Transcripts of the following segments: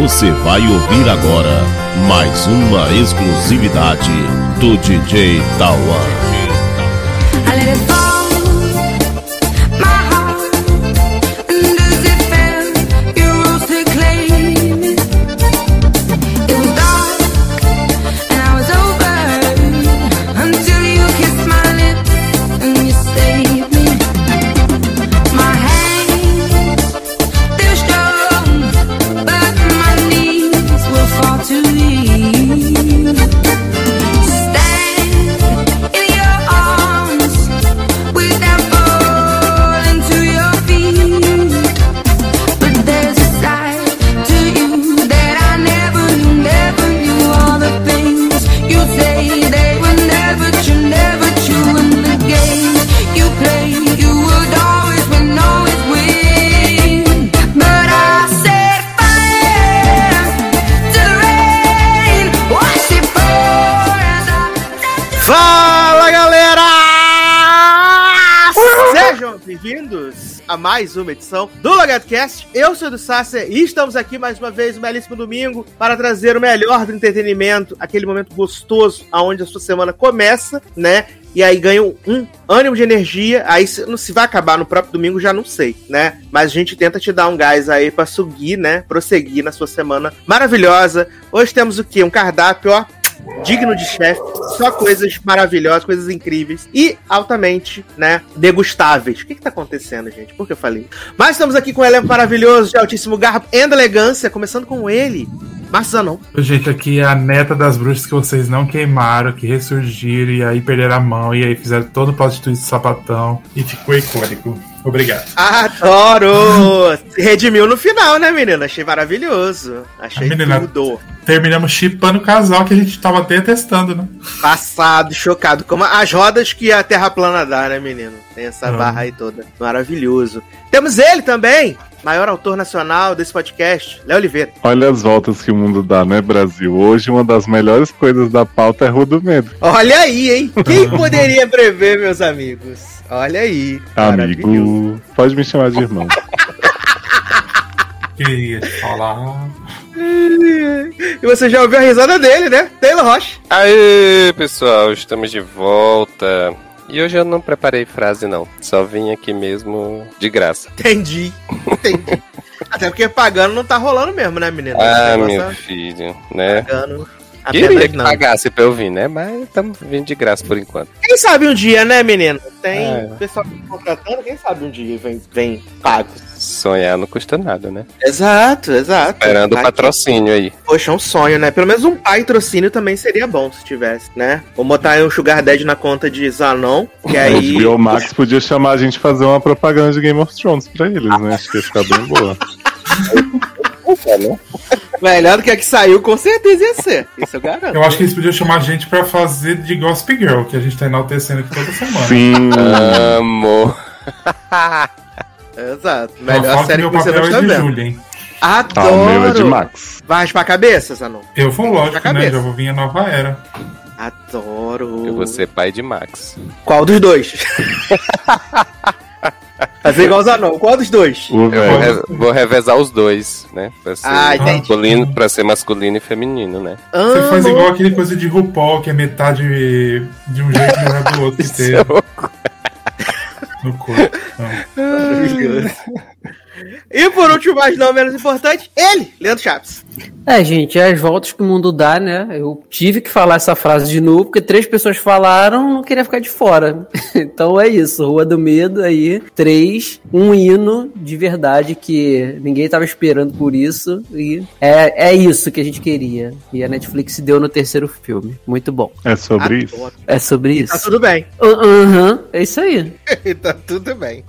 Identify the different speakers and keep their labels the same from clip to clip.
Speaker 1: Você vai ouvir agora mais uma exclusividade do DJ Tawan.
Speaker 2: Mais uma edição do LogadoCast. Eu sou do Sasser e estamos aqui mais uma vez, um belíssimo domingo, para trazer o melhor do entretenimento, aquele momento gostoso aonde a sua semana começa, né? E aí ganha um ânimo de energia. Aí se, se vai acabar no próprio domingo, já não sei, né? Mas a gente tenta te dar um gás aí pra seguir, né? Prosseguir na sua semana maravilhosa. Hoje temos o quê? Um cardápio, ó, digno de chefe, só coisas maravilhosas, coisas incríveis e altamente, né, degustáveis. O que que tá acontecendo, gente? Por que eu falei? Mas estamos aqui com um elenco maravilhoso de altíssimo garbo e elegância, começando com ele, Zanon.
Speaker 3: Gente, aqui é a neta das bruxas que vocês não queimaram, que ressurgiram e aí perderam a mão e aí fizeram todo o plot twist de sapatão e ficou icônico. Obrigado.
Speaker 2: Adoro! Se redimiu no final, né, menina? Achei maravilhoso. Achei
Speaker 3: A menina-
Speaker 2: tudo.
Speaker 3: Terminamos chipando o casal que a gente tava até testando, né?
Speaker 2: Passado, chocado. Como as rodas que a Terra plana dá, né, menino? Tem essa
Speaker 3: Ah.
Speaker 2: barra aí toda. Maravilhoso. Temos ele também, maior autor nacional desse podcast, Léo Oliveira.
Speaker 4: Olha as voltas que o mundo dá, né, Brasil? Hoje, uma das melhores coisas da pauta é Rua do Medo.
Speaker 2: Olha aí, hein? Quem poderia prever, meus amigos? Olha aí.
Speaker 4: Amigo, pode me chamar de irmão.
Speaker 3: Queria te falar.
Speaker 2: E você já ouviu a risada dele, né? Taylor Rocha.
Speaker 5: Aê, pessoal, estamos de volta. E hoje eu não preparei frase, não. Só vim aqui mesmo de graça.
Speaker 2: Entendi. Entendi. Até porque pagando não tá rolando mesmo, né, menino?
Speaker 5: Ah, meu
Speaker 2: é
Speaker 5: filho, né?
Speaker 2: Pagando.
Speaker 5: Queria que
Speaker 2: não.
Speaker 5: pagasse pra eu vir, né? Mas estamos vindo de graça por enquanto.
Speaker 2: Quem sabe um dia, né, menino? Tem
Speaker 5: É.
Speaker 2: pessoal tá contratando, quem sabe um dia vem, vem pago.
Speaker 5: Sonhar não custa nada, né?
Speaker 2: Exato, exato.
Speaker 5: Esperando o patrocínio aí.
Speaker 2: Poxa, é um sonho, né? Pelo menos um patrocínio também seria bom se tivesse, né? Vou botar aí um Sugar Daddy na conta de Zanon, que aí.
Speaker 4: HBO Max podia chamar a gente pra fazer uma propaganda de Game of Thrones pra eles, né? Acho que ia ficar bem boa.
Speaker 2: Melhor do que a que saiu, com certeza ia ser. Isso eu garanto.
Speaker 3: Eu acho que eles podiam chamar a gente pra fazer de Gossip Girl, que a gente tá enaltecendo aqui toda semana.
Speaker 4: Sim.
Speaker 5: Amo.
Speaker 2: Exato. Melhor
Speaker 3: que
Speaker 2: série
Speaker 3: meu
Speaker 2: que você não está
Speaker 3: é de
Speaker 2: vendo.
Speaker 3: Julia, hein?
Speaker 4: Ah,
Speaker 2: Adoro.
Speaker 4: o meu é de Max.
Speaker 2: Vai raspar a cabeça, Zanon?
Speaker 3: Eu vou, lógico, né?
Speaker 2: cabeça.
Speaker 3: Já vou vir a nova era.
Speaker 2: Adoro.
Speaker 5: Eu vou ser pai de Max.
Speaker 2: Qual dos dois? Fazer igual o Zanon. Qual dos dois?
Speaker 5: Eu vou,
Speaker 4: velho.
Speaker 5: re- vou revezar os dois, né? Pra ser,
Speaker 2: Ah, entendi.
Speaker 5: masculino, pra ser masculino e feminino, né?
Speaker 3: Você faz
Speaker 2: Amo.
Speaker 3: igual aquele coisa de RuPaul, que é metade de um jeito e metade do outro que no corpo.
Speaker 2: Maravilhoso. E por último, mas não menos importante, ele, Leandro Chaves.
Speaker 6: É, gente, é as voltas que o mundo dá, né? Eu tive que falar essa frase de novo, porque três pessoas falaram, não queria ficar de fora. Então é isso, Rua do Medo aí, três, um hino de verdade que ninguém tava esperando por isso, e é, é isso que a gente queria. E a Netflix deu no terceiro filme. Muito bom.
Speaker 4: É sobre isso?
Speaker 6: É sobre isso.
Speaker 2: Tá tudo bem.
Speaker 6: Aham, é isso aí.
Speaker 2: tá tudo bem.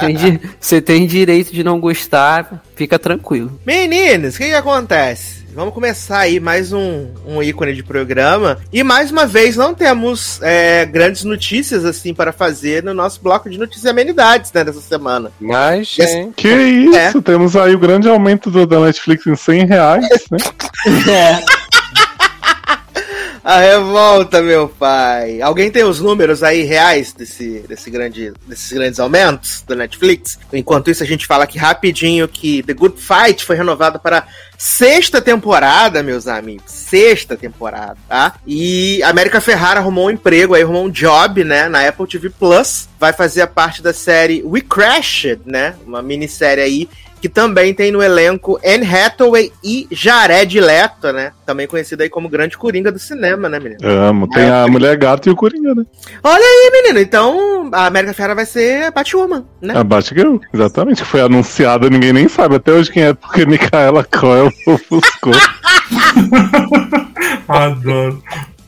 Speaker 6: Tem Você tem direito de não gostar, fica tranquilo.
Speaker 2: Meninos, o que, que acontece? Vamos começar aí mais um, um ícone de programa. E mais uma vez, não temos é, grandes notícias assim para fazer no nosso bloco de notícias e amenidades né, dessa semana.
Speaker 5: Mas, gente,
Speaker 4: Que isso?
Speaker 2: É.
Speaker 4: Temos aí o grande aumento do, da Netflix em 100 reais, né?
Speaker 2: A revolta, meu pai. Alguém tem os números aí reais desse, desse grande, desses grandes aumentos do Netflix? Enquanto isso, a gente fala aqui rapidinho que The Good Fight foi renovado para sexta temporada, meus amigos. Sexta temporada, tá? E a América Ferrara arrumou um emprego aí, arrumou um job, né, na Apple TV Plus. Vai fazer a parte da série We Crashed, né? Uma minissérie aí que também tem no elenco Anne Hathaway e Jared Leto, né? Também conhecido aí como grande coringa do cinema, né, menino?
Speaker 4: Amo. Tem a Mulher Gato e o Coringa, né?
Speaker 2: Olha aí, menino. Então, a América Ferrara vai ser a Batwoman, né?
Speaker 4: A Batgirl, exatamente. Foi anunciada, ninguém nem sabe até hoje quem é, porque Micaela Coel ofuscou.
Speaker 3: Adoro.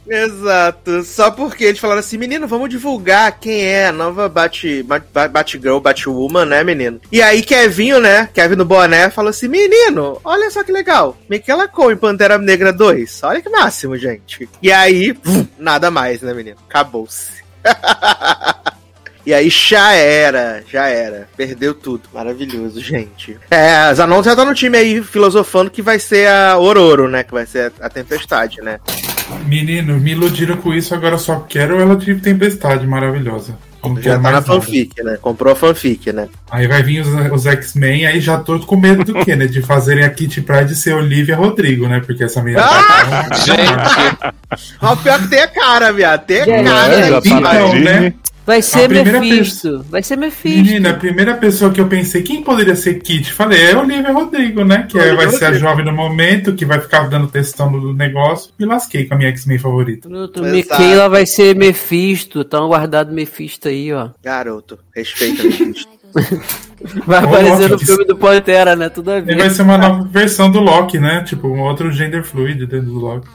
Speaker 2: Exato. Só porque eles falaram assim, menino, vamos divulgar quem é a nova Bat, Bat, Bat- Batgirl, Batwoman, né, menino? E aí Kevinho, né, Kevin do Boné, falou assim, menino, olha só que legal. Michaela Cole em Pantera Negra 2. Olha que máximo, gente. E aí, nada mais, né, menino? Acabou-se. E aí já era, já era. Perdeu tudo. Maravilhoso, gente. É, Zanon já tá no time aí filosofando que vai ser a Ororo, né? Que vai ser a, a tempestade, né?
Speaker 3: Menino, me iludiram com isso, agora só quero ela de tempestade maravilhosa. Não
Speaker 2: Já tá na
Speaker 3: mais nada.
Speaker 2: fanfic, né? Comprou a fanfic, né?
Speaker 3: Aí vai vir os, os X-Men, aí já tô com medo do quê, né? De fazerem a Kitty Pride ser Olivia Rodrigo, né? Porque essa menina
Speaker 2: Ah!
Speaker 3: tá
Speaker 5: Gente,
Speaker 2: Ó, o pior que tem a cara, viado. Tem a cara.
Speaker 4: É, já tá na
Speaker 3: Então,
Speaker 4: Disney.
Speaker 3: né?
Speaker 6: Vai ser
Speaker 3: primeira
Speaker 6: Mephisto. Vai ser Mephisto.
Speaker 3: Menina, a primeira pessoa que eu pensei, quem poderia ser Kitty? Falei, é Olivia Rodrigo, né? Que é- vai ser a jovem do momento, que vai ficar dando testão do negócio. Me lasquei com a minha X-Men favorita.
Speaker 2: Exato.
Speaker 6: Michaela vai ser Mephisto. Tá guardado Mephisto aí, ó.
Speaker 2: Garoto, respeita Mephisto.
Speaker 6: Vai aparecer no filme do Pantera, né? Tudo a
Speaker 3: Ele vai
Speaker 6: ver.
Speaker 3: ser uma nova versão do Loki, né? Tipo, um outro gender fluid dentro do Loki.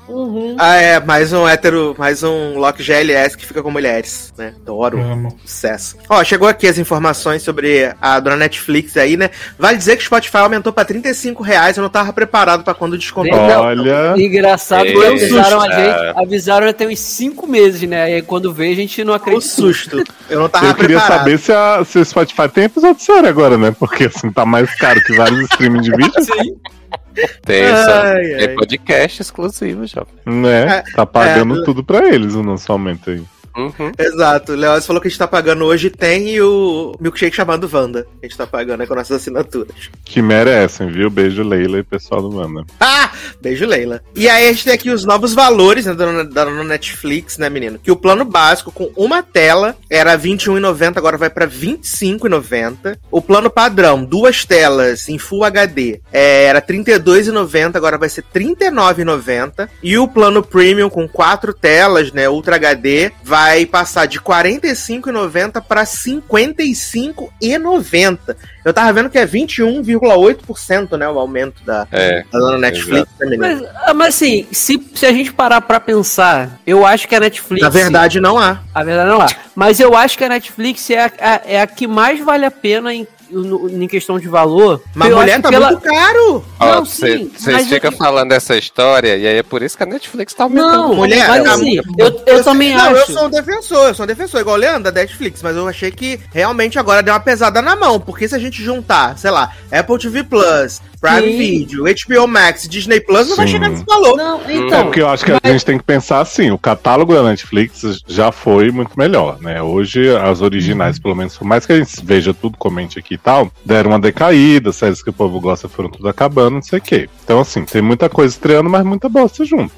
Speaker 2: ah, é, mais um hétero, mais um Loki GLS que fica com mulheres, né? Adoro.
Speaker 3: Amo.
Speaker 2: Sucesso. Ó, chegou aqui as informações sobre a dona Netflix aí, né? Vale dizer que o Spotify aumentou pra 35 reais. Eu não tava preparado pra quando descontou.
Speaker 4: Olha.
Speaker 6: Engraçado,
Speaker 5: É,
Speaker 6: que avisaram a
Speaker 5: susto.
Speaker 6: gente, avisaram até uns 5 meses, né? E quando vê, a gente não
Speaker 2: O
Speaker 6: acredita.
Speaker 2: susto. Eu não tava
Speaker 4: Eu queria
Speaker 2: preparado.
Speaker 4: saber se, a, se o Spotify tem episódio sério agora, né? Porque assim, tá mais caro que vários streaming de vídeo.
Speaker 5: tem, essa,
Speaker 2: Ai, ai.
Speaker 5: tem podcast exclusivo, já.
Speaker 4: Né?
Speaker 2: É,
Speaker 4: Tá pagando
Speaker 2: é.
Speaker 4: tudo pra eles o nosso aumento aí.
Speaker 5: Uhum.
Speaker 2: Exato. O Leoz falou que a gente tá pagando hoje tem e o milkshake chamado Wanda. A gente tá pagando aí com nossas assinaturas.
Speaker 4: Que merecem, viu? Beijo, Leila e pessoal do Manda.
Speaker 2: Ah! Beijo, Leila. E aí a gente tem aqui os novos valores né, da, da Netflix, né, menino? Que o plano básico com uma tela era R$ 21,90, agora vai pra R$ 25,90. O plano padrão, duas telas em Full HD, é, era R$ 32,90, agora vai ser R$ 39,90. E o plano premium com quatro telas, né, Ultra HD, vai passar de R$ 45,90 para R$ 55,90. Eu tava vendo que é 21,8%, né, o aumento da,
Speaker 5: É.
Speaker 2: da dona Netflix?
Speaker 6: Mas, ah, mas assim, se, se a gente parar pra pensar, eu acho que a Netflix.
Speaker 2: Na verdade, não há.
Speaker 6: A verdade não é. Mas eu acho que a Netflix é a, a- é a que mais vale a pena em, em questão de valor.
Speaker 2: Mas
Speaker 6: Eu
Speaker 2: mulher tá
Speaker 6: pela-
Speaker 2: muito caro.
Speaker 6: Não,
Speaker 5: cê-
Speaker 6: sim,
Speaker 5: Vocês
Speaker 6: mas
Speaker 5: ficam
Speaker 6: que-
Speaker 5: falando dessa história, e aí é por isso que a Netflix tá aumentando.
Speaker 6: Não,
Speaker 2: mulher,
Speaker 6: mas assim, eu, eu também
Speaker 2: não,
Speaker 6: acho.
Speaker 2: eu sou um defensor, eu sou um defensor, igual o Leandro da Netflix, mas eu achei que realmente agora deu uma pesada na mão, porque se a gente juntar, sei lá, Apple TV Plus, Prime
Speaker 6: Sim.
Speaker 2: Video, HBO Max, Disney Plus, não vai
Speaker 4: Sim.
Speaker 2: chegar nesse valor.
Speaker 6: Não,
Speaker 4: É
Speaker 6: então.
Speaker 4: porque eu acho que a gente tem que pensar assim, o catálogo da Netflix já foi muito melhor, né? Hoje as originais, pelo menos, por mais que a gente veja tudo, comente aqui e tal, deram uma decaída, séries que o povo gosta foram tudo acabando, não sei o quê. Então, assim, tem muita coisa estreando, mas muita bosta junto.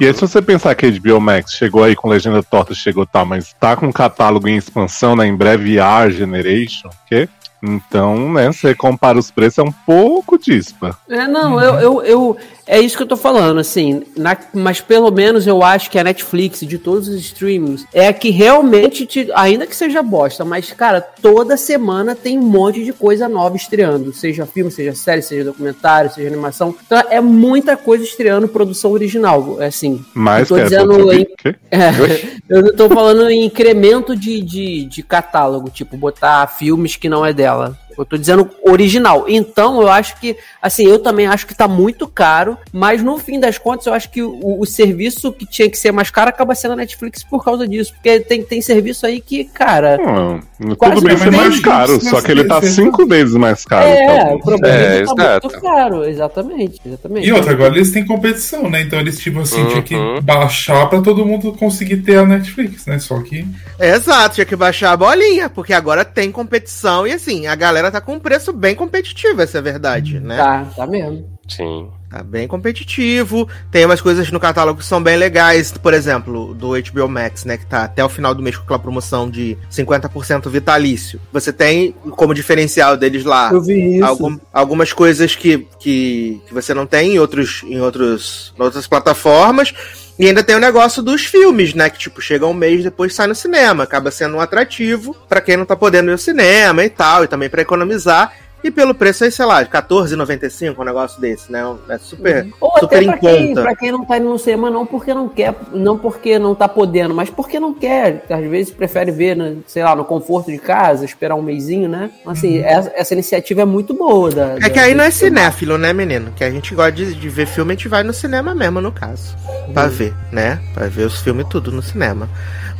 Speaker 4: E aí, se você pensar que a HBO Max chegou aí com legenda torta, chegou tal, mas tá com um catálogo em expansão, né? Em breve VR Generation, que então, né, você compara os preços, é um pouco dispa.
Speaker 6: É, não, eu, eu, eu- É isso que eu tô falando, assim. na- mas pelo menos eu acho que a Netflix, de todos os streamings, é a que realmente, te, ainda que seja bosta, mas, cara, toda semana tem um monte de coisa nova estreando. Seja filme, seja série, seja documentário, seja animação. Então é muita coisa estreando produção original. é Assim,
Speaker 4: Mas
Speaker 6: eu tô
Speaker 4: é
Speaker 6: dizendo em, é, eu tô falando em incremento de, de, de catálogo, tipo, botar filmes que não é dela. Eu tô dizendo original. Então, eu acho que, assim, eu também acho que tá muito caro, mas no fim das contas, eu acho que o, o serviço que tinha que ser mais caro acaba sendo a Netflix por causa disso. Porque tem, tem serviço aí que, cara.
Speaker 4: Não,
Speaker 6: Quase
Speaker 4: Tudo bem ser mais caro, só que ele tá cinco vezes mais caro.
Speaker 6: É,
Speaker 4: talvez.
Speaker 6: o problema
Speaker 5: É,
Speaker 6: é que tá muito caro. Exatamente, exatamente.
Speaker 3: E outra, agora eles têm competição, né? Então eles, tipo assim, tinha que
Speaker 5: Uhum.
Speaker 3: baixar pra todo mundo conseguir ter a Netflix, né? Só que.
Speaker 2: Exato, tinha que baixar a bolinha, porque agora tem competição e assim, a galera tá com um preço bem competitivo, essa é a verdade, né?
Speaker 6: Tá, tá mesmo.
Speaker 5: Sim.
Speaker 2: Tá bem competitivo. Tem umas coisas no catálogo que são bem legais. Por exemplo, do HBO Max, né? Que tá até o final do mês com aquela promoção de 50% vitalício. Você tem como diferencial deles lá algum- algumas coisas que, que, que você não tem em, outros, em outros, em outras plataformas. E ainda tem o negócio dos filmes, né? Que, tipo, chega um mês depois sai no cinema. Acaba sendo um atrativo pra quem não tá podendo ir ao cinema e tal. E também pra economizar. E pelo preço aí, sei lá, R$14,95, um negócio desse, né? É super,
Speaker 6: Ou
Speaker 2: super
Speaker 6: até
Speaker 2: em
Speaker 6: pra quem,
Speaker 2: conta.
Speaker 6: pra quem não tá indo no cinema, não porque não quer, não porque não tá podendo, mas porque não quer. Às vezes prefere ver, né, sei lá, no conforto de casa, esperar um mêsinho, né? Assim, essa, essa iniciativa é muito boa. Da,
Speaker 2: Uhum. É que aí não é cinéfilo, né, menino? Que a gente gosta de, de ver filme, a gente vai no cinema mesmo, no caso. Pra ver, né? Pra ver os filmes tudo no cinema.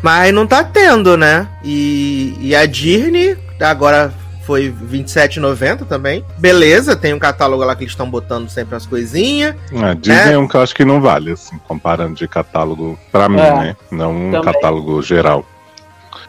Speaker 2: Mas não tá tendo, né? E, e a Disney, agora foi R$27,90 também. Beleza, tem um catálogo lá que eles estão botando sempre umas coisinhas.
Speaker 4: É, Disney
Speaker 2: É.
Speaker 4: é um que eu acho que não vale, assim, comparando de catálogo pra mim,
Speaker 6: É.
Speaker 4: né? Não um
Speaker 6: Também.
Speaker 4: catálogo geral.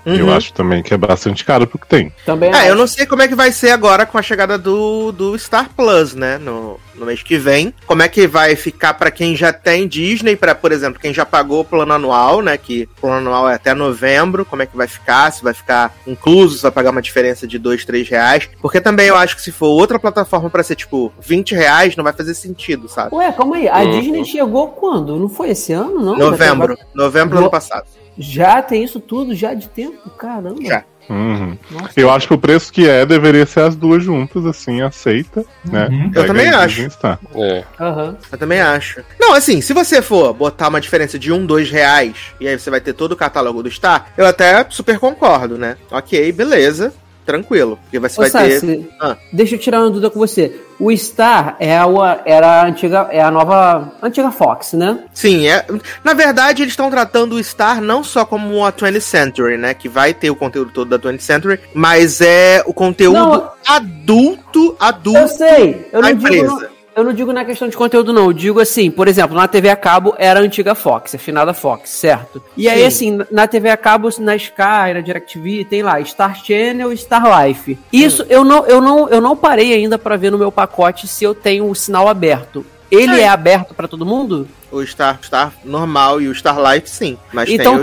Speaker 4: Eu
Speaker 2: Uhum.
Speaker 4: acho também que é bastante caro pro que tem.
Speaker 6: Também
Speaker 2: É, eu
Speaker 6: acho.
Speaker 2: não sei como é que vai ser agora com a chegada do, do Star Plus, né? No, no mês que vem. Como é que vai ficar pra quem já tem Disney, para por exemplo, quem já pagou o plano anual, né? Que o plano anual é até novembro. Como é que vai ficar? Se vai ficar incluso, se vai pagar uma diferença de 2, 3 reais. Porque também eu acho que se for outra plataforma pra ser tipo 20 reais, não vai fazer sentido, sabe?
Speaker 6: Ué, calma aí. A
Speaker 5: Uhum.
Speaker 6: Disney chegou quando? Não foi esse ano, não?
Speaker 2: Novembro. Novembro do
Speaker 6: No-
Speaker 2: ano passado.
Speaker 6: Já tem isso tudo, já de tempo? Caramba.
Speaker 2: Já.
Speaker 4: Uhum.
Speaker 6: Nossa.
Speaker 4: Eu acho que o preço que é deveria ser as duas juntas, assim, aceita, né?
Speaker 3: Uhum.
Speaker 2: Eu
Speaker 4: Pega
Speaker 2: também acho.
Speaker 4: Star.
Speaker 5: É.
Speaker 6: Aham.
Speaker 2: Eu também acho. Não, assim, se você for botar uma diferença de um, dois reais, e aí você vai ter todo o catálogo do Star, eu até super concordo, né? Ok, beleza, tranquilo. Porque você
Speaker 6: Ô,
Speaker 2: vai ter.
Speaker 6: Sassi,
Speaker 2: Ah.
Speaker 6: deixa eu tirar uma dúvida com você. O Star é a, era a antiga, é a nova, antiga Fox, né?
Speaker 2: Sim, é. Na verdade, eles estão tratando o Star não só como a 20th Century, né? Que vai ter o conteúdo todo da 20th Century, mas é o conteúdo
Speaker 6: Não.
Speaker 2: adulto,
Speaker 6: Eu
Speaker 2: adulto
Speaker 6: sei, eu
Speaker 2: da
Speaker 6: não digo,
Speaker 2: empresa.
Speaker 6: Eu não digo na questão de conteúdo não, eu digo assim, por exemplo, na TV a cabo era a antiga Fox, a finada Fox, certo? E aí
Speaker 2: Sim.
Speaker 6: assim, na TV a cabo, na Sky, na DirecTV, tem lá Star Channel e Star Life. Isso eu não eu não eu não parei ainda pra ver no meu pacote se eu tenho o sinal aberto. Ele.
Speaker 2: É
Speaker 6: é aberto pra todo mundo?
Speaker 2: O Star, Star normal e o Starlight, sim. Mas
Speaker 6: então,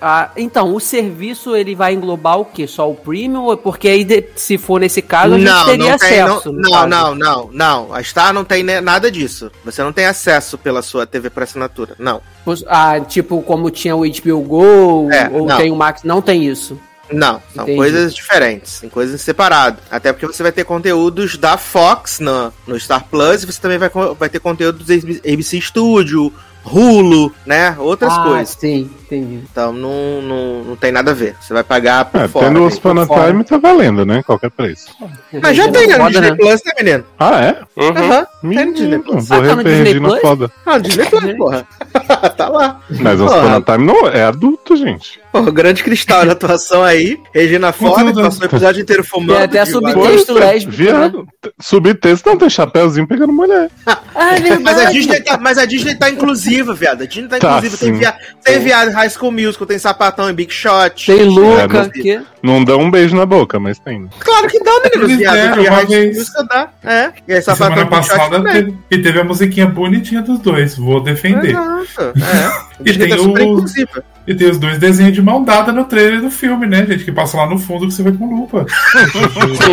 Speaker 6: ah, então, o serviço ele vai englobar o quê? Só o premium? Ou- Porque aí, se for nesse caso, a gente
Speaker 2: Não,
Speaker 6: teria
Speaker 2: não tem, não,
Speaker 6: acesso.
Speaker 2: não,
Speaker 6: caso.
Speaker 2: não, não, não. A Star não tem nada disso. Você não tem acesso pela sua TV por assinatura. Não.
Speaker 6: Ah, tipo, como tinha o HBO Go,
Speaker 2: É,
Speaker 6: ou
Speaker 2: não.
Speaker 6: tem o Max, não tem isso.
Speaker 2: Não, são
Speaker 6: Entendi.
Speaker 2: coisas diferentes, são coisas separadas. Até porque você vai ter conteúdos da Fox no, no Star Plus e você também vai, vai ter conteúdo do ABC Studio, Hulu, né? Outras
Speaker 6: ah,
Speaker 2: coisas.
Speaker 6: sim, entendi.
Speaker 2: Então não, não, não tem nada a ver. Você vai pagar por
Speaker 4: É,
Speaker 2: fora.
Speaker 4: tendo
Speaker 2: né?
Speaker 4: os Panatime tá valendo, né? Qualquer preço.
Speaker 2: Mas já tem né, no
Speaker 6: Foda,
Speaker 2: Disney
Speaker 6: né?
Speaker 2: Plus, né, menino?
Speaker 4: Ah, é?
Speaker 5: Uhum.
Speaker 2: Aham, tem no Disney
Speaker 4: Menino,
Speaker 2: Plus.
Speaker 4: vou
Speaker 6: Ah, tá no
Speaker 4: foda.
Speaker 2: Ah, Disney Plus, porra. tá lá.
Speaker 4: Mas os. Panatime não é adulto, gente.
Speaker 2: Pô, grande cristal de atuação aí. Regina Ford, que passou o episódio inteiro fumando.
Speaker 6: Tem até subtexto. lésbico,
Speaker 4: Viado. Subtexto não tem chapéuzinho pegando mulher.
Speaker 6: Ah, é verdade.
Speaker 2: Mas a, Disney tá, mas a Disney tá inclusiva, viado. A Disney tá
Speaker 4: Tá,
Speaker 2: inclusiva. tem, via, tem viado High School Musical, tem Sapatão e Big Shot.
Speaker 6: Tem Luca,
Speaker 4: É, não-
Speaker 6: que...
Speaker 4: Não dá um beijo na boca, mas tem.
Speaker 2: Claro que dá, menino.
Speaker 3: Eles
Speaker 2: Viado
Speaker 3: uma
Speaker 2: High School
Speaker 3: vez.
Speaker 2: Musical dá. É. E aí Sapatão
Speaker 3: Semana
Speaker 2: Big Shot
Speaker 3: passada teve, e teve a musiquinha bonitinha dos dois, vou defender.
Speaker 2: Exato. É.
Speaker 3: E tem
Speaker 2: tá super
Speaker 3: o-
Speaker 2: inclusiva.
Speaker 3: E tem os dois desenhos de mão dada no trailer do filme, né, gente? Que passa lá no fundo que você vê com lupa.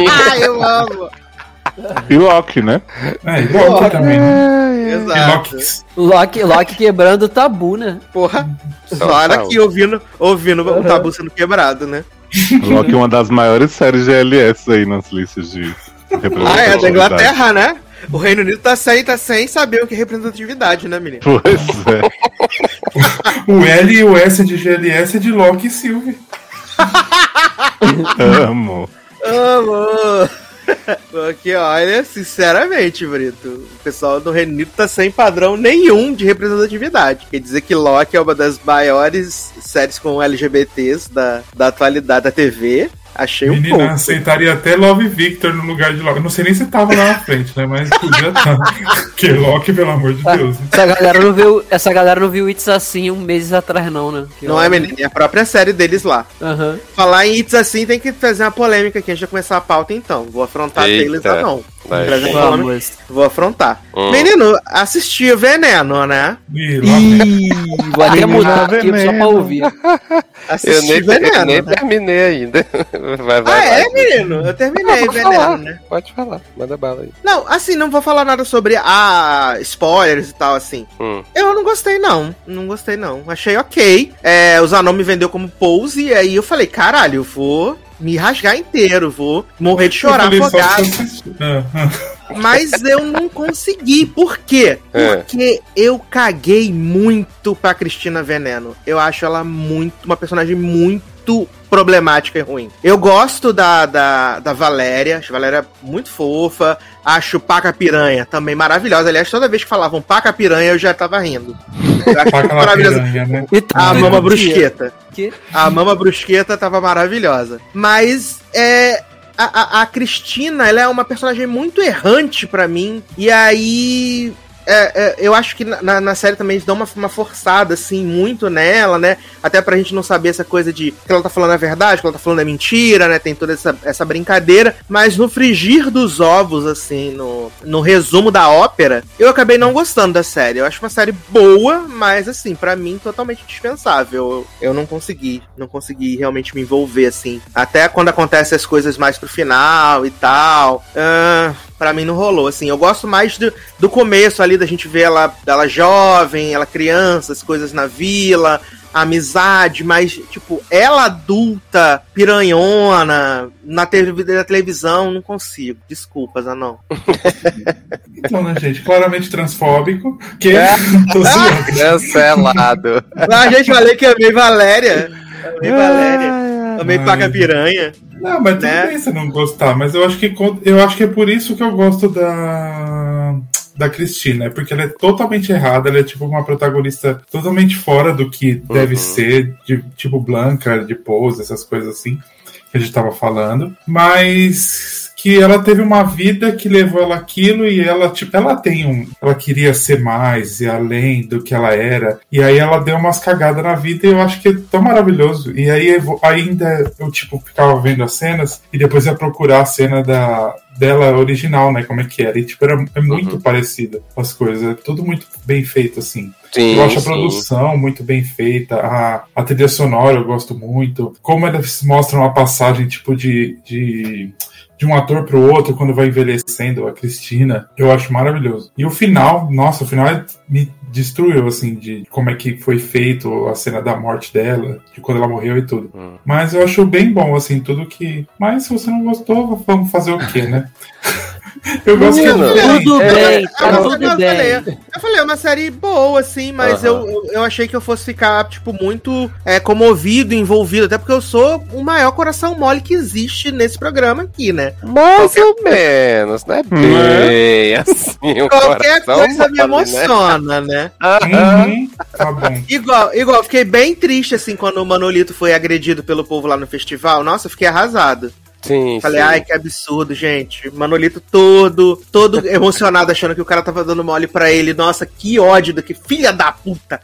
Speaker 2: Ah, eu amo.
Speaker 4: E Loki, né?
Speaker 3: É, e Loki também. né? E
Speaker 2: Exato.
Speaker 3: Loki.
Speaker 6: Loki, quebrando o tabu, né?
Speaker 2: Porra. Só
Speaker 5: Total.
Speaker 2: aqui ouvindo, ouvindo o tabu sendo quebrado, né?
Speaker 4: Loki é uma das maiores séries de LS aí nas listas de
Speaker 2: Ah, é, da. Inglaterra, né? O Reino Unido tá sem, tá sem saber o que é representatividade, né, menino?
Speaker 4: Pois é.
Speaker 3: O L e o S de GLS é de Loki e Sylvie.
Speaker 4: Amo.
Speaker 2: Amor. Porque, olha, sinceramente, Brito, o pessoal do Reino Unido tá sem padrão nenhum de representatividade. Quer dizer que Loki é uma das maiores séries com LGBTs da, da atualidade da TV. Achei um
Speaker 3: Menina,
Speaker 2: pouco.
Speaker 3: aceitaria até Love Victor no lugar de Loki. Eu não sei nem se tava lá na frente, né? Mas podia estar. Porque Loki, pelo amor de Deus. né?
Speaker 6: Essa galera não viu, essa galera não viu It's Assim um mês atrás, não, né? Que
Speaker 2: Não é, menino? É a própria série deles lá.
Speaker 6: Aham.
Speaker 2: Falar em It's Assim tem que fazer uma polêmica aqui antes de começar a pauta, então. Vou afrontar
Speaker 5: Eita.
Speaker 2: deles ou não.
Speaker 5: Vai, gente.
Speaker 6: Vamos.
Speaker 2: Vou afrontar.
Speaker 5: Hum.
Speaker 2: Menino, assisti o Veneno, né?
Speaker 3: Ih,
Speaker 6: vou até
Speaker 4: Menina
Speaker 6: mudar aqui só pra
Speaker 4: veneno.
Speaker 6: ouvir.
Speaker 2: Assisti
Speaker 5: Eu nem, eu
Speaker 2: Veneno.
Speaker 5: nem
Speaker 2: né?
Speaker 5: terminei ainda. Vai, vai,
Speaker 2: Ah,
Speaker 5: vai.
Speaker 2: é, menino? Eu terminei
Speaker 5: Pode
Speaker 2: Veneno,
Speaker 5: falar,
Speaker 2: né?
Speaker 5: Pode falar, manda bala aí.
Speaker 2: Não, assim, não vou falar nada sobre ah, spoilers e tal, assim.
Speaker 5: Hum.
Speaker 2: Eu não gostei, não. Não gostei, não. Achei ok. É, o Zanon me vendeu como pose, e aí eu falei, caralho, eu vou me rasgar inteiro, vou morrer de chorar afogado.
Speaker 3: Ah, ah.
Speaker 2: Mas eu não consegui. Por quê?
Speaker 5: É.
Speaker 2: Porque eu caguei muito pra Cristina Veneno. Eu acho ela muito. Uma personagem muito problemática e ruim. Eu gosto da, da, da Valéria. Acho a Valéria muito fofa. Acho Paca Piranha também maravilhosa. Aliás, toda vez que falavam Paca Piranha, eu já tava rindo. Eu acho
Speaker 3: Paca
Speaker 2: maravilhosa.
Speaker 3: piranha, né?
Speaker 6: Tá,
Speaker 2: A
Speaker 3: Ai,
Speaker 2: Mama
Speaker 3: meu
Speaker 2: Brusqueta.
Speaker 6: Que?
Speaker 2: A Mama Brusqueta tava maravilhosa. Mas é. A, a, a Cristina, ela é uma personagem muito errante pra mim. E aí. É, é, eu acho que na- na, série também eles dão uma, uma forçada, assim, muito nela, né? Até pra gente não saber essa coisa de que ela tá falando é verdade, que ela tá falando é mentira, né? Tem toda essa, essa brincadeira. Mas no frigir dos ovos, assim, no, no resumo da ópera, eu acabei não gostando da série. Eu acho uma série boa, mas, assim, pra mim, totalmente dispensável. Eu, eu não consegui, não consegui realmente me envolver, assim. Até quando acontecem as coisas mais pro final e tal. Ah, Pra mim não rolou, assim. Eu gosto mais do, do começo ali, da gente ver ela, ela jovem, ela criança, as coisas na vila, a amizade, mas, tipo, ela adulta, piranhona, na, tele- na televisão, não consigo. Desculpa, Zanão.
Speaker 3: Então, né, gente? Claramente transfóbico. Que
Speaker 2: É.
Speaker 5: Cancelado.
Speaker 2: Ah, gente, falei que amei Valéria. Amei Valéria.
Speaker 3: Ai.
Speaker 2: Paca Piranha.
Speaker 3: Não, mas tudo
Speaker 2: Né?
Speaker 3: bem você não gostar, mas eu acho que eu acho que é por isso que eu gosto da da Cristina, é porque ela é totalmente errada, ela é tipo uma protagonista totalmente fora do que deve
Speaker 5: Uhum.
Speaker 3: ser, de tipo Blanca, de Pose, essas coisas assim que a gente tava falando, mas que ela teve uma vida que levou ela aquilo e ela tipo ela tem um ela queria ser mais e além do que ela era e aí ela deu umas cagadas na vida e eu acho que é tão maravilhoso e aí eu ainda eu tipo ficava vendo as cenas e depois ia procurar a cena da dela original, né, como é que era e tipo era é muito
Speaker 5: Uhum.
Speaker 3: parecida as coisas, é tudo muito bem feito assim.
Speaker 5: Sim,
Speaker 3: Eu acho a
Speaker 5: sim.
Speaker 3: produção muito bem feita, a, a trilha sonora eu gosto muito. Como eles mostram a passagem, tipo, de, de, de um ator pro outro quando vai envelhecendo, a Cristina, eu acho maravilhoso. E o final, nossa, o final é- me destruiu, assim, de como é que foi feito a cena da morte dela, de quando ela morreu e tudo.
Speaker 5: Hum.
Speaker 3: Mas eu acho bem bom, assim, tudo que. Mas se você não gostou, vamos fazer o quê, né? eu gosto que é.
Speaker 6: Tudo
Speaker 5: É,
Speaker 6: bem,
Speaker 2: eu-
Speaker 6: tá
Speaker 2: eu-
Speaker 6: tudo
Speaker 2: eu
Speaker 6: bem.
Speaker 2: falei, Eu falei, é uma série boa, assim, mas eu, eu, eu achei que eu fosse ficar, tipo, muito é, comovido, envolvido, até porque eu sou o maior coração mole que existe nesse programa aqui, né?
Speaker 5: Mais ou menos, não é bem assim. Um
Speaker 2: Qualquer
Speaker 5: coração
Speaker 2: coisa me
Speaker 5: mole, né?
Speaker 2: emociona, né?
Speaker 5: Aham.
Speaker 3: Uhum, tá bom.
Speaker 2: Igual, igual, fiquei bem triste, assim, quando o Manolito foi agredido pelo povo lá no festival. Nossa, eu fiquei arrasado.
Speaker 5: Sim,
Speaker 2: Falei,
Speaker 5: sim.
Speaker 2: ai, que absurdo, gente. Manolito todo, todo emocionado, achando que o cara tava dando mole pra ele. Nossa, que ódio do que filha da puta.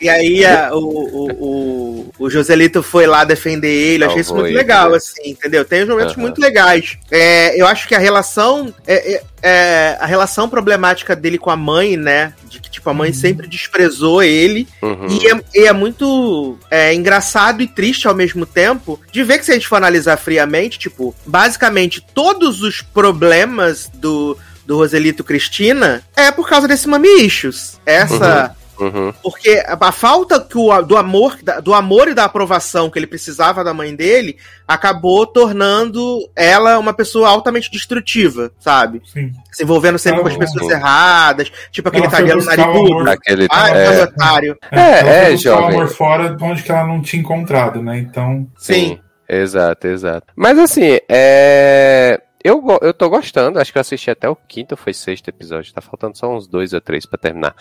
Speaker 2: E aí a- o, o, o, o Joselito foi lá defender ele. Eu achei isso muito legal,
Speaker 5: né?
Speaker 2: assim, entendeu? Tem uns momentos
Speaker 5: Aham.
Speaker 2: muito legais. É, eu acho que a relação. é- é- é, a relação problemática dele com a mãe, né? De que, tipo, a mãe sempre desprezou ele.
Speaker 5: Uhum.
Speaker 2: E é, e é muito é, engraçado e triste ao mesmo tempo de ver que se a gente for analisar friamente, tipo, basicamente todos os problemas do, do Roselito Cristina é por causa desse mamichos. Essa.
Speaker 5: Uhum.
Speaker 2: Porque a, a falta que o, do amor da- do amor e da aprovação que ele precisava da mãe dele acabou tornando ela uma pessoa altamente destrutiva, sabe?
Speaker 3: Sim.
Speaker 2: Se envolvendo sempre
Speaker 3: Ah,
Speaker 2: com as pessoas
Speaker 5: uhum.
Speaker 2: erradas, tipo aquele italiano narigudo.
Speaker 5: Aquele.
Speaker 2: Ah,
Speaker 5: é,
Speaker 2: é. otário.
Speaker 5: É, é,
Speaker 3: o
Speaker 5: jovem.
Speaker 3: amor fora de onde que ela não tinha encontrado, né? Então,
Speaker 2: Sim.
Speaker 5: Exato, exato. Mas assim, é. Eu, eu tô gostando, acho que eu assisti até o quinto ou foi sexto episódio, tá faltando só uns dois ou três pra terminar.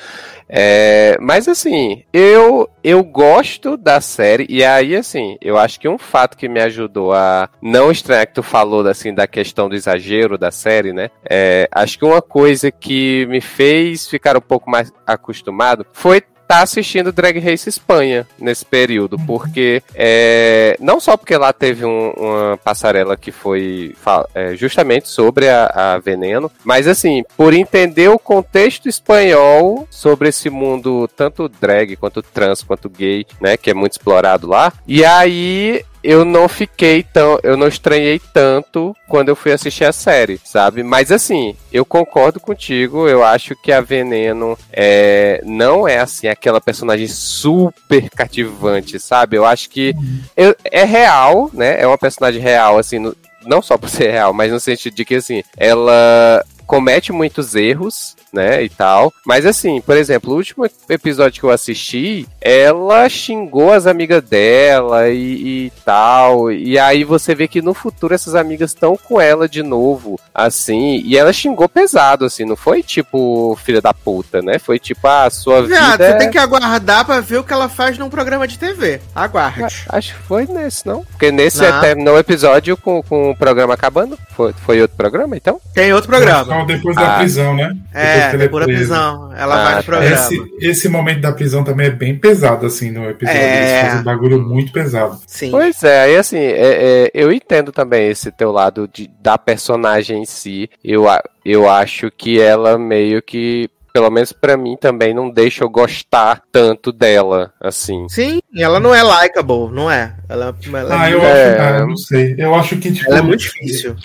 Speaker 5: É, mas assim, eu, eu gosto da série, e aí assim, eu acho que um fato que me ajudou a não estranhar que tu falou assim, da questão do exagero da série, né? É, acho que uma coisa que me fez ficar um pouco mais acostumado foi tá assistindo Drag Race Espanha nesse período, porque é, não só porque lá teve um- uma passarela que foi é, justamente sobre a, a Veneno, mas assim, por entender o contexto espanhol sobre esse mundo, tanto drag quanto trans quanto gay, né, que é muito explorado lá, e aí eu não fiquei tão. Eu não estranhei tanto quando eu fui assistir a série, sabe? Mas assim, eu concordo contigo. Eu acho que a Veneno é, não é assim aquela personagem super cativante, sabe? Eu acho que eu- é real, né? É uma personagem real, assim, no- não só por ser real, mas no sentido de que assim, ela comete muitos erros, né, e tal. Mas assim, por exemplo, o último episódio que eu assisti, ela xingou as amigas dela e, e tal. E aí você vê que no futuro essas amigas estão com ela de novo, assim. E ela xingou pesado, assim. Não foi tipo filha da puta, né? Foi tipo a sua
Speaker 2: Viado,
Speaker 5: vida.
Speaker 2: você
Speaker 5: é-
Speaker 2: tem que aguardar pra ver o que ela faz num programa de TV. Aguarde.
Speaker 5: Acho que foi nesse, não? Porque nesse
Speaker 2: Não.
Speaker 5: terminou o episódio com, com o programa acabando. Foi, foi outro programa, então?
Speaker 2: Tem outro programa.
Speaker 3: Só depois da
Speaker 5: Ah.
Speaker 3: prisão, né? Depois
Speaker 2: É,
Speaker 3: que ele
Speaker 2: por a
Speaker 3: preso.
Speaker 2: prisão. Ela
Speaker 5: Ah,
Speaker 2: vai no
Speaker 5: tá.
Speaker 2: programa.
Speaker 3: Esse, esse momento da prisão também é bem pesado, assim, no episódio.
Speaker 2: É.
Speaker 3: Eles fazem um bagulho muito pesado.
Speaker 2: Sim.
Speaker 5: Pois é, aí assim, é- é, eu entendo também esse teu lado de, da personagem em si. Eu, eu acho que ela meio que, pelo menos pra mim também, não deixa eu gostar tanto dela, assim.
Speaker 2: Sim, ela não é likable, não é. Ela, ela
Speaker 3: Ah, eu
Speaker 5: É.
Speaker 3: acho. Ah, eu não sei. Eu acho que, tipo.
Speaker 2: ela é muito difícil.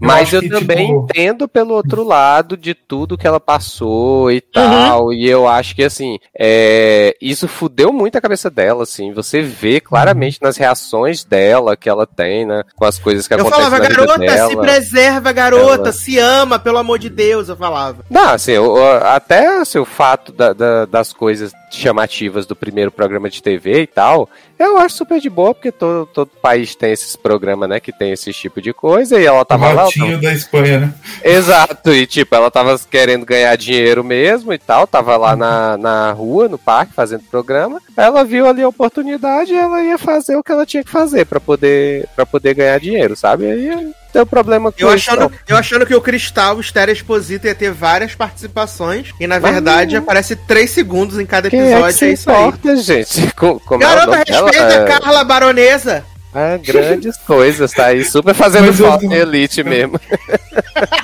Speaker 5: Mas eu
Speaker 3: que,
Speaker 5: também
Speaker 3: tipo,
Speaker 5: entendo pelo outro lado de tudo que ela passou e tal. E eu acho que, assim, é, isso fudeu muito a cabeça dela, assim. Você vê claramente nas reações dela que ela tem, né? Com as coisas que
Speaker 2: Eu
Speaker 5: acontecem
Speaker 2: falava,
Speaker 5: na vida
Speaker 2: garota,
Speaker 5: dela.
Speaker 2: se preserva, garota,
Speaker 5: Ela-
Speaker 2: se ama, pelo amor de Deus, eu falava.
Speaker 5: Não, assim, o- até assim, o fato da- da- das coisas chamativas do primeiro programa de TV e tal, eu acho super de boa, porque todo, todo país tem esses programas, né, que tem esse tipo de coisa, e ela
Speaker 3: O
Speaker 5: tava lá. ela
Speaker 3: ratinho da Espanha, né?
Speaker 5: Exato, e tipo, ela tava querendo ganhar dinheiro mesmo e tal, tava lá na, na rua, no parque, fazendo programa. Ela viu ali a oportunidade e ela ia fazer o que ela tinha que fazer pra poder, pra poder ganhar dinheiro, sabe? Aí tem problema com
Speaker 2: Eu
Speaker 5: isso.
Speaker 2: achando,
Speaker 5: não.
Speaker 2: eu achando que o Cristal, o Estéreo Exposito, ia ter várias participações. E na
Speaker 5: Mas
Speaker 2: verdade
Speaker 5: não.
Speaker 2: aparece três segundos em cada
Speaker 5: Quem é que
Speaker 2: episódio.
Speaker 5: se
Speaker 2: É, isso aí.
Speaker 5: importa, gente? Co- Como é
Speaker 2: Garota,
Speaker 5: dela?
Speaker 2: respeita
Speaker 5: É-
Speaker 2: a Carla Baronesa.
Speaker 5: Ah, grandes coisas, tá aí super fazendo
Speaker 3: Mas
Speaker 5: falta Elite mesmo.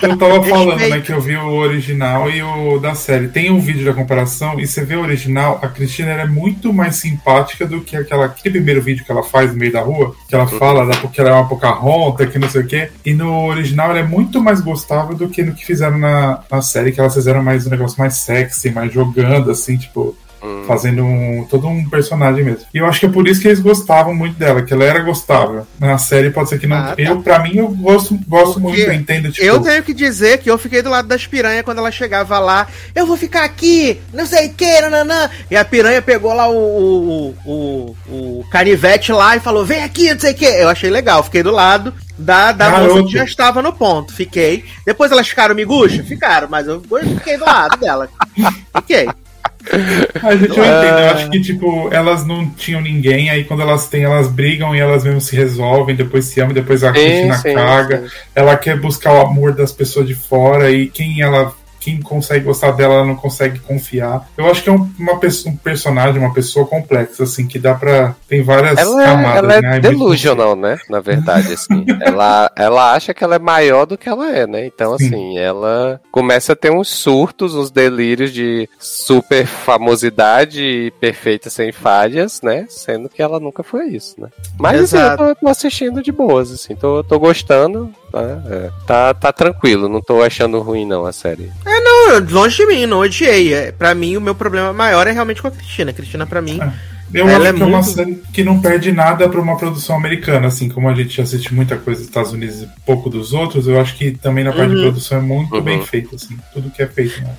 Speaker 3: Eu tava falando, né, que eu vi o original e o da série. Tem um vídeo da comparação e você vê o original, a Cristina é muito mais simpática do que aquela, aquele primeiro vídeo que ela faz no meio da rua, que ela fala da, que ela é uma Pocahontas, que não sei o quê. E no original ela é muito mais gostável do que no que fizeram na, na série, que elas fizeram mais um negócio mais sexy, mais jogando, assim, tipo, fazendo um, todo um personagem mesmo. E eu acho que é por isso que eles gostavam muito dela, que ela era gostável. Na série pode ser que não.
Speaker 2: Ah, tá.
Speaker 3: Eu, pra mim, eu gosto, gosto
Speaker 2: Porque
Speaker 3: muito, eu entendo, tipo.
Speaker 2: Eu tenho que dizer que eu fiquei do lado das piranhas quando ela chegava lá. Eu vou ficar aqui, não sei o que, nananã. E a piranha pegou lá o, o, o, o canivete lá e falou: vem aqui, não sei o que. Eu achei legal, fiquei do lado da, da
Speaker 3: Garoto.
Speaker 2: moça que já estava no ponto. Fiquei. Depois elas ficaram miguxa? Ficaram, mas eu fiquei do lado dela. Fiquei.
Speaker 3: A gente eu entendo, eu acho que, tipo, elas não tinham ninguém, aí quando elas têm, elas brigam e elas mesmo se resolvem, depois se amam, depois a
Speaker 5: Sim,
Speaker 3: Cristina
Speaker 5: sim,
Speaker 3: caga.
Speaker 5: sim.
Speaker 3: Ela quer buscar o amor das pessoas de fora e quem ela. Quem consegue gostar dela, ela não consegue confiar. Eu acho que é um, uma pessoa, um personagem, uma pessoa complexa, assim, que dá pra. Tem várias
Speaker 5: Ela é,
Speaker 3: camadas,
Speaker 5: ela é
Speaker 3: né?
Speaker 5: Delusional, né? Na verdade, assim. ela, ela acha que ela é maior do que ela é, né? Então,
Speaker 3: Sim.
Speaker 5: assim, ela começa a ter uns surtos, uns delírios de super famosidade e perfeita sem falhas, né? Sendo que ela nunca foi isso, né? Mas, assim, eu
Speaker 2: Exato.
Speaker 5: tô, tô assistindo de boas, assim. Tô, tô gostando. Tá, é. tá, tá tranquilo, não tô achando ruim, não, a série.
Speaker 2: Não, longe de mim, não odiei. É, pra mim, o meu problema maior é realmente com a Cristina. A Cristina, pra mim,
Speaker 3: Eu
Speaker 2: Ela
Speaker 3: acho
Speaker 2: é
Speaker 3: que é uma
Speaker 2: muito-
Speaker 3: série que não perde nada pra uma produção americana, assim como a gente assiste muita coisa dos Estados Unidos e pouco dos outros, eu acho que também na parte
Speaker 2: Uhum.
Speaker 3: de produção é muito
Speaker 5: Uhum.
Speaker 3: bem feito, assim, tudo que é feito. Né?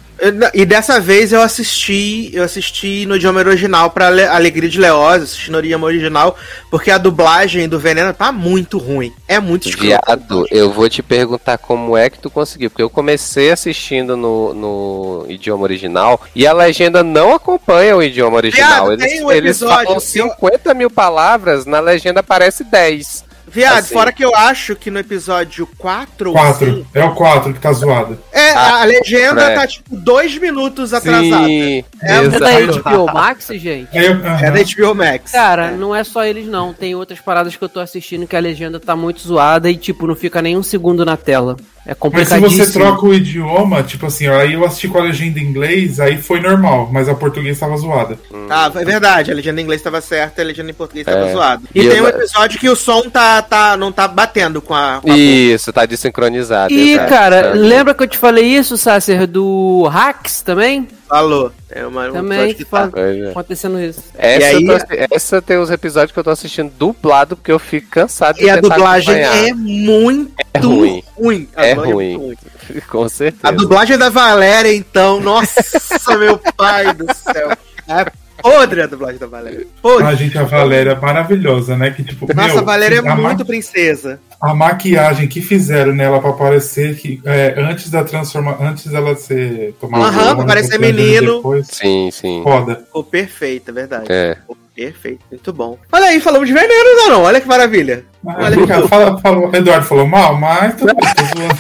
Speaker 2: E dessa vez eu assisti, eu assisti no idioma original pra Ale- Alegria de Leoz, assisti no idioma original, porque a dublagem do Veneno tá muito ruim. É muito escroto.
Speaker 5: Viado, eu vou te perguntar como é que tu conseguiu, porque eu comecei assistindo no, no idioma original e a legenda não acompanha o idioma original.
Speaker 2: Viado,
Speaker 5: eles
Speaker 2: tem um
Speaker 5: eles
Speaker 2: episódio
Speaker 5: falam
Speaker 2: que eu-
Speaker 5: 50 mil palavras, na legenda aparece 10.
Speaker 2: Viado,
Speaker 5: Assim.
Speaker 2: fora que eu acho que no episódio 4 ou
Speaker 3: Quatro.
Speaker 2: 5,
Speaker 3: É o 4 que tá zoado.
Speaker 2: É,
Speaker 5: Ah,
Speaker 2: a legenda
Speaker 5: é.
Speaker 2: tá tipo dois minutos atrasada.
Speaker 5: Sim,
Speaker 2: É
Speaker 6: É da
Speaker 5: exato.
Speaker 6: HBO Max, gente?
Speaker 3: Eu- aham.
Speaker 2: É da HBO Max.
Speaker 6: Cara, não é só eles não. Tem outras paradas que eu tô assistindo que a legenda tá muito zoada e, tipo, não fica nem um segundo na tela. É
Speaker 3: Mas se
Speaker 6: complicadíssimo.
Speaker 3: você troca o idioma, tipo assim, aí eu assisti com a legenda em inglês, aí foi normal, mas a português tava zoada.
Speaker 2: Ah, é verdade, a legenda em inglês tava certa, a legenda em português tava
Speaker 5: É.
Speaker 2: zoada. E,
Speaker 5: E
Speaker 2: tem
Speaker 5: eu-
Speaker 2: um episódio que o som tá, tá, não tá batendo com a. Com a
Speaker 5: Isso, tá desincronizado.
Speaker 6: E,
Speaker 5: exato.
Speaker 6: cara,
Speaker 5: É.
Speaker 6: lembra que eu te falei isso, Sácer, do Hacks também?
Speaker 2: Falou. É uma, um
Speaker 6: Também
Speaker 2: que tá.
Speaker 5: é.
Speaker 6: acontecendo isso.
Speaker 5: Essa,
Speaker 2: E aí-
Speaker 5: eu tô essa tem os episódios que eu tô assistindo dublado porque eu fico cansado de
Speaker 2: E a dublagem
Speaker 5: acompanhar.
Speaker 2: é muito
Speaker 5: É ruim.
Speaker 2: ruim.
Speaker 5: É
Speaker 2: dublagem
Speaker 5: ruim.
Speaker 2: muito
Speaker 5: Com certeza.
Speaker 2: A dublagem da Valéria, então, nossa, meu pai do céu. É podre a dublagem da Valéria. Podre.
Speaker 3: A gente, a Valéria é maravilhosa, né? Que, tipo,
Speaker 2: Nossa,
Speaker 3: meu,
Speaker 2: a Valéria é
Speaker 3: a
Speaker 2: muito
Speaker 3: ma-
Speaker 2: princesa.
Speaker 3: A maquiagem que fizeram nela pra parecer que é, antes da transformação, antes dela ser tomada
Speaker 2: Aham, pra
Speaker 3: hormônio
Speaker 2: parecer menino.
Speaker 3: Depois,
Speaker 5: Sim, sim.
Speaker 3: foda.
Speaker 2: Ficou perfeita, é verdade.
Speaker 5: É.
Speaker 2: Ficou perfeito, muito bom. Olha aí, falamos de veneno, não, não. Olha que maravilha.
Speaker 3: Olha, cara, fala, fala, Eduardo falou mal, mas tudo bem, tô zoando.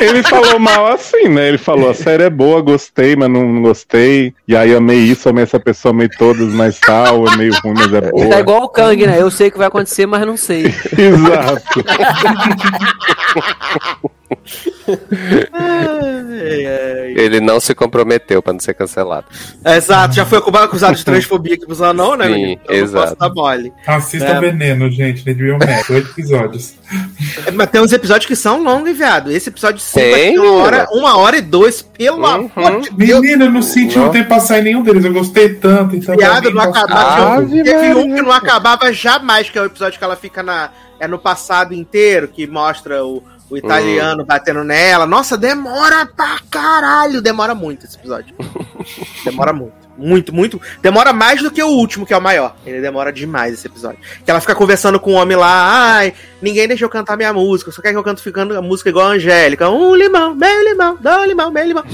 Speaker 4: Ele falou mal assim, né? Ele falou, a série é boa, gostei, mas não, gostei. E aí amei isso, amei essa pessoa, amei todas, mas tal, é meio ruim, mas é
Speaker 6: Tá
Speaker 4: boa.
Speaker 6: igual o Kang, né? Eu sei o que vai acontecer, mas não sei.
Speaker 4: Exato.
Speaker 5: Ele não se comprometeu pra não ser cancelado.
Speaker 2: Exato, já foi acusado de transfobia aqui pros não, né,
Speaker 5: Sim?
Speaker 2: Então eu não
Speaker 5: exato.
Speaker 2: posso dar mole.
Speaker 3: Assista
Speaker 2: É.
Speaker 3: Veneno, gente, na HBO Max, oito episódios.
Speaker 2: É, Mas tem uns episódios que são longos, viado. Esse episódio sim vai
Speaker 5: Tem,
Speaker 2: uma hora, uma hora e dois, pelo
Speaker 5: Uhum.
Speaker 2: amor de Deus.
Speaker 3: Menina, eu não senti não
Speaker 5: Não.
Speaker 3: tem passar em nenhum deles, eu gostei tanto. Então
Speaker 2: Viado, não acabava.
Speaker 5: Ave
Speaker 2: Teve um que não acabava jamais, que é o episódio que ela fica na. É no passado inteiro, que mostra o, o italiano batendo nela. Nossa, demora pra caralho. Demora muito esse episódio. demora muito. Muito, muito. Demora mais do que o último, que é o maior. Ele demora demais esse episódio. Que ela fica conversando com o homem lá. Ai, ninguém deixa eu cantar minha música. Só quer que eu canto ficando a música igual a Angélica. Um limão, meio limão, dois limão, meio limão.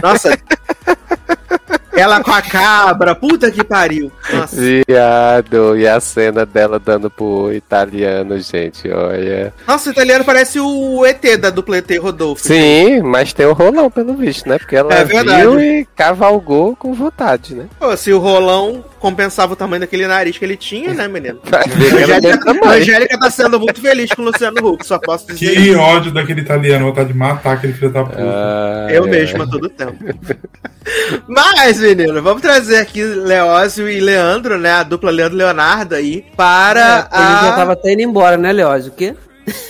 Speaker 2: Nossa. ela com a cabra. Puta que pariu. Nossa.
Speaker 5: Viado, e a cena dela dando pro italiano, gente, olha.
Speaker 2: Nossa, o italiano parece o ET da dupla ET Rodolfo.
Speaker 5: Sim, mas tem o rolão pelo visto, né? Porque ela
Speaker 2: É
Speaker 5: viu e cavalgou com vontade, né?
Speaker 2: Pô, se o rolão compensava o tamanho daquele nariz que ele tinha, né, menino? A Angélica, a
Speaker 5: tamanho.
Speaker 2: Angélica tá sendo muito feliz com o Luciano Huck, só posso dizer
Speaker 3: Que
Speaker 2: isso.
Speaker 3: ódio daquele italiano, vontade de matar aquele filho da puta.
Speaker 5: Ah,
Speaker 2: Eu
Speaker 5: é.
Speaker 2: mesmo a todo tempo. Mas, menino, vamos trazer aqui Leózio e Leandro, né? A dupla Leandro e Leonardo aí, para
Speaker 6: Ele já
Speaker 2: a-
Speaker 6: tava até indo embora, né, Leózio? O quê?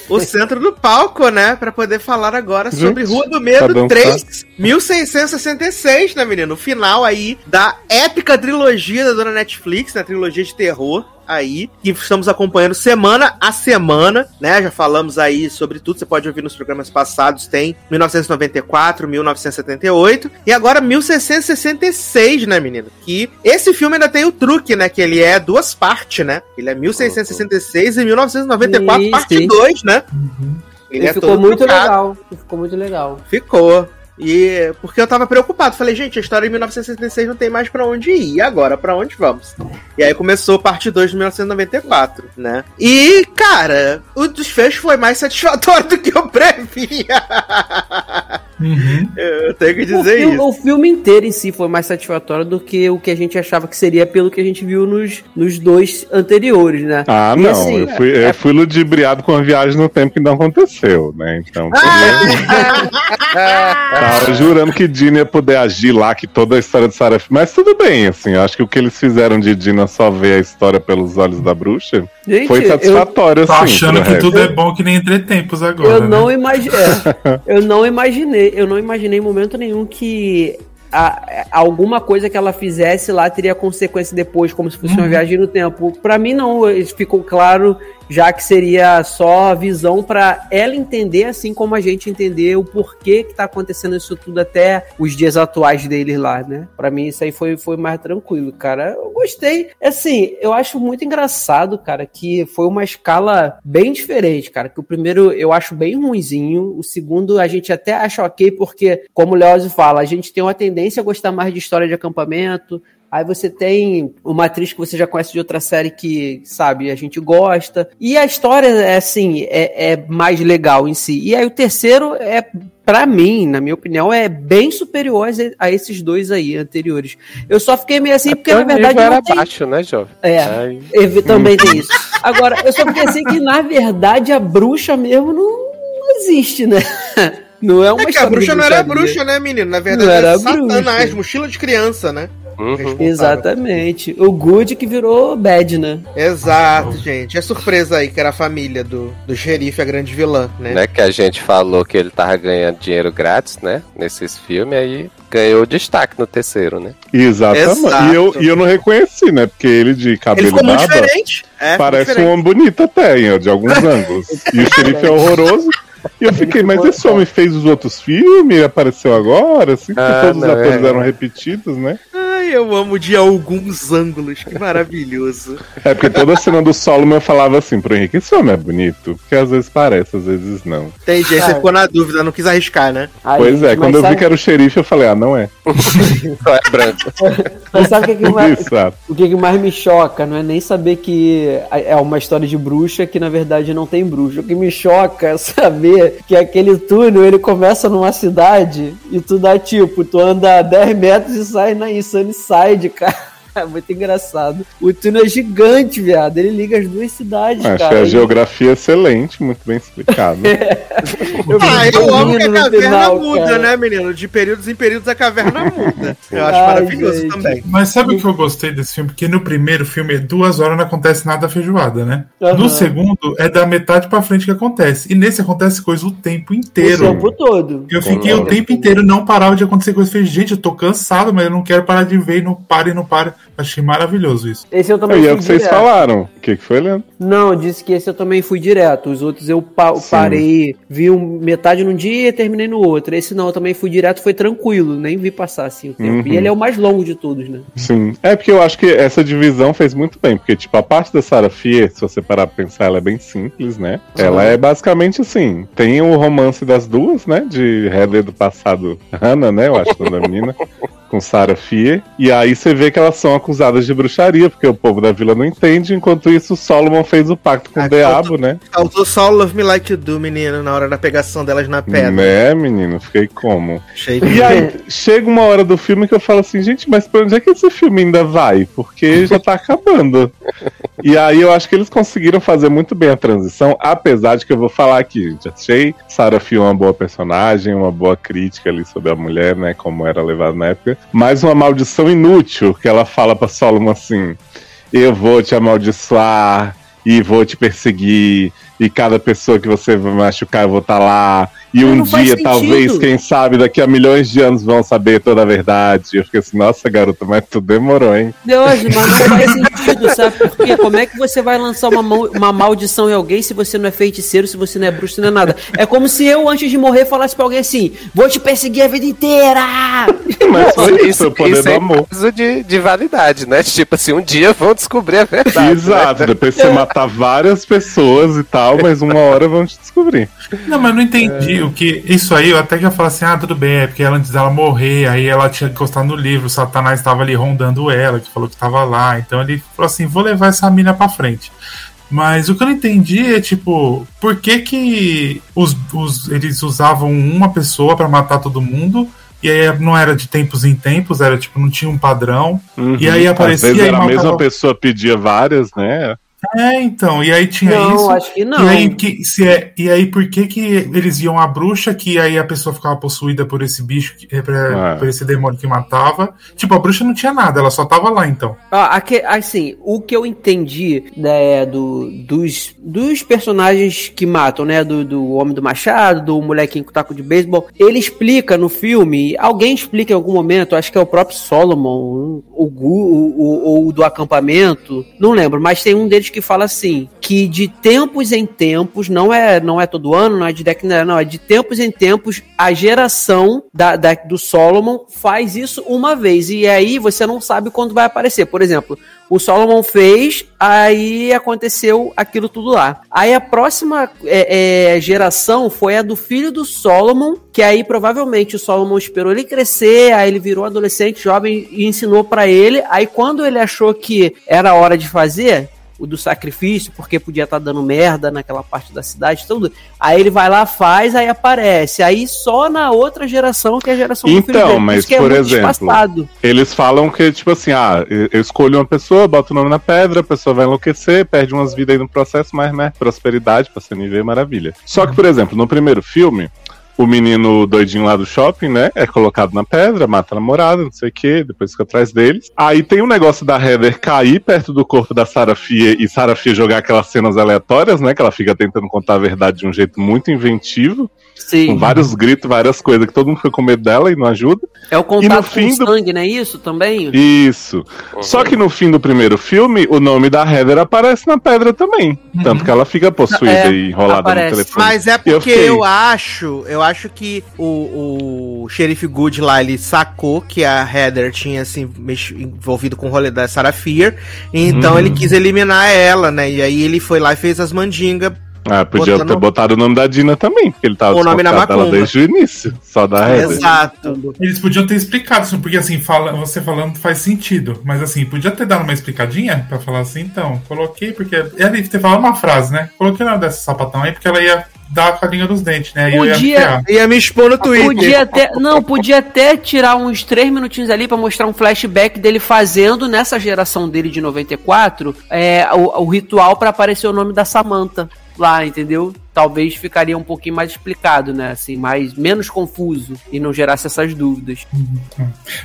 Speaker 2: o centro do palco, né? Pra poder falar agora sobre Rua do Medo
Speaker 4: dançar.
Speaker 2: 3, 1666, né, menino? O final aí da épica trilogia da dona Netflix, né? Trilogia de terror aí, que estamos acompanhando semana a semana, né? Já falamos aí sobre tudo, você pode ouvir nos programas passados, tem 1994, 1978 e agora 1666, né, menino? Que esse filme ainda tem o truque, né? Que ele é duas partes, né? Ele é 1666 e 1994,
Speaker 6: Sim,
Speaker 2: parte
Speaker 6: sim.
Speaker 2: 2, né?
Speaker 6: Ele,
Speaker 2: é
Speaker 6: ficou muito
Speaker 2: trucado.
Speaker 6: legal. Ele ficou muito legal.
Speaker 2: Ficou. E porque eu tava preocupado, falei, gente, a história em 1966 não tem mais pra onde ir. E agora, pra onde vamos? E aí começou parte 2 de 1994, né? E, cara, o desfecho foi mais satisfatório do que eu previa.
Speaker 3: Uhum.
Speaker 2: eu tenho que
Speaker 6: O
Speaker 2: dizer
Speaker 6: filme,
Speaker 2: isso.
Speaker 6: o filme inteiro em si foi mais satisfatório do que o que a gente achava que seria pelo que a gente viu nos, nos dois anteriores, né?
Speaker 4: Ah,
Speaker 6: E
Speaker 4: não.
Speaker 6: assim,
Speaker 4: eu, fui, eu fui ludibriado com a viagem no tempo que não aconteceu, né? Então, tava jurando que Dina ia poder agir lá, que toda a história de Sarah. Mas tudo bem, assim. Eu acho que o que eles fizeram de Dina só ver a história pelos olhos da bruxa
Speaker 6: Gente,
Speaker 4: foi
Speaker 6: eu,
Speaker 4: satisfatório,
Speaker 3: Tô
Speaker 4: assim.
Speaker 3: achando que tudo é bom que nem entretempos agora.
Speaker 6: eu
Speaker 3: né?
Speaker 6: não imaginei. eu não imaginei, eu não imaginei em momento nenhum que a- alguma coisa que ela fizesse lá teria consequência depois, como se fosse uma viagem no tempo. Pra mim, não. Ficou claro já que seria só visão pra ela entender, assim como a gente entender o porquê que tá acontecendo isso tudo até os dias atuais deles lá, né? Pra mim, isso aí foi, foi mais tranquilo, cara. Eu gostei. Assim, eu acho muito engraçado, cara, que foi uma escala bem diferente, cara. Que o primeiro eu acho bem ruinzinho, o segundo a gente até acha ok, porque, como o Leozio fala, a gente tem uma tendência a gostar mais de história de acampamento, Aí você tem uma atriz que você já conhece de outra série que, sabe, a gente gosta. E a história, é assim, é, é mais legal em si. E aí o terceiro é, pra mim, na minha opinião, é bem superior a esse- a esses dois aí anteriores. Eu só fiquei meio assim, porque na verdade
Speaker 5: era
Speaker 6: tem...
Speaker 5: baixo, né, jovem?
Speaker 6: É.
Speaker 5: Ai,
Speaker 6: Também tem isso. Agora, eu só fiquei assim que, na verdade, a bruxa mesmo não, não existe, né? Não é uma
Speaker 2: É que a bruxa não era bruxa, né, menino? Na verdade,
Speaker 6: Não era
Speaker 2: era Satanás,
Speaker 6: bruxa.
Speaker 2: mochila de criança, né?
Speaker 5: Uhum.
Speaker 6: Exatamente. O Good que virou bad, né?
Speaker 2: Exato, gente. É surpresa aí que era a família do, do xerife, a grande vilã, né?
Speaker 5: Né, que a gente falou que ele tava ganhando dinheiro grátis, né? Nesses filmes, aí ganhou destaque no terceiro, né?
Speaker 4: Exatamente.
Speaker 2: Exato.
Speaker 4: E eu, e eu não reconheci, né? Porque ele de
Speaker 2: Ele
Speaker 4: cabelo e
Speaker 2: muito
Speaker 4: barba
Speaker 2: diferente. É,
Speaker 4: parece um
Speaker 2: diferente.
Speaker 4: homem bonito até, de alguns ângulos. E o xerife é horroroso. E eu fiquei, mas esse homem fez os outros filmes, apareceu agora, assim,
Speaker 5: Ah,
Speaker 4: todos os atores
Speaker 5: é.
Speaker 4: eram repetidos, né?
Speaker 2: Ai, eu amo de alguns ângulos. Que maravilhoso.
Speaker 4: É porque toda cena do Solomon eu falava assim pro Henrique, esse homem é bonito, porque às vezes parece, às vezes não.
Speaker 2: Entendi. Aí você ficou na dúvida, não quis arriscar, né?
Speaker 6: Ai,
Speaker 4: pois é, quando eu vi
Speaker 6: sabe-
Speaker 4: que era o xerife, eu falei, ah, não é.
Speaker 5: Só é branco.
Speaker 6: Mas sabe o que, que mais, o que, que mais me choca? Não é nem saber que é uma história de bruxa que na verdade não tem bruxa. O que me choca é saber que aquele túnel ele começa numa cidade e tu dá tipo, tu anda 10 metros e sai na Sunnyside, cara. É muito engraçado. O túnel é gigante, viado. Ele liga as duas cidades,
Speaker 4: Achei
Speaker 6: cara.
Speaker 4: a geografia excelente, muito bem explicado.
Speaker 6: Eu
Speaker 2: Ah, eu amo que a caverna
Speaker 6: final,
Speaker 2: muda,
Speaker 6: cara.
Speaker 2: né, menino? De períodos em períodos a caverna muda. Eu acho
Speaker 6: Ai,
Speaker 2: maravilhoso
Speaker 6: gente.
Speaker 2: também.
Speaker 3: Mas sabe o que eu gostei desse filme? Porque no primeiro filme, duas horas não acontece nada feijoada, né?
Speaker 6: Aham.
Speaker 3: No segundo, é da metade pra frente que acontece. E nesse acontece coisa o tempo
Speaker 6: O
Speaker 3: inteiro.
Speaker 6: tempo todo.
Speaker 3: Eu fiquei o tempo inteiro, não parava de acontecer coisa. Eu falei, gente, eu tô cansado, mas eu não quero parar de ver e não para e não para. Achei maravilhoso isso.
Speaker 6: Esse eu também
Speaker 4: E é
Speaker 6: fui
Speaker 4: o que vocês
Speaker 6: direto.
Speaker 4: falaram. O que, que foi, Leandro?
Speaker 6: Não, eu disse que esse eu também fui direto. Os outros eu pa-
Speaker 4: Sim.
Speaker 6: parei, vi um- metade num dia e terminei no outro. Esse não, eu também fui direto, foi tranquilo, nem vi passar assim o tempo.
Speaker 4: Uhum.
Speaker 6: E ele é o mais longo de todos, né?
Speaker 4: Sim. É porque eu acho que essa divisão fez muito bem. Porque, tipo, a parte da Sarah Fier, se você parar pra pensar, ela é bem simples, né? Ela é basicamente assim: tem o romance das duas, né? De Heather do passado, Hannah, né? Eu acho é da menina. Com Sarah Fier. E aí você vê que elas são acusadas de bruxaria, porque o povo da vila não entende. Enquanto isso, o Solomon fez o pacto com
Speaker 2: Ah,
Speaker 4: o diabo, né?
Speaker 2: Causou só o Love Me Like You Do, menino, na hora da pegação delas na pedra.
Speaker 4: Né, menino? Fiquei como?
Speaker 2: Achei
Speaker 4: E aí, chega uma hora do filme que eu falo assim, gente, mas pra onde é que esse filme ainda vai? Porque já tá acabando. E aí eu acho que eles conseguiram fazer muito bem a transição, apesar de que eu vou falar aqui, gente. Achei Sarah Fio uma boa personagem, uma boa crítica ali sobre a mulher, né? Como era levada na época. Mas uma maldição inútil que ela fala pra Solomon assim: Eu vou te amaldiçoar e vou te perseguir. E cada pessoa que você vai machucar, eu vou estar lá. E um
Speaker 6: não
Speaker 4: dia,
Speaker 6: sentido.
Speaker 4: talvez, quem sabe, daqui a milhões de anos vão saber toda a verdade. E eu fiquei assim, nossa, garota, mas tu demorou, hein?
Speaker 6: Deus, mas não faz sentido, sabe? Porque como é que você vai lançar uma, uma maldição em alguém se você não é feiticeiro, se você não é bruxo, se não é nada? É como se eu, antes de morrer, falasse pra alguém assim: vou te perseguir a vida inteira!
Speaker 4: Mas foi isso, o poder
Speaker 5: isso
Speaker 4: do
Speaker 5: é
Speaker 4: amor.
Speaker 5: caso de, de validade, né? Tipo assim, um dia vão descobrir a verdade.
Speaker 4: Exato,
Speaker 5: né?
Speaker 4: depois você matar várias pessoas e tal, mas uma hora te descobrir.
Speaker 3: Não, mas eu não entendi o que. Isso aí, eu até que ia falar assim, ah, tudo bem, é porque ela, antes dela morrer, aí ela tinha encostado no livro, o Satanás estava ali rondando ela, que falou que estava lá. Então ele falou assim, vou levar essa mina pra frente. Mas o que eu não entendi é, tipo, por que que os, os, eles usavam uma pessoa pra matar todo mundo? E aí não era de tempos em tempos, era tipo, não tinha um padrão. E aí
Speaker 4: Às
Speaker 3: aparecia
Speaker 4: vezes
Speaker 3: e
Speaker 4: era a
Speaker 3: matava-
Speaker 4: mesma pessoa pedia várias, né?
Speaker 3: É, então, e aí tinha
Speaker 6: Não,
Speaker 3: isso.
Speaker 6: acho que não.
Speaker 3: E aí, que, se é, e aí, por que que eles iam a bruxa, que aí a pessoa ficava possuída por esse bicho, que- é, pra-
Speaker 4: É.
Speaker 3: por esse demônio que matava? Tipo, a bruxa não tinha nada, ela só tava lá, então.
Speaker 6: Ó, aque- assim, o que eu entendi né, do, dos, dos personagens que matam, né? Do, do Homem do Machado, do molequinho com taco de beisebol, ele explica no filme, alguém explica em algum momento, acho que é o próprio Solomon, o Gu, o, o, o do acampamento, não lembro, mas tem um deles que fala assim, que de tempos em tempos, não é, não é todo ano, não é de década, não, é de tempos em tempos, a geração da, da- do Solomon faz isso uma vez, e aí você não sabe quando vai aparecer. Por exemplo, o Solomon fez, aí aconteceu aquilo tudo lá. Aí a próxima é, é, geração foi a do filho do Solomon, que aí provavelmente o Solomon esperou ele crescer, aí ele virou adolescente, jovem e ensinou pra ele. Aí quando ele achou que era hora de fazer, o do sacrifício, porque podia estar dando merda naquela parte da cidade, tudo. Aí ele vai lá, faz, aí aparece. Aí só na outra geração, que é a geração
Speaker 4: Então,
Speaker 6: dele.
Speaker 4: Mas,
Speaker 6: é
Speaker 4: por
Speaker 6: muito
Speaker 4: exemplo,
Speaker 6: espaçado.
Speaker 4: Eles falam que, tipo assim, ah, eu escolho uma pessoa, boto o nome na pedra, a pessoa vai enlouquecer, perde umas vidas aí no processo, mas, né, prosperidade pra nível, maravilha. Só que, por exemplo, no primeiro filme, o menino doidinho lá do shopping, né, é colocado na pedra, mata a namorada, não sei o que, depois fica atrás deles. Aí tem um negócio da Heather cair perto do corpo da Sarah Fia e Sarah Fia jogar aquelas cenas aleatórias, né, que ela fica tentando contar a verdade de um jeito muito inventivo,
Speaker 6: Sim.
Speaker 4: com vários gritos, várias coisas que todo mundo fica com medo dela e não ajuda.
Speaker 6: É o contato com o
Speaker 4: do-
Speaker 6: sangue, não é isso também?
Speaker 4: Isso. Só que no fim do primeiro filme, o nome da Heather aparece na pedra também. Tanto que ela fica possuída
Speaker 6: É,
Speaker 4: e enrolada
Speaker 6: aparece.
Speaker 4: no telefone.
Speaker 2: Mas é
Speaker 4: Eu
Speaker 2: porque
Speaker 4: fiquei-
Speaker 2: eu acho, eu acho que o, o xerife Good lá, ele sacou que a Heather tinha se mex- envolvido com o rolê da Sarah Fear, então
Speaker 4: Uhum.
Speaker 2: ele quis eliminar ela, né? E aí ele foi lá e fez as mandingas.
Speaker 4: Ah, podia
Speaker 2: botando-
Speaker 4: ter botado o nome da Dina também, porque ele tava
Speaker 2: O nome na
Speaker 4: dela
Speaker 2: macumba.
Speaker 4: desde o início. Só da Heather.
Speaker 2: Exato.
Speaker 3: Eles podiam ter explicado isso, porque assim, fala, você falando faz sentido. Mas assim, podia ter dado uma explicadinha pra falar assim, então, coloquei, porque. Ela ia ter falado uma frase, né? Coloquei o nome dessa sapatão aí, porque ela ia dar com a linha dos dentes, né? Aí eu ia
Speaker 6: Podia-.
Speaker 2: Ia me expor no Twitter.
Speaker 6: Podia até, não, podia até tirar uns três minutinhos ali pra mostrar um flashback dele fazendo nessa geração dele de 94 é, o, o ritual pra aparecer o nome da Samantha lá, entendeu? Talvez ficaria um pouquinho mais explicado, né? Assim, mais menos confuso e não gerasse essas dúvidas.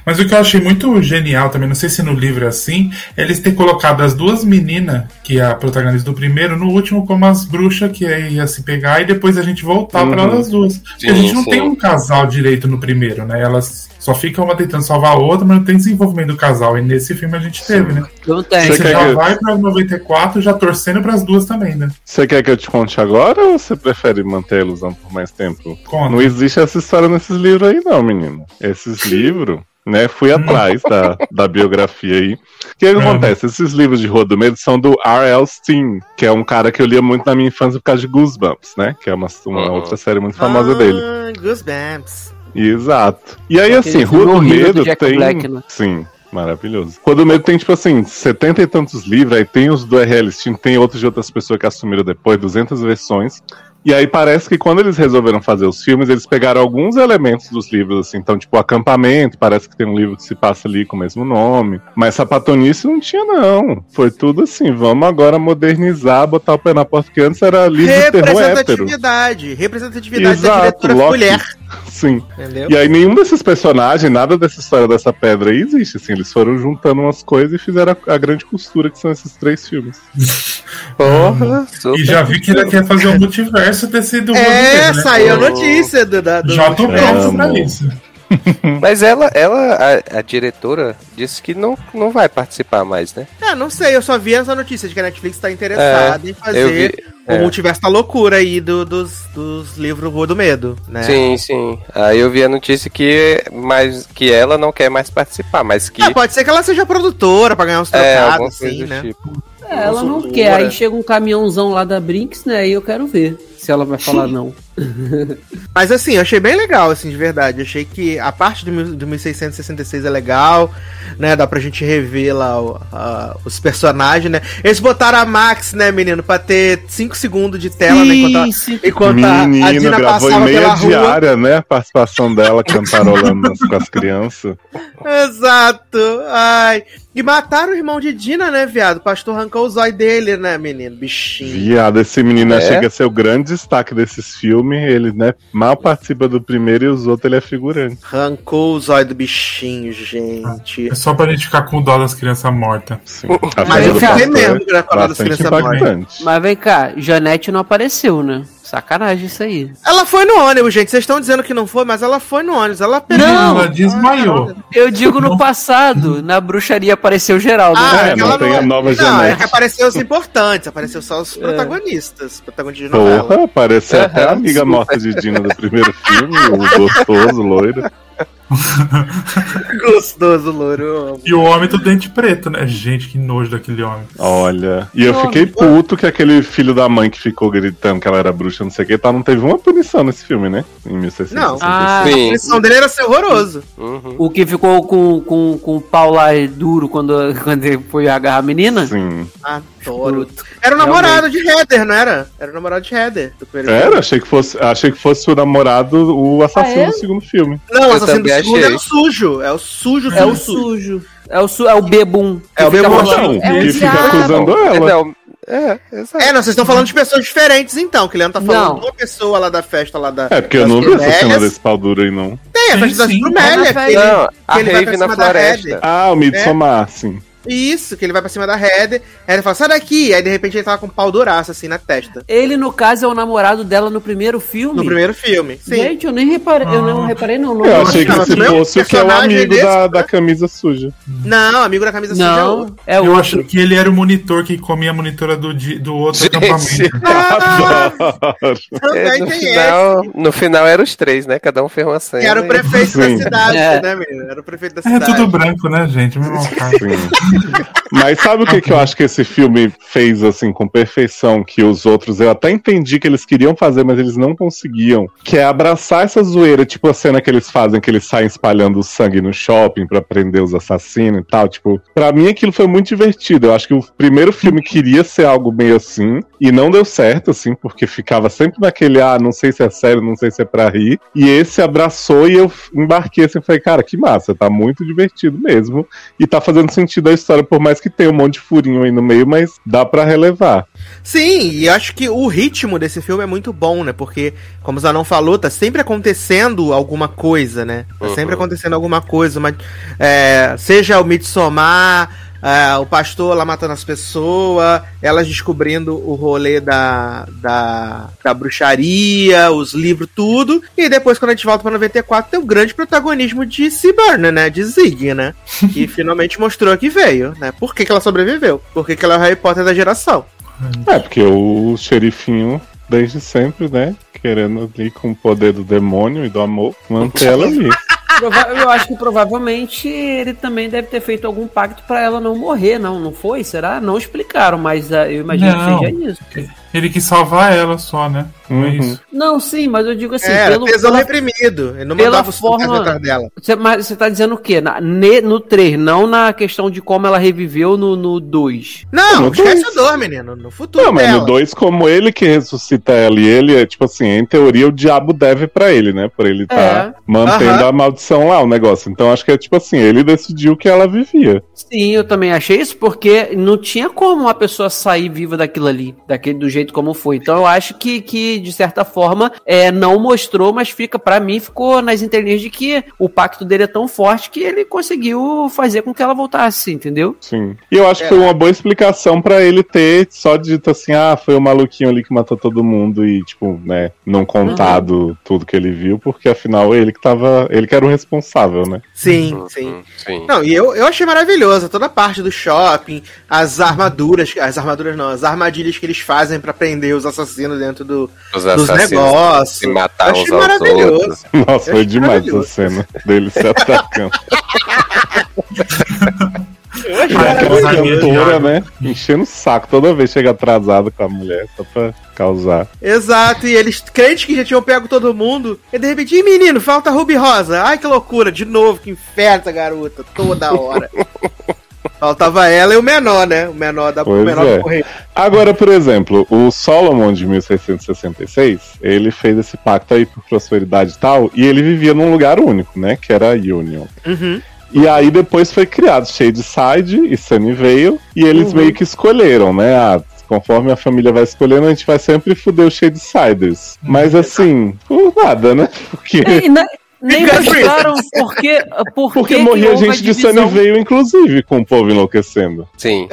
Speaker 3: Mas o que eu achei muito genial também, não sei se no livro é assim, é eles ter colocado as duas meninas, que é a protagonista do primeiro, no último como as bruxas que ia se pegar e depois a gente voltar pra
Speaker 4: Uhum.
Speaker 3: elas duas. Porque a
Speaker 5: Sim,
Speaker 3: gente não
Speaker 5: sim.
Speaker 3: tem um casal direito no primeiro, né? Elas só ficam uma tentando salvar a outra, mas não tem desenvolvimento do casal. E nesse filme a gente teve, né?
Speaker 6: Não tem.
Speaker 4: Você
Speaker 3: Você já
Speaker 4: que-
Speaker 3: vai pra 94 já torcendo pras duas também, né?
Speaker 4: Você quer que eu te conte agora ou você prefere manter a ilusão por mais tempo?
Speaker 3: Conta.
Speaker 4: Não existe essa história nesses livros aí, não, menino. Esses livros, né? Fui atrás da, da biografia aí. O que
Speaker 3: Uhum.
Speaker 4: acontece? Esses livros de Rua do Medo são do R.L. Steam, que é um cara que eu lia muito na minha infância por causa de Goosebumps, né? Que é uma, uma
Speaker 5: Uhum.
Speaker 4: outra série muito famosa dele.
Speaker 2: Ah, Goosebumps.
Speaker 4: Exato. E aí,
Speaker 6: Aquele
Speaker 4: assim, Rua do
Speaker 6: do
Speaker 4: Medo
Speaker 6: Jack
Speaker 4: tem.
Speaker 6: Black, né?
Speaker 4: Sim, maravilhoso. Rua do Medo tem, tipo assim, setenta e tantos livros, aí tem os do RL Steam, tem outros de outras pessoas que assumiram depois, 200 versões. E aí parece que quando eles resolveram fazer os filmes, eles pegaram alguns elementos dos livros, assim, então, tipo, acampamento, parece que tem um livro que se passa ali com o mesmo nome. Mas sapatonice não tinha, não. Foi tudo assim, vamos agora modernizar, botar o pé na porta, porque antes era livro de terror hétero.
Speaker 2: Representatividade. Representatividade da diretora
Speaker 4: Loki.
Speaker 2: mulher.
Speaker 4: Sim.
Speaker 2: Entendeu?
Speaker 4: E aí nenhum desses personagens, nada dessa história dessa pedra aí existe, assim, eles foram juntando umas coisas e fizeram a, a grande costura que são esses três filmes.
Speaker 5: Porra, super.
Speaker 3: E já vi que ele quer fazer um multiverso desse do
Speaker 2: É,
Speaker 3: né?
Speaker 2: saiu a notícia do, da, do
Speaker 3: Já tô pronto pra isso.
Speaker 5: Mas ela, ela a, a diretora, disse que não, não vai participar mais, né?
Speaker 2: É, não sei, eu só vi essa notícia de que a Netflix tá interessada em
Speaker 5: eu
Speaker 2: fazer
Speaker 5: vi.
Speaker 2: o
Speaker 5: é.
Speaker 2: multiverso da loucura aí do- dos, dos livros Rua do Medo, né?
Speaker 5: Sim, sim. Aí eu vi a notícia que, mas, que ela não quer mais participar, mas que.
Speaker 2: Ah, pode ser que ela seja produtora pra ganhar uns
Speaker 5: é,
Speaker 2: trocados,
Speaker 5: coisa
Speaker 2: assim, né?
Speaker 5: tipo.
Speaker 6: É, ela não quer. Aí chega um caminhãozão lá da Brinks, né? E eu quero ver. Se ela vai falar não.
Speaker 2: Mas assim, eu achei bem legal, assim, de verdade. Eu achei que a parte do, do 1666 é legal, né? Dá pra gente rever lá o- a- os personagens, né? Eles botaram a Max, né, menino, pra ter 5 segundos de tela, né? Enquanto, a-
Speaker 6: sim.
Speaker 2: enquanto a, a
Speaker 4: Menino,
Speaker 2: Dina
Speaker 4: gravou em
Speaker 2: passava
Speaker 4: meia
Speaker 2: pela rua.
Speaker 4: diária, né? A participação dela cantarolando com as crianças.
Speaker 2: Exato. Ai. E mataram o irmão de Dina, né, viado? O pastor arrancou o zóio dele, né, menino? Bichinho.
Speaker 4: Viado, esse menino
Speaker 5: É?
Speaker 4: achei que ia ser o grande destaque desses filmes. Ele, né, mal participa do primeiro e os outros ele é figurante.
Speaker 2: Arrancou o zóio do bichinho, gente.
Speaker 3: É só pra gente ficar com dó das crianças mortas.
Speaker 4: Sim.
Speaker 2: Mas
Speaker 4: pastor
Speaker 2: mesmo
Speaker 4: é impactante.
Speaker 6: Mas vem cá, Janete não apareceu, né? Sacanagem isso aí.
Speaker 2: Ela foi no ônibus, gente. Vocês estão dizendo que não foi, mas ela foi no ônibus. Ela pegou.
Speaker 6: Não.
Speaker 3: Ela desmaiou.
Speaker 6: Eu digo no passado, na bruxaria apareceu Geraldo.
Speaker 2: Ah,
Speaker 6: né?
Speaker 4: É,
Speaker 2: é
Speaker 4: não tem a nova
Speaker 2: Não, é que apareceu os importantes, apareceu só os protagonistas. Protagonistas de novela.
Speaker 4: Porra, pareceu até a amiga morta de Dina do primeiro filme, o gostoso, loiro.
Speaker 2: Gostoso, louro.
Speaker 3: E o homem do dente preto, né? Gente, que nojo daquele homem.
Speaker 4: Olha. E eu fiquei puto que aquele filho da mãe que ficou gritando que ela era bruxa, não sei o que, tá, não teve uma punição nesse filme, né? Em 1666.
Speaker 2: Não.
Speaker 6: Ah,
Speaker 2: A punição dele era ser horroroso.
Speaker 5: Uhum.
Speaker 6: O que ficou com, com, com o pau lá duro quando, quando ele foi agarrar a menina?
Speaker 4: Sim.
Speaker 2: Adoro. Era o namorado de Heather, não era? Era o namorado de Heather. Do primeiro
Speaker 4: Era,
Speaker 2: filme.
Speaker 4: achei que fosse, achei que fosse o namorado, o assassino
Speaker 6: Ah, é?
Speaker 4: do segundo filme.
Speaker 2: Não, o assassino do segundo é
Speaker 5: achei.
Speaker 2: o sujo. É o sujo,
Speaker 6: É o
Speaker 2: sujo.
Speaker 6: É o, su é o bebum.
Speaker 2: É o
Speaker 6: fica
Speaker 2: bebum.
Speaker 4: Não,
Speaker 6: É o
Speaker 4: que fica acusando ela.
Speaker 5: Não, é, exato.
Speaker 2: É, não, vocês estão falando de pessoas diferentes então. Que o Leandro tá falando
Speaker 6: Não.
Speaker 2: de uma pessoa lá da festa lá da.
Speaker 4: É, porque eu
Speaker 2: das
Speaker 4: não vi essa
Speaker 2: Brumélias.
Speaker 4: cena desse pau duro aí, não.
Speaker 2: Tem, a
Speaker 3: Sim,
Speaker 2: festa das
Speaker 3: sim.
Speaker 2: Brumélias.
Speaker 6: Ah,
Speaker 2: que ele-
Speaker 5: Não, a
Speaker 2: que ele vai pra
Speaker 5: rave na
Speaker 2: cima da
Speaker 5: floresta.
Speaker 4: Ah, o Midsommar, sim.
Speaker 2: Isso, que ele vai pra cima da Heather. Ele fala, sai daqui. Aí de repente ele tava com um pau duraço assim na testa.
Speaker 6: Ele, no caso, é o namorado dela no primeiro filme.
Speaker 2: No primeiro filme. Sim.
Speaker 6: Gente, eu nem reparei. Eu não reparei, não. não
Speaker 4: Eu achei que
Speaker 2: não,
Speaker 4: esse
Speaker 2: não é um
Speaker 4: fosse o que é o
Speaker 2: personagem
Speaker 4: amigo
Speaker 2: desse,
Speaker 4: da,
Speaker 2: né?
Speaker 4: da camisa suja.
Speaker 2: Não, amigo da camisa suja é
Speaker 6: Não,
Speaker 2: outro.
Speaker 6: é
Speaker 3: Eu achei que ele era o monitor que comia a monitora do, do outro
Speaker 5: Gente.
Speaker 3: acampamento.
Speaker 2: Ah.
Speaker 5: É, no,
Speaker 2: tem
Speaker 5: final, no final eram os três, né? Cada um fez uma cena.
Speaker 2: esse. Era o
Speaker 5: e-
Speaker 2: prefeito da cidade,
Speaker 6: É.
Speaker 2: né, menino? Era o prefeito da
Speaker 3: É
Speaker 2: cidade.
Speaker 3: tudo branco, né, gente?
Speaker 4: Sim. Mas sabe o que, que eu acho que esse filme fez assim com perfeição que os outros eu até entendi que eles queriam fazer, mas eles não conseguiam, que é abraçar essa zoeira, tipo a cena que eles fazem que eles saem espalhando o sangue no shopping pra prender os assassinos e tal, tipo, Pra mim aquilo foi muito divertido. Eu acho que o primeiro filme queria ser algo meio assim e não deu certo assim, porque ficava sempre naquele ah, não sei se é sério, não sei se é pra rir. E esse abraçou e eu embarquei assim, falei, cara, que massa, tá muito divertido mesmo. E tá fazendo sentido a história, por mais que tenha um monte de furinho aí no meio, mas dá pra relevar.
Speaker 2: Sim, e acho que o ritmo desse filme é muito bom, né? Porque, como o Zanon falou, tá sempre acontecendo alguma coisa, né? Tá sempre
Speaker 5: Uhum.
Speaker 2: acontecendo alguma coisa, mas é, seja o Midsommar, é, o pastor lá matando as pessoas, elas descobrindo o rolê da, da, da bruxaria, os livros, tudo. E depois, quando a gente volta pra 94, tem o grande protagonismo de Seaburn, né? De Zig, né? Que finalmente mostrou que veio, né? Por que, que ela sobreviveu? Por que, que ela é o Harry Potter da geração?
Speaker 4: É, porque o xerifinho, desde sempre, né? Querendo ali com o poder do demônio e do amor, manter ela ali.
Speaker 6: Eu acho que provavelmente ele também deve ter feito algum pacto pra ela não morrer, não? Não foi? Será? Não explicaram, mas ah, eu imagino
Speaker 3: Não.
Speaker 6: que seja isso.
Speaker 3: Ele quis salvar ela só, né? Não é
Speaker 4: Uhum.
Speaker 3: isso.
Speaker 6: Não, sim, mas eu digo assim,
Speaker 2: Era
Speaker 6: pelo,
Speaker 2: tesão
Speaker 6: pela-
Speaker 2: reprimido. Ele não
Speaker 6: pela forma-
Speaker 2: atrás dela.
Speaker 6: Você, mas você tá dizendo o quê? Na- ne- no 3, não na questão de como ela reviveu no, no 2.
Speaker 2: Não,
Speaker 4: No
Speaker 2: esquece
Speaker 4: dois.
Speaker 2: o dor, menino. No futuro
Speaker 4: Não, mas
Speaker 2: dela.
Speaker 4: no 2, como ele que ressuscita ela e ele, é tipo assim, em teoria o diabo deve pra ele, né? Por ele tá
Speaker 6: É.
Speaker 4: mantendo
Speaker 2: Aham.
Speaker 4: a maldição lá, o negócio. Então acho que é tipo assim, ele decidiu que ela vivia.
Speaker 6: Sim, eu também achei isso, porque não tinha como uma pessoa sair viva daquilo ali, daquele do jeito como foi. Então eu acho que, que de certa forma, é, não mostrou, mas fica, pra mim, ficou nas entrelinhas de que o pacto dele é tão forte que ele conseguiu fazer com que ela voltasse, entendeu?
Speaker 4: Sim. E eu acho que foi uma boa explicação pra ele ter só dito assim, ah, foi o maluquinho ali que matou todo mundo e, tipo, né, não contado tudo que ele viu, porque afinal ele que tava. Ele que era o responsável, né?
Speaker 2: Sim,
Speaker 5: Uhum,
Speaker 2: sim.
Speaker 5: sim.
Speaker 2: Não, e eu, eu achei maravilhoso toda a parte do shopping, as armaduras, as armaduras não, as armadilhas que eles fazem pra prender os assassinos dentro do,
Speaker 5: Os
Speaker 2: dos
Speaker 5: assassinos
Speaker 2: negócios.
Speaker 5: se matar
Speaker 2: Eu achei maravilhoso.
Speaker 5: outros.
Speaker 4: Nossa,
Speaker 2: Eu
Speaker 4: foi demais essa cena dele se atacando. Aquela
Speaker 3: Ai, meu
Speaker 4: cantora,
Speaker 3: Deus.
Speaker 4: né? Enchendo o saco toda vez chega atrasado com a mulher, só pra causar.
Speaker 2: Exato, e eles, crentes que já tinham pego todo mundo, e de repente, Ih, menino, falta Ruby Rosa. Ai, que loucura, de novo, que inferno essa garota, toda hora. Faltava ela e o menor, né? O menor da o
Speaker 4: Pois
Speaker 2: menor
Speaker 4: é.
Speaker 2: correio.
Speaker 4: Agora, por exemplo, o Solomon de 1666, ele fez esse pacto aí por prosperidade e tal, e ele vivia num lugar único, né? Que era a Union.
Speaker 2: Uhum.
Speaker 4: E aí depois foi criado Shadeside e Sunnyvale, e eles
Speaker 2: Uhum.
Speaker 4: meio que escolheram, né? Ah, conforme a família vai escolhendo, a gente vai sempre fuder os Shadesiders. Mas assim, por nada, né? Porque,
Speaker 6: E na- nem mostraram por que, por
Speaker 4: porque
Speaker 6: que que
Speaker 4: morria gente de. Sunnyvale, inclusive, com o povo enlouquecendo.
Speaker 5: Sim.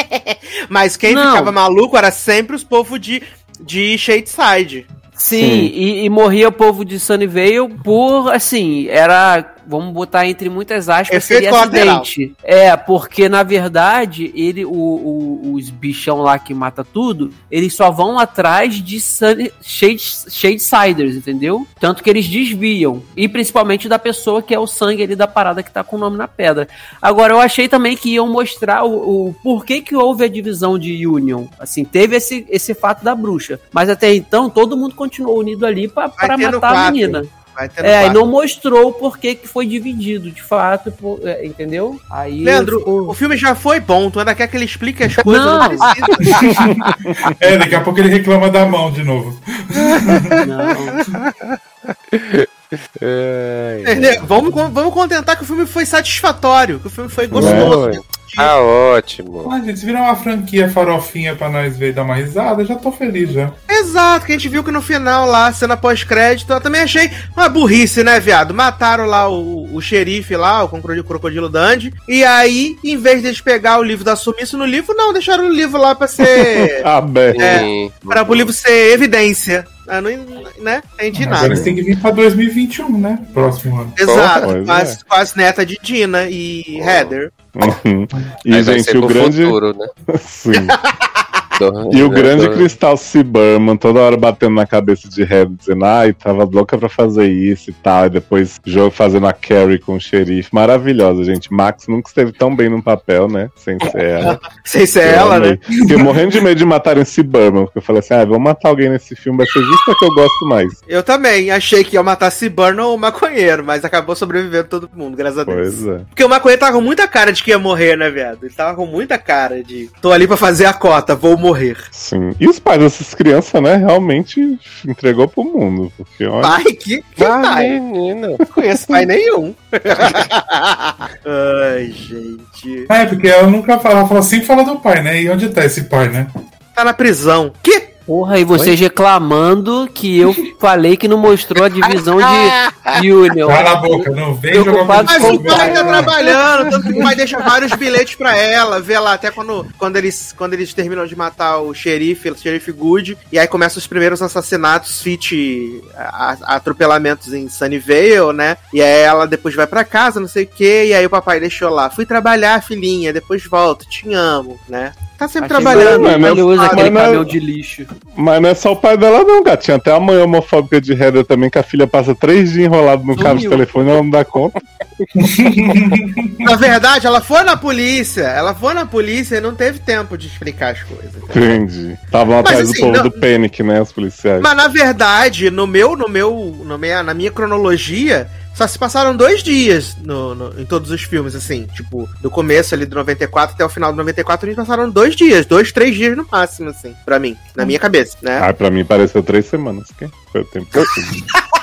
Speaker 2: Mas quem
Speaker 6: Não.
Speaker 2: ficava maluco era sempre os povos de, de Shadeside.
Speaker 6: Sim,
Speaker 4: Sim.
Speaker 6: E, e morria o povo de Sunnyvale por, assim, era, vamos botar entre muitas aspas,
Speaker 2: Efeito
Speaker 6: seria
Speaker 2: colateral.
Speaker 6: acidente. É, porque na verdade, ele, o, o- os bichão lá que mata tudo, eles só vão atrás de Sunny, Shade, Shadesiders, entendeu? Tanto que eles desviam. E principalmente da pessoa que é o sangue ali da parada que tá com o nome na pedra. Agora, eu achei também que iam mostrar o, o porquê que houve a divisão de Union. Assim, teve esse, esse fato da bruxa. Mas até então, todo mundo continuou unido ali pra,
Speaker 2: Vai
Speaker 6: pra matar a menina.
Speaker 2: Vai ter no
Speaker 6: É, e não mostrou o porquê que foi dividido, de fato, por- é, entendeu? Aí
Speaker 2: Leandro,
Speaker 6: ficou-
Speaker 2: o filme já foi bom, tu ainda quer que ele explique as coisas, não.
Speaker 3: É, daqui a pouco ele reclama da mão de novo.
Speaker 6: não.
Speaker 2: Entendeu? Vamos, vamos contentar que o filme foi satisfatório, que o filme foi gostoso.
Speaker 5: Ah, ótimo.
Speaker 3: Ah, gente, se virar uma franquia farofinha pra nós ver e dar uma risada, eu já tô feliz já.
Speaker 2: Exato, que a gente viu que no final lá, cena pós-crédito, eu também achei uma burrice, né, viado? Mataram lá o, o xerife lá, o crocodilo, crocodilo Dandy, e aí, em vez deles pegar o livro da sumiço no livro, não, deixaram o livro lá pra ser.
Speaker 4: Aberto.
Speaker 2: É.
Speaker 5: Sim.
Speaker 2: para o livro ser evidência. Ah, não, né? Entendi
Speaker 3: Agora
Speaker 2: nada.
Speaker 3: eles têm que vir pra 2021, né? Próximo ano.
Speaker 2: Exato,
Speaker 4: Pois
Speaker 2: com as,
Speaker 4: é.
Speaker 2: com as netas de Dina e Heather.
Speaker 4: Uhum. E,
Speaker 5: Aí vai
Speaker 4: gente,
Speaker 5: ser
Speaker 4: o grande.
Speaker 5: futuro, né?
Speaker 4: Sim.
Speaker 5: Do-
Speaker 4: E o grande
Speaker 5: do-
Speaker 4: Cristal Ciberman toda hora batendo na cabeça de Red, dizendo, ai, tava louca pra fazer isso e tal. E depois jogo fazendo a Carrie com o xerife. Maravilhosa, gente. Max nunca esteve tão bem no papel, né? Sem ser ela.
Speaker 2: Sem ser
Speaker 4: Eu
Speaker 2: ela,
Speaker 4: amei.
Speaker 2: né?
Speaker 4: Fiquei morrendo de medo de matarem Ciberman. Porque eu falei assim, ah, vamos matar alguém nesse filme, vai ser justo que eu gosto mais.
Speaker 2: Eu também achei que ia matar Ciburn ou o maconheiro, mas acabou sobrevivendo todo mundo, graças a Deus.
Speaker 4: Pois é.
Speaker 2: Porque o maconheiro tava com muita cara de que ia morrer, né, viado? Ele tava com muita cara de. Tô ali pra fazer a cota, vou morrer.
Speaker 4: Sim. E os pais dessas crianças, né, realmente entregou pro mundo. Porque, olha.
Speaker 2: Pai, que, que
Speaker 5: Ah,
Speaker 2: pai?
Speaker 5: menino.
Speaker 2: Não conheço pai nenhum. Ai, gente.
Speaker 3: É, porque ela nunca fala, ela fala, sempre fala do pai, né? E onde tá esse pai, né?
Speaker 2: Tá na prisão. Que?
Speaker 6: Porra, e vocês reclamando que eu falei que não mostrou a divisão de, de Union.
Speaker 3: Cala a boca, não vem jogar
Speaker 2: Mas o pai tá trabalhando, tanto que o pai deixa vários bilhetes pra ela, vê lá até quando, quando, eles, quando eles terminam de matar o xerife, o xerife Good, e aí começam os primeiros assassinatos, fit atropelamentos em Sunnyvale, né? E aí ela depois vai pra casa, não sei o que, e aí o papai deixou lá, fui trabalhar, filhinha, depois volto, te amo, né? Tá sempre
Speaker 6: Achei
Speaker 2: trabalhando.
Speaker 4: Mas não-
Speaker 6: maravilhoso aquele
Speaker 4: mas não-
Speaker 6: caminhão de lixo.
Speaker 4: Mas não é só o pai dela, não, gato. Tinha até a mãe homofóbica de Heather também, que a filha passa três dias enrolada no cabo de telefone e ela não dá conta.
Speaker 2: Na verdade, ela foi na polícia, ela foi na polícia e não teve tempo de explicar as coisas. entendeu?
Speaker 4: Entendi. Estavam atrás
Speaker 2: assim,
Speaker 4: do povo
Speaker 2: não-
Speaker 4: do Panic, né? Os policiais.
Speaker 2: Mas na verdade, no meu, no meu, no minha, na minha cronologia, só se passaram dois dias no, no- em todos os filmes, assim. Tipo, do começo ali do 94 até o final do 94, a gente passaram dois dias, dois, três dias no máximo, assim, pra mim, na minha cabeça, né?
Speaker 4: Ah, pra mim pareceu três semanas. Que foi o tempo que eu tive.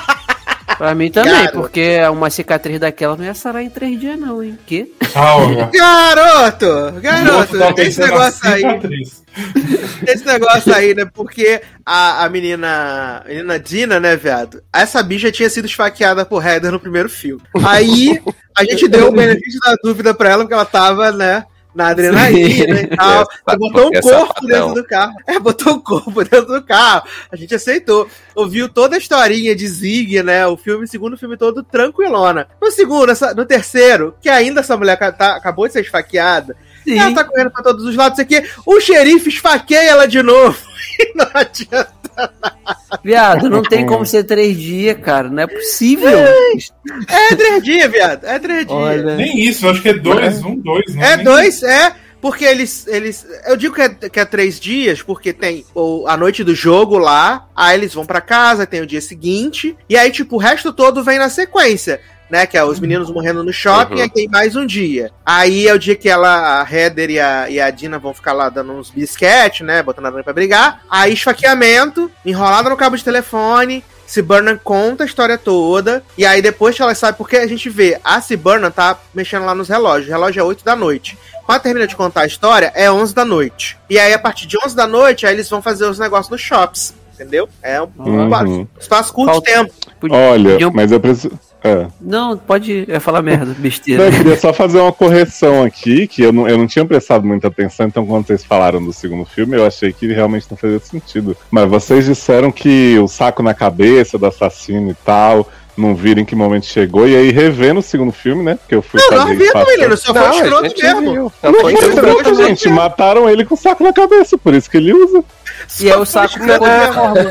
Speaker 6: Pra mim também,
Speaker 2: Cara.
Speaker 6: porque uma cicatriz daquela não ia sarar em três dias, não, hein? Que?
Speaker 3: Calma.
Speaker 2: Garoto! Garoto!
Speaker 3: Tá
Speaker 2: Esse negócio aí, esse negócio aí, né? Porque a, a menina, a menina Dina, né, viado? Essa bicha tinha sido esfaqueada por Heather no primeiro filme. Aí a gente deu o benefício da dúvida pra ela, porque ela tava, né? Na adrenalina e tal. Ela botou um
Speaker 5: é
Speaker 2: corpo
Speaker 5: safadão.
Speaker 2: dentro do carro. É, botou um corpo dentro do carro. A gente aceitou. Ouviu toda a historinha de Zig, né? O filme, o segundo filme todo tranquilona. No segundo, essa- no terceiro, que ainda essa mulher tá- acabou de ser esfaqueada.
Speaker 6: Sim.
Speaker 2: Ela tá correndo pra todos os lados, isso aqui. O xerife esfaqueia ela de novo. E não adianta.
Speaker 6: Viado, não tem como ser três dias, cara. Não é possível.
Speaker 2: É três dias, viado. É três dias.
Speaker 6: Olha.
Speaker 3: Nem isso, acho que é dois, um, dois. Não
Speaker 2: É
Speaker 3: nem-
Speaker 2: dois, é. Porque eles. eles eu digo que é, que é três dias, porque tem o, a noite do jogo lá, aí eles vão pra casa, tem o dia seguinte, e aí, tipo, o resto todo vem na sequência. Né, que é os meninos morrendo no shopping,
Speaker 5: Uhum.
Speaker 2: aí tem mais um dia. Aí é o dia que ela, a Heather e a, e a Dina vão ficar lá dando uns bisquete, né? Botando a Dana pra brigar. Aí esfaqueamento, enrolada no cabo de telefone. Se Burnham conta a história toda. E aí depois que ela sabe, porque a gente vê, a C. Burnham tá mexendo lá nos relógios. O relógio é 8 da noite. Quando termina de contar a história, é 11 da noite. E aí, a partir de 11 da noite, aí eles vão fazer os negócios nos shops. Entendeu? É um
Speaker 4: Uhum.
Speaker 2: espaço curto de
Speaker 6: Falta-
Speaker 2: tempo.
Speaker 6: Podia-
Speaker 4: Olha, mas eu preciso. É.
Speaker 6: Não, pode é falar merda,
Speaker 4: Não,
Speaker 6: besteira.
Speaker 4: eu queria só fazer uma correção aqui, que eu não, eu não tinha prestado muita atenção, então quando vocês falaram do segundo filme, eu achei que realmente não fazia sentido. Mas vocês disseram que o saco na cabeça do assassino e tal, não viram em que momento chegou, e aí revendo o segundo filme, né? Porque eu fui
Speaker 2: Não, não
Speaker 4: passando-
Speaker 2: menino. Só foi
Speaker 5: Não,
Speaker 2: escroto
Speaker 5: gente
Speaker 2: mesmo.
Speaker 5: viu.
Speaker 4: Não
Speaker 5: Foi
Speaker 4: escroto, gente. Mataram ele com o saco na cabeça, por isso que ele usa.
Speaker 6: E aí o saco pegou a forma.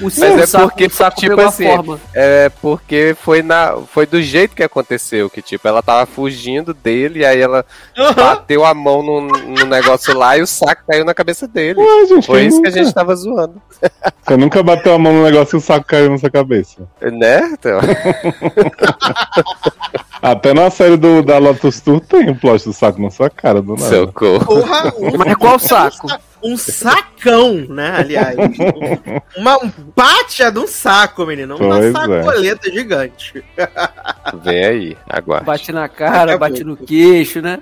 Speaker 6: O,
Speaker 5: Mas é
Speaker 6: saco,
Speaker 5: porque,
Speaker 6: o saco
Speaker 5: tipo
Speaker 6: pegou
Speaker 5: assim,
Speaker 6: a forma.
Speaker 5: É porque foi, na, foi do jeito que aconteceu, que tipo, ela tava fugindo dele, e aí ela bateu a mão no, no negócio lá e o saco caiu na cabeça dele.
Speaker 4: Ué, gente,
Speaker 5: Foi isso que a
Speaker 4: nunca?
Speaker 5: gente tava zoando.
Speaker 4: Você nunca bateu a mão no negócio e o saco caiu na sua cabeça.
Speaker 5: Né? Então,
Speaker 4: Até na série do, da Lotus Tour tem o plot do saco na sua cara, do nada.
Speaker 5: socorro.
Speaker 2: Porra, um,
Speaker 6: Mas qual saco?
Speaker 2: um sacão, né? Aliás. Uma um pátia de um saco, menino. Uma
Speaker 4: Pois é.
Speaker 2: sacoleta gigante.
Speaker 5: Vem aí, aguarde.
Speaker 6: Bate na cara, bate no queixo, né?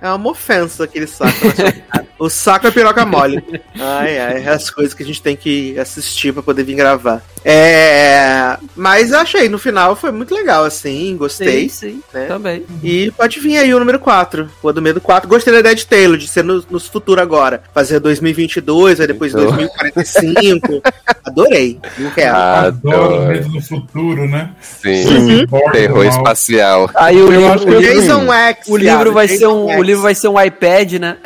Speaker 2: É uma ofensa aquele saco cara. O saco é piroca mole. Ai, ai, é as coisas que a gente tem que assistir pra poder vir gravar. É. Mas eu achei, no final foi muito legal, assim, gostei.
Speaker 6: Sim, sim,
Speaker 2: né?
Speaker 6: também.
Speaker 2: E pode vir aí o número 4. O do medo 4. Gostei da ideia de Taylor, de ser no, nos futuro agora. Fazer 2022, aí depois
Speaker 5: Então.
Speaker 2: 2045. Adorei. Não quero.
Speaker 3: Adoro medo no futuro, né?
Speaker 5: Sim.
Speaker 3: Bordo
Speaker 5: Terror espacial.
Speaker 6: Aí o livro,
Speaker 2: Jason X.
Speaker 6: o livro vai
Speaker 2: Jason
Speaker 6: ser um. Livro vai ser um iPad, né?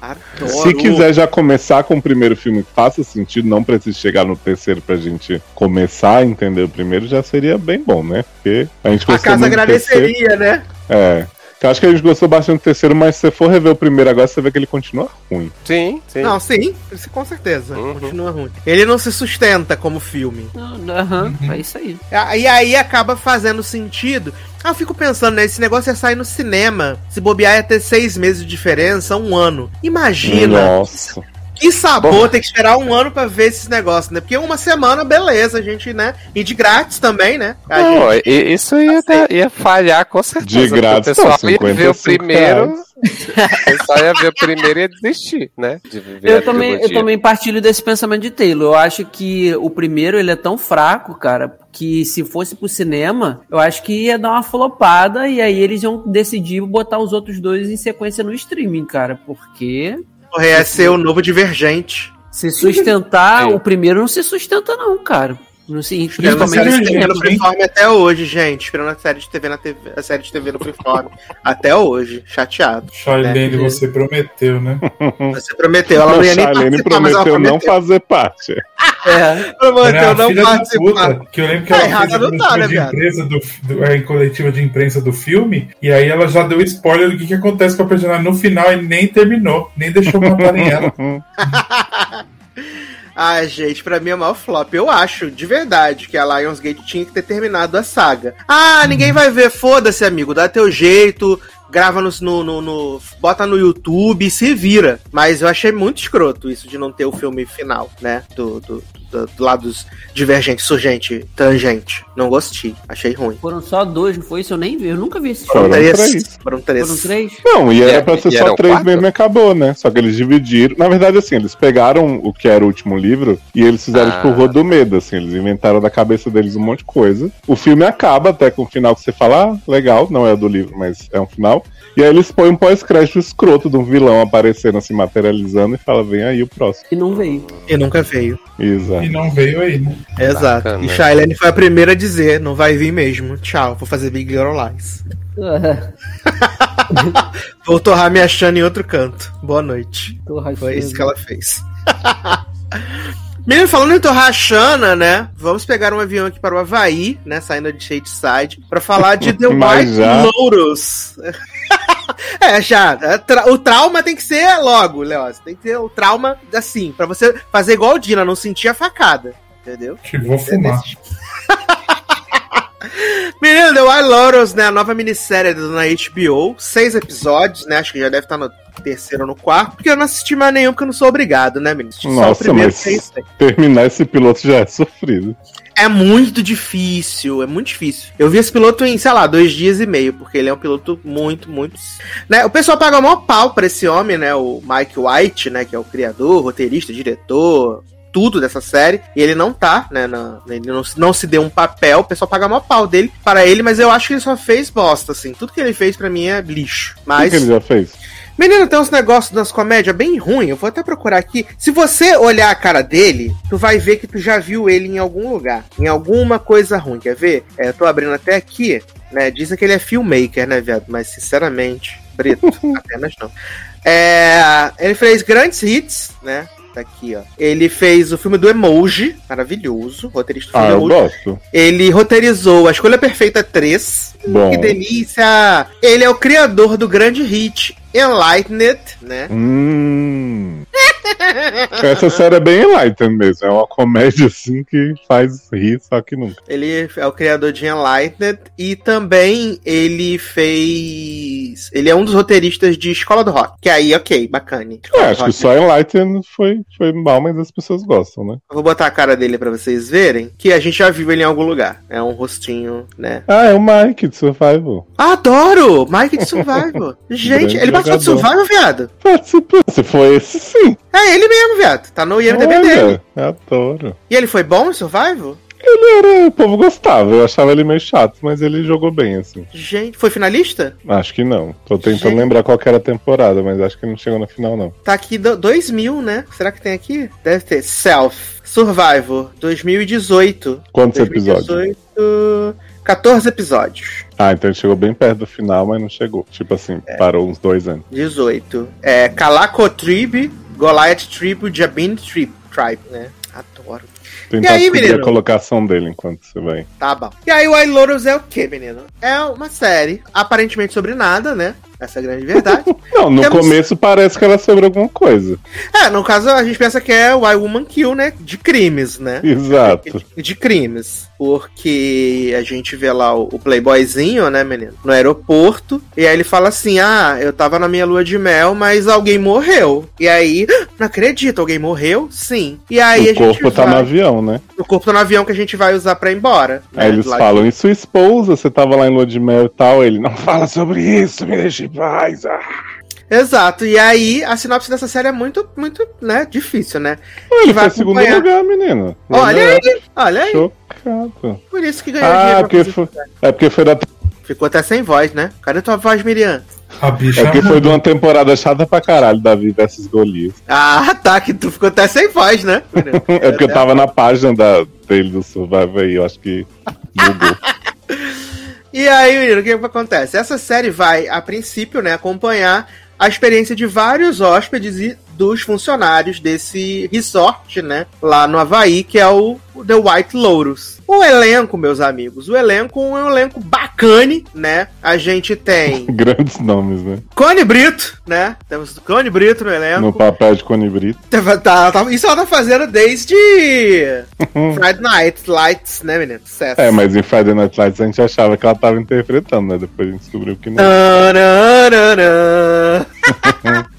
Speaker 2: Adoro.
Speaker 4: Se quiser já começar com o primeiro filme que faça sentido, não precisa chegar no terceiro pra gente começar a entender o primeiro, já seria bem bom, né? Porque a gente
Speaker 2: A casa
Speaker 4: do terceiro.
Speaker 2: agradeceria, né?
Speaker 4: É. Eu acho que a gente gostou bastante do terceiro, mas se você for rever o primeiro agora, você vê que ele continua ruim.
Speaker 5: Sim, sim.
Speaker 2: Não, sim, isso com certeza.
Speaker 5: Uhum.
Speaker 2: Continua ruim. Ele não se sustenta como filme.
Speaker 6: Não, Aham, é isso aí.
Speaker 2: E aí acaba fazendo sentido. Ah, eu fico pensando, né? Esse negócio ia sair no cinema. Se bobear ia ter seis meses de diferença, um ano. Imagina
Speaker 4: Nossa.
Speaker 2: Que sabor ter que esperar um ano pra ver esses negócios, né? Porque uma semana, beleza, a gente, né? E de grátis também, né? A gente-
Speaker 5: Não, i- isso ia, dar- ia falhar com certeza.
Speaker 4: De grátis,
Speaker 5: O pessoal
Speaker 4: pô,
Speaker 5: ia ver o
Speaker 4: 55
Speaker 5: primeiro. O pessoal ia ver o primeiro e ia desistir, né? De
Speaker 6: Eu também, eu também partilho desse pensamento de Taylor. Eu acho que o primeiro ele é tão fraco, cara, que se fosse pro cinema, eu acho que ia dar uma flopada e aí eles iam decidir botar os outros dois em sequência no streaming, cara, porque
Speaker 2: Ia ser o novo Divergente.
Speaker 6: se sustentar, o primeiro não se sustenta não, cara. Não se,
Speaker 2: Esperando a série de TV no Freeform até hoje, gente. Esperando a série de TV na TV, a série de TV no Freeform até hoje. Chateado.
Speaker 3: Charlene,
Speaker 2: É.
Speaker 3: você prometeu, né?
Speaker 2: Você prometeu, ela não ia nem
Speaker 4: Charlene
Speaker 2: participar, mas ela
Speaker 4: prometeu não
Speaker 2: prometeu.
Speaker 4: fazer parte.
Speaker 6: É,
Speaker 3: é
Speaker 2: Prometeu não participar.
Speaker 3: puta, que eu lembro que
Speaker 2: Tá
Speaker 3: ela fez a
Speaker 2: não tá,
Speaker 3: coletiva,
Speaker 2: né,
Speaker 3: de imprensa do, do, a coletiva de imprensa do filme, e aí ela já deu spoiler do que, que acontece com a personagem no final e nem terminou, nem deixou matarem ela.
Speaker 2: Ai, gente, pra mim é maior flop. Eu acho, de verdade, que a Lionsgate tinha que ter terminado a saga. Ah, ninguém vai ver, foda-se, amigo, dá teu jeito, grava no, no, no- no- bota no YouTube e se vira. Mas eu achei muito escroto isso de não ter o filme final, né? Do, do, do, do lado dos divergente, surgente, tangente. Não gostei, achei ruim.
Speaker 6: foram só dois, não foi isso? Eu nem vi, eu nunca vi esse
Speaker 4: Foram
Speaker 6: filme.
Speaker 4: três.
Speaker 2: Foram três.
Speaker 6: Foram três?
Speaker 4: Não, e era
Speaker 5: E-
Speaker 4: pra ser
Speaker 5: e
Speaker 4: só três
Speaker 5: quatro?
Speaker 4: mesmo e acabou, né? Só que eles dividiram. Na verdade, assim, eles pegaram o que era o último livro e eles fizeram,
Speaker 5: Ah.
Speaker 4: tipo, o Rua do Medo, assim. Eles inventaram da cabeça deles um monte de coisa. O filme acaba até com o final que você fala, ah, legal, não é do livro, mas é um final. E aí eles põem um pós-crédito escroto de um vilão aparecendo, se materializando e fala, vem aí o próximo.
Speaker 6: E não veio.
Speaker 2: E nunca veio.
Speaker 4: Exato.
Speaker 3: E não veio aí, né?
Speaker 2: Exato.
Speaker 5: Bacana.
Speaker 2: E Shailene foi a primeira a dizer, não vai vir mesmo. Tchau, vou fazer Big Little Lies. Vou torrar minha Shana em outro canto. Boa noite. Foi isso que ela fez. Menino, falando em Torrachana, né? Vamos pegar um avião aqui para o Havaí, né? Saindo de Shadeside, para falar de The White? Lotus. é, já. é, tra- O trauma tem que ser logo, Léo. Tem que ter o trauma assim, pra você fazer igual o Dina, não sentir a facada. Entendeu?
Speaker 3: Que vou fumar.
Speaker 2: Menino, The Wild Lotus, né? A nova minissérie do- na HBO. Seis episódios, né? Acho que já deve estar no terceiro ou no quarto. Porque eu não assisti mais nenhum, porque eu não sou obrigado, né, menino? O
Speaker 4: Nossa,
Speaker 2: primeiro,
Speaker 4: mas
Speaker 2: que é
Speaker 4: terminar esse piloto já é sofrido.
Speaker 2: É muito difícil, é muito difícil. Eu vi esse piloto em, sei lá, dois dias e meio, porque ele é um piloto muito, muito. Né? O pessoal paga o maior pau pra esse homem, né? O Mike White, né? Que é o criador, roteirista, diretor. Tudo dessa série, e ele não tá, né? na- ele não, se- não se deu um papel, o pessoal paga o maior pau dele para ele, mas eu acho que ele só fez bosta, assim. Tudo que ele fez pra mim é lixo.
Speaker 4: O que,
Speaker 2: Mas.
Speaker 4: que ele já fez?
Speaker 2: Menino, tem uns negócios nas comédias bem ruins. Eu vou até procurar aqui. Se você olhar a cara dele, tu vai ver que tu já viu ele em algum lugar. Em alguma coisa ruim. Quer ver? É, eu tô abrindo até aqui, né? Dizem que ele é filmmaker, né, viado? Mas, sinceramente, Brito, apenas não. É, ele fez grandes hits, né? Tá aqui, ó. Ele fez o filme do Emoji, maravilhoso. Roteirista do
Speaker 4: Ah,
Speaker 2: filme
Speaker 4: eu
Speaker 2: Emoji.
Speaker 4: gosto.
Speaker 2: Ele roteirizou A Escolha Perfeita 3.
Speaker 4: Bom.
Speaker 2: Que delícia! Ele é o criador do grande hit Enlightened, né?
Speaker 4: Hum. Essa série é bem enlightened mesmo. É uma comédia assim que faz rir, só que nunca.
Speaker 2: Ele é o criador de Enlightened e também ele fez. Ele é um dos roteiristas de Escola do Rock. Que aí, ok, bacana.
Speaker 4: É, acho que
Speaker 2: Rock.
Speaker 4: só Enlightened foi, foi mal, mas as pessoas gostam, né?
Speaker 2: Eu vou botar a cara dele pra vocês verem. Que a gente já viu ele em algum lugar. É um rostinho, né?
Speaker 4: Ah, é o Mike de Survival.
Speaker 2: Adoro! Mike de Survival. Gente, ele participou de
Speaker 4: jogador.
Speaker 2: Survival, viado?
Speaker 4: Participou. Se foi esse, sim.
Speaker 2: É ele mesmo, viado. Tá no IMDB dele.
Speaker 4: Olha, adoro.
Speaker 2: E ele foi bom em Survival?
Speaker 4: Ele era. O povo gostava. Eu achava ele meio chato, mas ele jogou bem, assim.
Speaker 2: Gente, foi finalista?
Speaker 4: Acho que não. Tô tentando
Speaker 2: Gente.
Speaker 4: lembrar qual que era a temporada, mas acho que não chegou na final, não.
Speaker 2: Tá aqui do- 2000, né? Será que tem aqui? Deve ter. Self. Survivor. 2018.
Speaker 4: Quantos episódios?
Speaker 2: 2018. 14 episódios.
Speaker 4: Ah, então ele chegou bem perto do final, mas não chegou. Tipo assim,
Speaker 2: É.
Speaker 4: parou uns dois anos.
Speaker 2: 18. É Calaco Tribe, Goliath Tribe, Jabin Tribe, Tribe, né? Adoro.
Speaker 4: Tentar
Speaker 2: aí,
Speaker 4: descobrir
Speaker 2: menino?
Speaker 4: a colocação dele enquanto você vai.
Speaker 2: Tá bom. E aí, Wild Lotus é o que, menino? É uma série, aparentemente sobre nada, né? Essa é a grande verdade.
Speaker 4: Não, no
Speaker 2: Temos-
Speaker 4: começo parece que ela é sobre alguma coisa.
Speaker 2: é, no caso, a gente pensa que é Wild Woman Kill, né? De crimes, né?
Speaker 4: Exato.
Speaker 2: de crimes. Porque a gente vê lá o, o playboyzinho, né, menino? No aeroporto. E aí ele fala assim: Ah, eu tava na minha lua de mel, mas alguém morreu. E aí, "Ah, não acredito, alguém morreu? Sim. E aí a
Speaker 4: o corpo
Speaker 2: gente
Speaker 4: tá
Speaker 2: vai,
Speaker 4: no avião, né?
Speaker 2: O corpo tá no avião que a gente vai usar pra ir embora. né,
Speaker 4: Aí eles
Speaker 2: lá
Speaker 4: falam, e sua esposa, você tava lá em lua de mel e tal? Ele, não fala sobre isso, me deixa em paz. Ah.
Speaker 2: Exato. E aí, a sinopse dessa série é muito, muito, né, difícil, né?
Speaker 4: Ele
Speaker 2: vai
Speaker 4: foi segundo
Speaker 2: acompanhar.
Speaker 4: lugar, menino.
Speaker 2: Olha
Speaker 4: Runner-up.
Speaker 2: aí, olha aí.
Speaker 4: Chocado.
Speaker 2: Por isso que ganhou
Speaker 4: Ah, porque foi,
Speaker 2: isso.
Speaker 4: é porque foi da
Speaker 2: Ficou até sem voz, né? Cadê tua voz, Miriam?
Speaker 3: A bicha
Speaker 4: É porque foi de uma temporada chata pra caralho, Davi versus Golias.
Speaker 2: Ah, tá, que tu ficou até sem voz, né?
Speaker 4: É porque eu tava na página da, dele do Survivor aí, eu acho que mudou.
Speaker 2: E aí, menino, o que, que acontece? Essa série vai, a princípio, né, acompanhar a experiência de vários hóspedes e dos funcionários desse resort, né, lá no Havaí, que é o The White Lotus. O elenco, meus amigos, o elenco é um elenco bacane, né? A gente tem
Speaker 4: Grandes nomes, né?
Speaker 2: Cone Brito, né? Temos Cone Brito no elenco.
Speaker 4: No papel de Cone Brito.
Speaker 2: Tá- tá- tá- isso ela tá fazendo desde Friday Night Lights, né, menino? Sucesso.
Speaker 4: É, mas em Friday Night Lights a gente achava que ela tava interpretando, né? Depois a gente descobriu que não.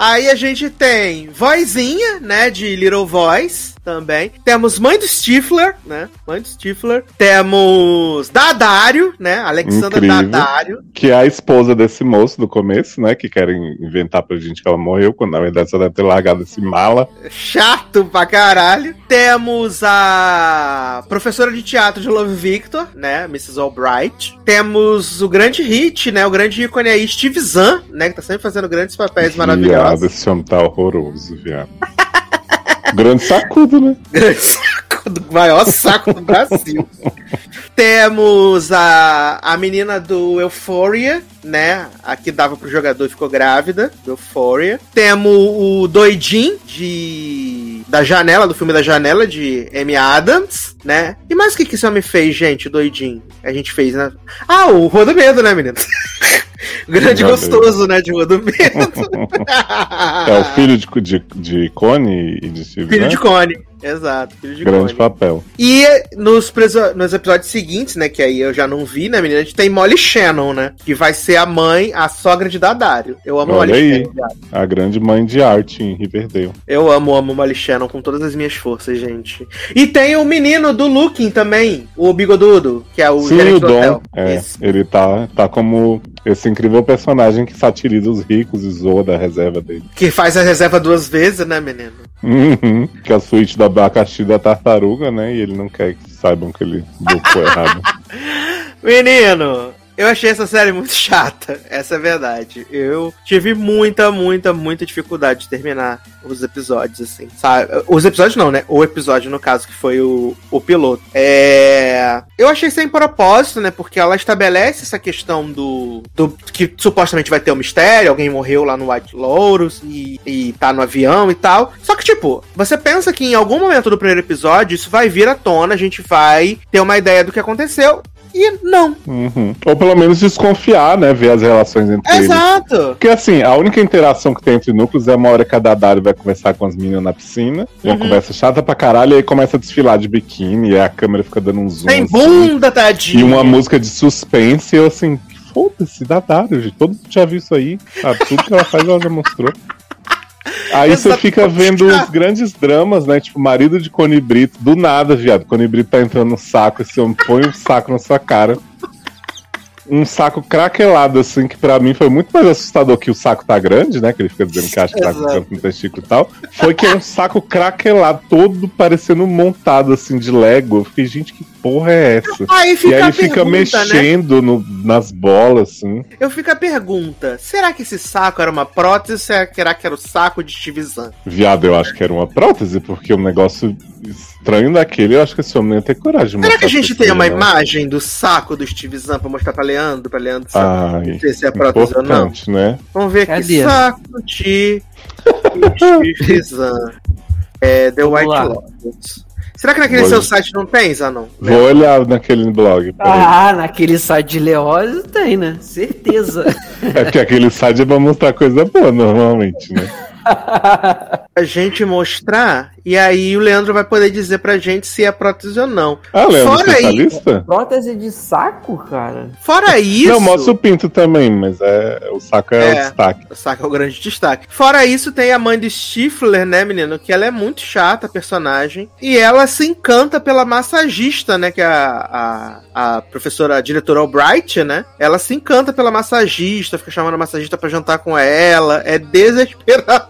Speaker 2: Aí a gente tem Vozinha, né, de Little Voice também. Temos Mãe do Stifler, né, Mãe do Stifler. Temos Dadário, né, Alexandra
Speaker 4: Incrível.
Speaker 2: Dadário.
Speaker 4: Que é a esposa desse moço do começo, né? Que querem inventar pra gente que ela morreu, quando na verdade só deve ter largado esse mala.
Speaker 2: Chato pra caralho. Temos a professora de teatro de Love Victor, né, Mrs. Albright. Temos o grande hit, né, o grande ícone aí, Steve Zahn, né, que tá sempre fazendo grandes papéis maravilhosos.
Speaker 4: Viado, esse homem tá horroroso, viado. Grande sacudo, né?
Speaker 2: Grande saco do maior saco do Brasil. Temos a, a menina do Euphoria, né? A que dava pro jogador e ficou grávida, Euphoria. Temos o Doidin, de da Janela, do filme da Janela, de Amy Adams, né? E mais o que, que esse homem fez, gente, doidinho? A gente fez, né? Ah, o Rua do Medo, né, menino? Grande gostoso, né, de Rua do Medo.
Speaker 4: É o filho de, de, de Cone e de Steve,
Speaker 2: Filho
Speaker 4: né?
Speaker 2: de Cone. Exato, filho de
Speaker 4: Grande
Speaker 2: Cone.
Speaker 4: papel.
Speaker 2: E nos, preso- nos episódios seguintes, né, que aí eu já não vi, né, menina, a gente tem Molly Shannon, né, que vai ser a mãe, a sogra de Dadário. Eu amo
Speaker 4: Olha
Speaker 2: Molly
Speaker 4: aí.
Speaker 2: Shannon.
Speaker 4: A grande mãe de arte em Riverdale.
Speaker 2: Eu amo, amo Molly Shannon com todas as minhas forças, gente. E tem o menino do Looking também, o bigodudo, que é o
Speaker 4: Sim,
Speaker 2: gerente
Speaker 4: o
Speaker 2: do
Speaker 4: Dom.
Speaker 2: hotel.
Speaker 4: É, ele tá, tá como esse incrível personagem que satiriza os ricos e zoa da reserva dele.
Speaker 2: Que faz a reserva duas vezes, né, menino?
Speaker 4: Uhum, que é a suíte do abacaxi da tartaruga, né? E ele não quer que saibam que ele bocou errado.
Speaker 2: Menino, eu achei essa série muito chata, essa é a verdade. Eu tive muita, muita, muita dificuldade de terminar os episódios, assim, sabe? Os episódios não, né? O episódio, no caso, que foi o, o piloto. É... Eu achei sem propósito, né? Porque ela estabelece essa questão do, do... que supostamente vai ter um mistério, alguém morreu lá no White Lotus e, e tá no avião e tal. Só que, tipo, você pensa que em algum momento do primeiro episódio isso vai vir à tona, a gente vai ter uma ideia do que aconteceu. E não.
Speaker 4: Uhum. Ou pelo menos desconfiar, né? Ver as relações entre eles.
Speaker 2: Exato.
Speaker 4: Porque assim, a única interação que tem entre núcleos é uma hora que a Dadari vai conversar com as meninas na piscina. E uma
Speaker 2: Uhum.
Speaker 4: conversa chata pra caralho, e aí começa a desfilar de biquíni, e aí a câmera fica dando um zoom.
Speaker 2: Tem
Speaker 4: assim.
Speaker 2: bunda, tadinho.
Speaker 4: E uma música de suspense, e eu assim, foda-se, Dadari, gente. Todo mundo já viu isso aí. Sabe? Tudo que ela faz, ela já mostrou. Aí você fica vendo os grandes dramas, né? Tipo, marido de Cone Brito, do nada, viado. Cone Brito tá entrando no saco, esse homem põe um saco na sua cara. Um saco craquelado, assim, que pra mim foi muito mais assustador que o saco tá grande, né? Que ele fica dizendo que acha que tá com tanto no testículo e tal. Foi que é um saco craquelado, todo parecendo montado, assim, de Lego. Eu fiquei, gente, que porra é essa?
Speaker 2: Aí fica
Speaker 4: e aí ele fica
Speaker 2: né?
Speaker 4: mexendo no- nas bolas, assim.
Speaker 2: Eu fico a pergunta: será que esse saco era uma prótese ou será que era o saco de Steve Zahn?
Speaker 4: Viado, eu acho que era uma prótese, porque um negócio estranho daquele, eu acho que esse homem ia ter coragem
Speaker 2: Será que a gente tem uma
Speaker 4: não.
Speaker 2: imagem do saco do Steve Zahn pra mostrar pra Leandro? Pra Leandro saber
Speaker 4: Ai,
Speaker 2: se é prótese ou não?
Speaker 4: né?
Speaker 2: Vamos ver aqui. Saco de Steve Zahn. É, The
Speaker 6: Vamos
Speaker 2: White
Speaker 6: lá.
Speaker 2: Lotus. Será que naquele
Speaker 4: Vou-
Speaker 2: seu site não tem, Zanon?
Speaker 4: Vou olhar naquele blog.
Speaker 6: Ah, naquele site de Leózio tem, né? Certeza.
Speaker 4: É porque aquele site é pra mostrar coisa boa, normalmente, né?
Speaker 2: A gente mostrar, e aí o Leandro vai poder dizer pra gente se é prótese ou não.
Speaker 4: Ah, Leandro,
Speaker 2: Fora
Speaker 4: você tá
Speaker 2: aí-
Speaker 4: lista?
Speaker 6: Prótese de saco, cara?
Speaker 2: Fora isso.
Speaker 4: Não, mostra o pinto também, mas é, o saco é,
Speaker 2: É.
Speaker 4: o destaque.
Speaker 2: O saco é o grande destaque. Fora isso, tem a mãe do Stifler, né, menino? Que ela é muito chata, a personagem. E ela se encanta pela massagista, né? Que é a, a, a professora, a diretora Albright, né? Ela se encanta pela massagista, fica chamando a massagista pra jantar com ela. É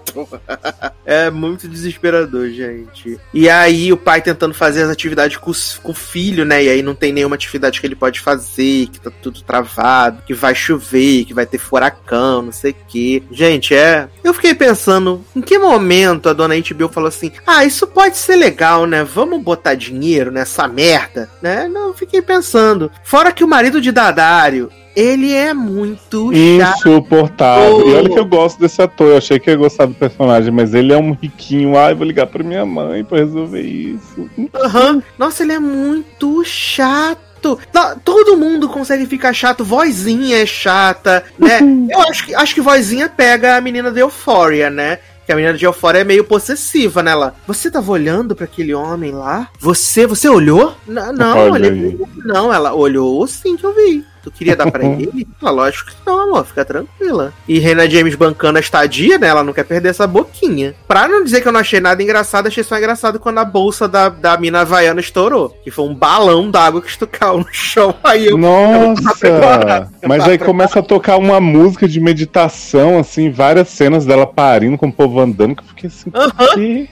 Speaker 2: desesperador. é muito desesperador, gente. E aí o pai tentando fazer as atividades com, com o filho, né? E aí não tem nenhuma atividade que ele pode fazer, que tá tudo travado, que vai chover, que vai ter furacão, não sei o quê. Gente, é. Eu fiquei pensando, em que momento a dona HBO falou assim: ah, isso pode ser legal, né? Vamos botar dinheiro nessa merda, né? Não, fiquei pensando. Fora que o marido de Dadário. Ele é muito chato.
Speaker 4: Insuportável. E olha que eu gosto desse ator, eu achei que ia gostar do personagem, mas ele é um riquinho. Ai, vou ligar pra minha mãe pra resolver isso.
Speaker 2: Aham. Nossa, ele é muito chato. Todo mundo consegue ficar chato. Vozinha é chata, né? Eu acho que, acho que vozinha pega a menina de Euphoria, né? Que a menina de Euphoria é meio possessiva, né? Ela, você tava olhando pra aquele homem lá? Você, você olhou? N- não, olhei não. Ela olhou sim que eu vi. Tu queria dar pra ele? Ah, lógico que não, amor. Fica tranquila. E Reina James bancando a estadia, né? Ela não quer perder essa boquinha. Pra não dizer que eu não achei nada engraçado, achei só engraçado quando a bolsa da, da mina havaiana estourou. Que foi um balão d'água que estucou no chão. Aí eu.
Speaker 4: Nossa!
Speaker 2: Eu
Speaker 4: Mas aí começa a tocar uma música de meditação, assim, várias cenas dela parindo com o povo andando, que eu fiquei assim,
Speaker 2: Aham.
Speaker 4: "Que?"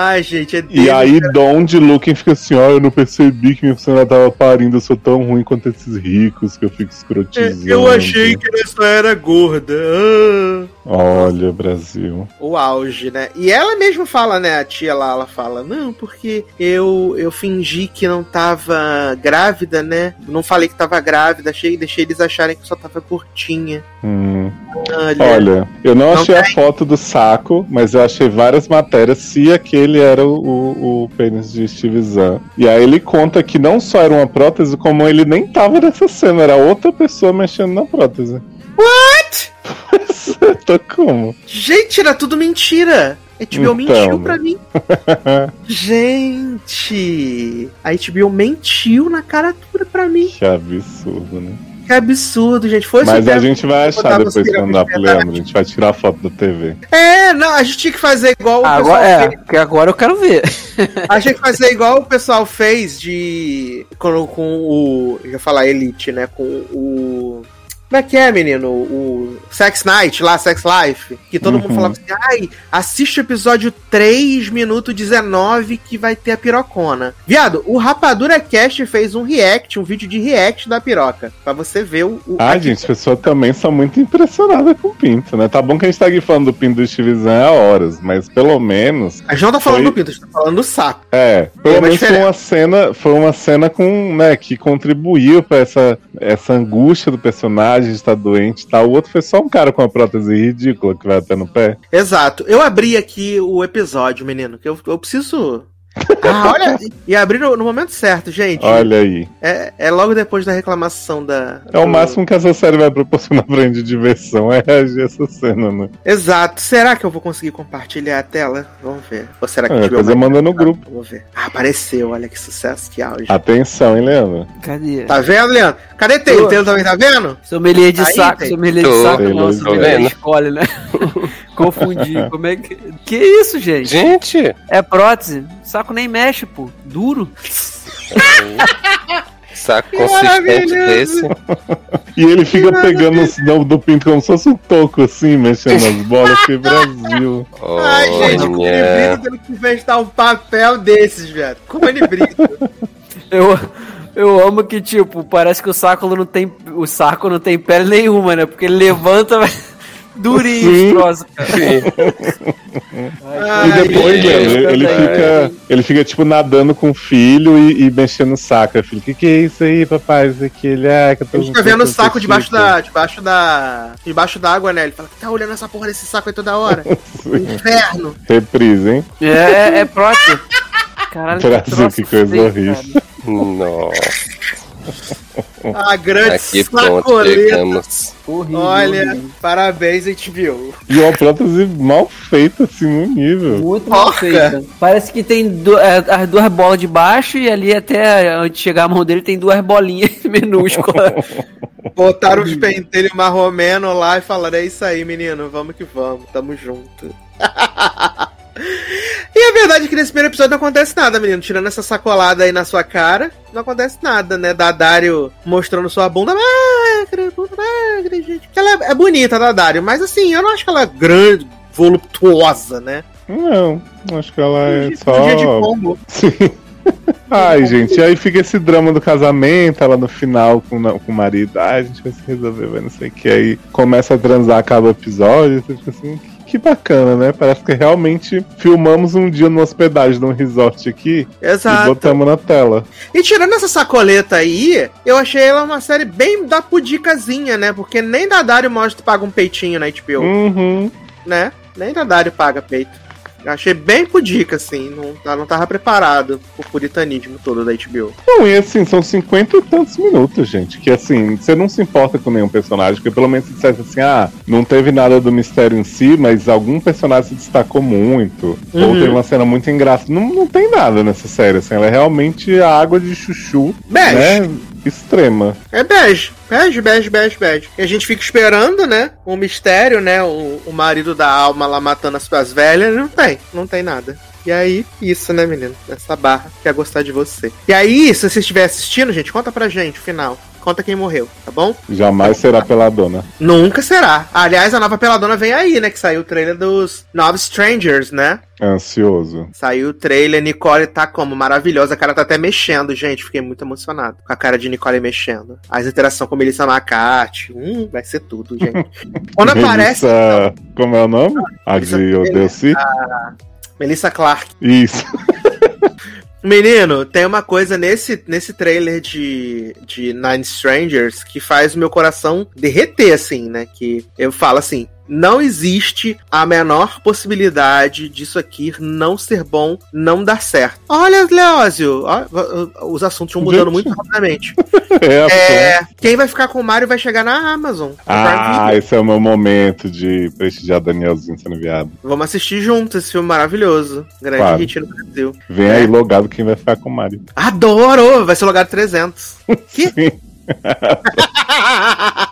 Speaker 2: Ai, gente, é
Speaker 4: E aí Dom de Looking fica assim, ó, eu não percebi que minha funcionária tava parindo, eu sou tão ruim quanto esses ricos que eu fico
Speaker 2: É,
Speaker 4: escrotizando.
Speaker 2: Eu achei que ela só era gorda. Ah.
Speaker 4: Olha, Brasil.
Speaker 2: o auge, né? E ela mesma fala, né? A tia lá, ela fala, não, porque eu eu fingi que não tava grávida, né? Não falei que tava grávida, achei, deixei eles acharem que só tava curtinha.
Speaker 4: Hum.
Speaker 2: Olha,
Speaker 4: Olha, eu não,
Speaker 2: Não
Speaker 4: achei a
Speaker 2: tem.
Speaker 4: foto do saco, mas eu achei várias matérias se aquele era o, o, o pênis de Steve Zahn. E aí ele conta que não só era uma prótese, como ele nem tava nessa cena, era outra pessoa mexendo na prótese.
Speaker 2: What?
Speaker 4: Tô como?
Speaker 2: Gente, era tudo mentira. A HBO
Speaker 4: Então,
Speaker 2: mentiu pra mim. Gente, a HBO mentiu na cara dura pra mim.
Speaker 4: Que absurdo, né?
Speaker 2: Que absurdo, gente. Foi
Speaker 4: Mas a gente vai
Speaker 2: que
Speaker 4: achar depois que mandar pro Leandro. A gente vai tirar a foto da TV.
Speaker 2: É, não, a gente tinha que fazer igual o
Speaker 6: Agora,
Speaker 2: pessoal
Speaker 6: é,
Speaker 2: fez.
Speaker 6: que agora eu quero ver.
Speaker 2: A gente fazer igual o pessoal fez de. Quando, com o. Eu ia falar Elite, né? Com o. Como é que é, menino? O Sex Night, lá, Sex Life. Que todo mundo
Speaker 4: Uhum.
Speaker 2: falava assim: ai, assiste o episódio 3, minuto 19, que vai ter a pirocona. Viado, o Rapadura Cast fez um react, um vídeo de react da piroca. Pra você ver o. o
Speaker 4: Ah, gente, as pessoas também são muito impressionadas com o pinto, né? Tá bom que a gente tá aqui falando do pinto do Steve Zahn há horas, mas pelo menos.
Speaker 2: A gente não tá falando
Speaker 4: Foi-
Speaker 2: do pinto, a gente tá falando do saco.
Speaker 4: É, pelo menos foi uma cena, foi uma cena com, né, que contribuiu pra essa, essa angústia do personagem de estar doente tal. O outro foi só um cara com uma prótese ridícula que vai até no pé.
Speaker 2: Exato. Eu abri aqui o episódio, menino, que eu, eu preciso. Ah, olha! E abri no, momento certo, gente.
Speaker 4: Olha aí.
Speaker 2: É, é logo depois da reclamação da.
Speaker 4: É o
Speaker 2: do-
Speaker 4: máximo que essa série vai proporcionar pra gente de diversão, é reagir a essa cena, né?
Speaker 2: Exato. Será que eu vou conseguir compartilhar a tela? Vamos ver. Ou será que
Speaker 4: É, depois eu mando no grupo.
Speaker 2: Vamos ver. Ah, apareceu. Olha que sucesso, que auge.
Speaker 4: Atenção, hein, Leandro?
Speaker 6: Cadê?
Speaker 2: Tá vendo, Leandro? Cadê Taylor? Taylor também tá vendo?
Speaker 6: Sommelier de
Speaker 2: Aí,
Speaker 6: saco, sommelier de saco, não, sommelier escolhe, né? Confundi. Como é que. Que isso, gente?
Speaker 5: Gente,
Speaker 6: É prótese. Saco nem mexe, pô. Duro.
Speaker 5: saco consistente desse.
Speaker 4: E ele fica pegando o sinal do pinto como se fosse um toco, assim, mexendo nas bolas. Que Brasil.
Speaker 2: Ai, gente, como ele brinca tendo que investar um papel desses, velho. Como ele brinca.
Speaker 6: Eu, eu amo que, tipo, parece que o saco não tem. O saco não tem pele nenhuma, né? Porque ele levanta. Durinho os
Speaker 4: E depois, velho, ele, ele fica, ele fica, tipo, nadando com o filho e, e mexendo o saco. O filho, que que é isso aí, papai? Isso aqui, ele, ah, que eu tô
Speaker 2: A gente tá vendo o saco debaixo
Speaker 4: testículo."
Speaker 2: da. Debaixo da. Debaixo d'água, né? Ele fala, tá olhando essa porra desse saco aí toda hora. Inferno.
Speaker 4: Reprise, hein?
Speaker 6: É, é, é prótese. Caralho,
Speaker 4: Brasil,
Speaker 6: troço
Speaker 4: que coisa horrível.
Speaker 5: Nossa,
Speaker 2: A grande
Speaker 5: a ponto
Speaker 2: sacoleta. Olha,
Speaker 6: horrível.
Speaker 2: parabéns, HBO.
Speaker 4: E uma prótese mal feita, assim, no nível.
Speaker 6: Muito mal
Speaker 2: Porca.
Speaker 6: feita. Parece que tem é, as duas bolas de baixo e ali até antes de chegar a mão dele tem duas bolinhas minúsculas.
Speaker 2: Botaram os pentelhos marromeno lá e falaram: é isso aí, menino, vamos que vamos, tamo junto. e a verdade é que nesse primeiro episódio não acontece nada, menino. Tirando essa sacolada aí na sua cara, não acontece nada, né? Da Dario mostrando sua bunda magra, bunda magra, gente. Ela é, é bonita, da Dario, mas assim, eu não acho que ela é grande, voluptuosa, né?
Speaker 4: Não, acho que ela é só.
Speaker 2: dia de pombo.
Speaker 4: Ai, gente, aí fica esse drama do casamento, ela no final com, o- com o marido. Ai, a gente vai se resolver, vai não sei o que. Aí começa a transar, acaba o episódio. Você fica assim, que, que bacana, né? Parece que realmente filmamos um dia no hospedagem, num resort aqui, e
Speaker 2: Exato.
Speaker 4: botamos na tela.
Speaker 2: E tirando essa sacoleta aí, eu achei ela uma série bem da pudicazinha, né? Porque nem da Dario mostra paga um peitinho na HBO,
Speaker 4: Uhum.
Speaker 2: né? Nem da Dario paga peito. Eu achei bem pudica, assim. Não, ela não tava preparado pro puritanismo todo da HBO.
Speaker 4: Não, e assim, são cinquenta e tantos minutos, gente. Que assim, você não se importa com nenhum personagem, porque pelo menos se dissesse assim, ah, não teve nada do mistério em si, mas algum personagem se destacou muito. Ou
Speaker 2: Uhum.
Speaker 4: teve uma cena muito engraçada. Não, não tem nada nessa série, assim, ela é realmente a água de chuchu,
Speaker 2: Bege.
Speaker 4: né? Extrema.
Speaker 2: É bege. Bege, bege, bege, bege. E a gente fica esperando, né? Um mistério, né? O, o marido da alma lá matando as suas velhas. Não tem. Não tem nada. E aí, isso, né, menino? Essa barra quer gostar de você. E aí, se você estiver assistindo, gente, conta pra gente o final. Conta quem morreu, tá bom?
Speaker 4: Jamais será pela dona.
Speaker 2: Nunca será. Aliás, a nova Peladona vem aí, né? Que saiu o trailer dos Nove Strangers, né?
Speaker 4: Ansioso.
Speaker 2: Saiu o trailer, Nicole tá como? Maravilhosa. A cara tá até mexendo, gente. Fiquei muito emocionado com a cara de Nicole mexendo. As interações com Melissa McCarthy. Hum, vai ser tudo, gente. Quando aparece.
Speaker 4: Melissa- Como é o nome? A
Speaker 2: Melissa-
Speaker 4: de Odessi?
Speaker 2: Melissa Clark.
Speaker 4: Isso.
Speaker 2: Menino, tem uma coisa nesse, nesse trailer de, de Nine Strangers que faz o meu coração derreter, assim, né? Que eu falo assim. Não existe a menor possibilidade disso aqui não ser bom, não dar certo. Olha, Leózio, os assuntos vão mudando
Speaker 4: Gente.
Speaker 2: muito rapidamente.
Speaker 4: É,
Speaker 2: É, quem vai ficar com o Mario vai chegar na Amazon.
Speaker 4: Ah, esse é o meu momento de prestigiar Danielzinho sendo viado.
Speaker 2: Vamos assistir juntos esse filme maravilhoso. Grande
Speaker 4: Claro.
Speaker 2: hit no Brasil.
Speaker 4: Vem
Speaker 2: É.
Speaker 4: aí logado quem vai ficar com o Mario.
Speaker 2: Adoro! Vai ser logado 300. Que?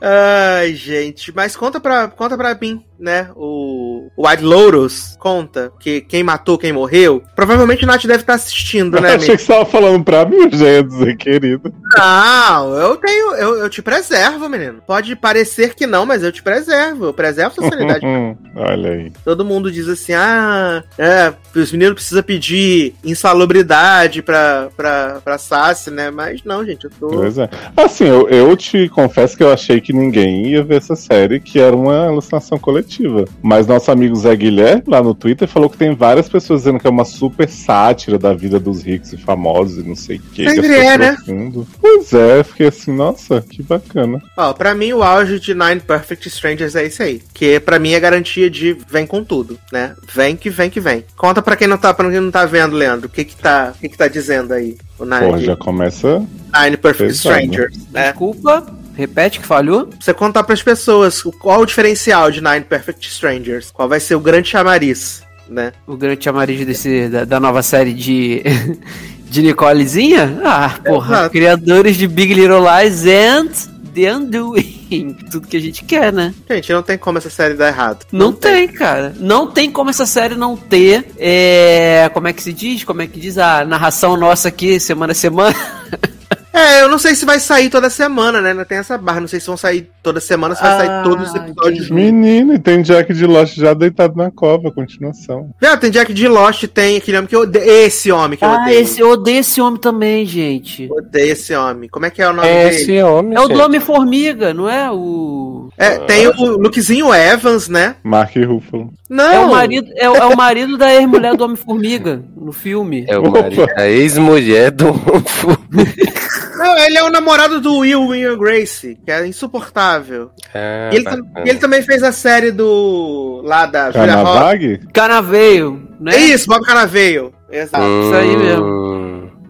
Speaker 2: Ai, gente, mas conta pra, conta pra mim, né? O, o White Lotus conta que quem matou, quem morreu. Provavelmente o Nath deve estar assistindo, né,
Speaker 4: Achei
Speaker 2: amigo?
Speaker 4: que você tava falando pra mim, eu dizer, querido.
Speaker 2: Não, eu tenho. Eu, eu te preservo, menino. Pode parecer que não, mas eu te preservo. Eu preservo sua sanidade.
Speaker 4: Olha aí.
Speaker 2: Todo mundo diz assim: ah, é, os meninos precisam pedir insalubridade pra, pra, pra Sassi, né? Mas não, gente, eu tô.
Speaker 4: Pois é. Assim, eu, eu te confesso que eu achei que ninguém ia ver essa série, que era uma alucinação coletiva. Mas nosso amigo Zé Guilherme, lá no Twitter, falou que tem várias pessoas dizendo que é uma super sátira da vida dos ricos e famosos e não sei o que.
Speaker 2: Sempre é, né?
Speaker 4: profundo. Pois é, fiquei assim, nossa, que bacana.
Speaker 2: Ó, pra mim o auge de Nine Perfect Strangers é isso aí. Que pra mim é garantia de vem com tudo, né? Vem que vem que vem. Conta pra quem não tá, pra quem não tá vendo, Leandro, o que que tá, o que que tá dizendo aí o
Speaker 4: Porra,
Speaker 2: Nine,
Speaker 4: já começa.
Speaker 2: Nine Perfect
Speaker 4: pesado.
Speaker 2: Strangers, né?
Speaker 6: Desculpa, repete que falhou.
Speaker 2: Você contar pras pessoas o- qual o diferencial de Nine Perfect Strangers, qual vai ser o grande chamariz, né?
Speaker 6: O grande chamariz desse, da, da nova série de, de Nicolezinha? Ah, porra,
Speaker 2: Exato.
Speaker 6: criadores de Big Little Lies and The Undoing. Tudo que a gente quer, né?
Speaker 2: Gente, não tem como essa série dar errado.
Speaker 6: Não, tem, cara. Não tem como essa série não ter. É, como é que se diz? Como é que diz a narração nossa aqui, semana a semana?
Speaker 2: É, eu não sei se vai sair toda semana, né? Não tem essa barra. Não sei se vão sair toda semana, se vai sair
Speaker 6: Ah,
Speaker 2: todos os episódios
Speaker 6: entendi.
Speaker 4: Menino, e tem Jack de Lost já deitado na cova, continuação.
Speaker 2: Já, tem Jack de Lost, tem aquele homem que eu odeio. Esse homem que eu
Speaker 6: Ah,
Speaker 2: odeio.
Speaker 6: esse, eu odeio esse homem também, gente.
Speaker 2: Eu odeio esse homem. Como é que é o nome
Speaker 5: É
Speaker 2: dele?
Speaker 5: esse homem.
Speaker 6: É o
Speaker 5: gente.
Speaker 6: do Homem-Formiga, não é? O.
Speaker 2: É, tem o Lukezinho Evans, né?
Speaker 4: Mark Ruffalo.
Speaker 2: Não.
Speaker 6: É o marido, é, o- é o marido da ex-mulher do Homem-Formiga, no filme.
Speaker 5: É o marido, a ex-mulher do.
Speaker 2: Não, ele é o namorado do Will Will Grace, que é insuportável.
Speaker 5: Ah,
Speaker 2: E ele, e ele também fez a série do. lá da Julia Roberts.
Speaker 4: Canavag?
Speaker 6: Canaveio, né?
Speaker 2: É isso, Bob Canaveio. Exato.
Speaker 6: isso aí mesmo.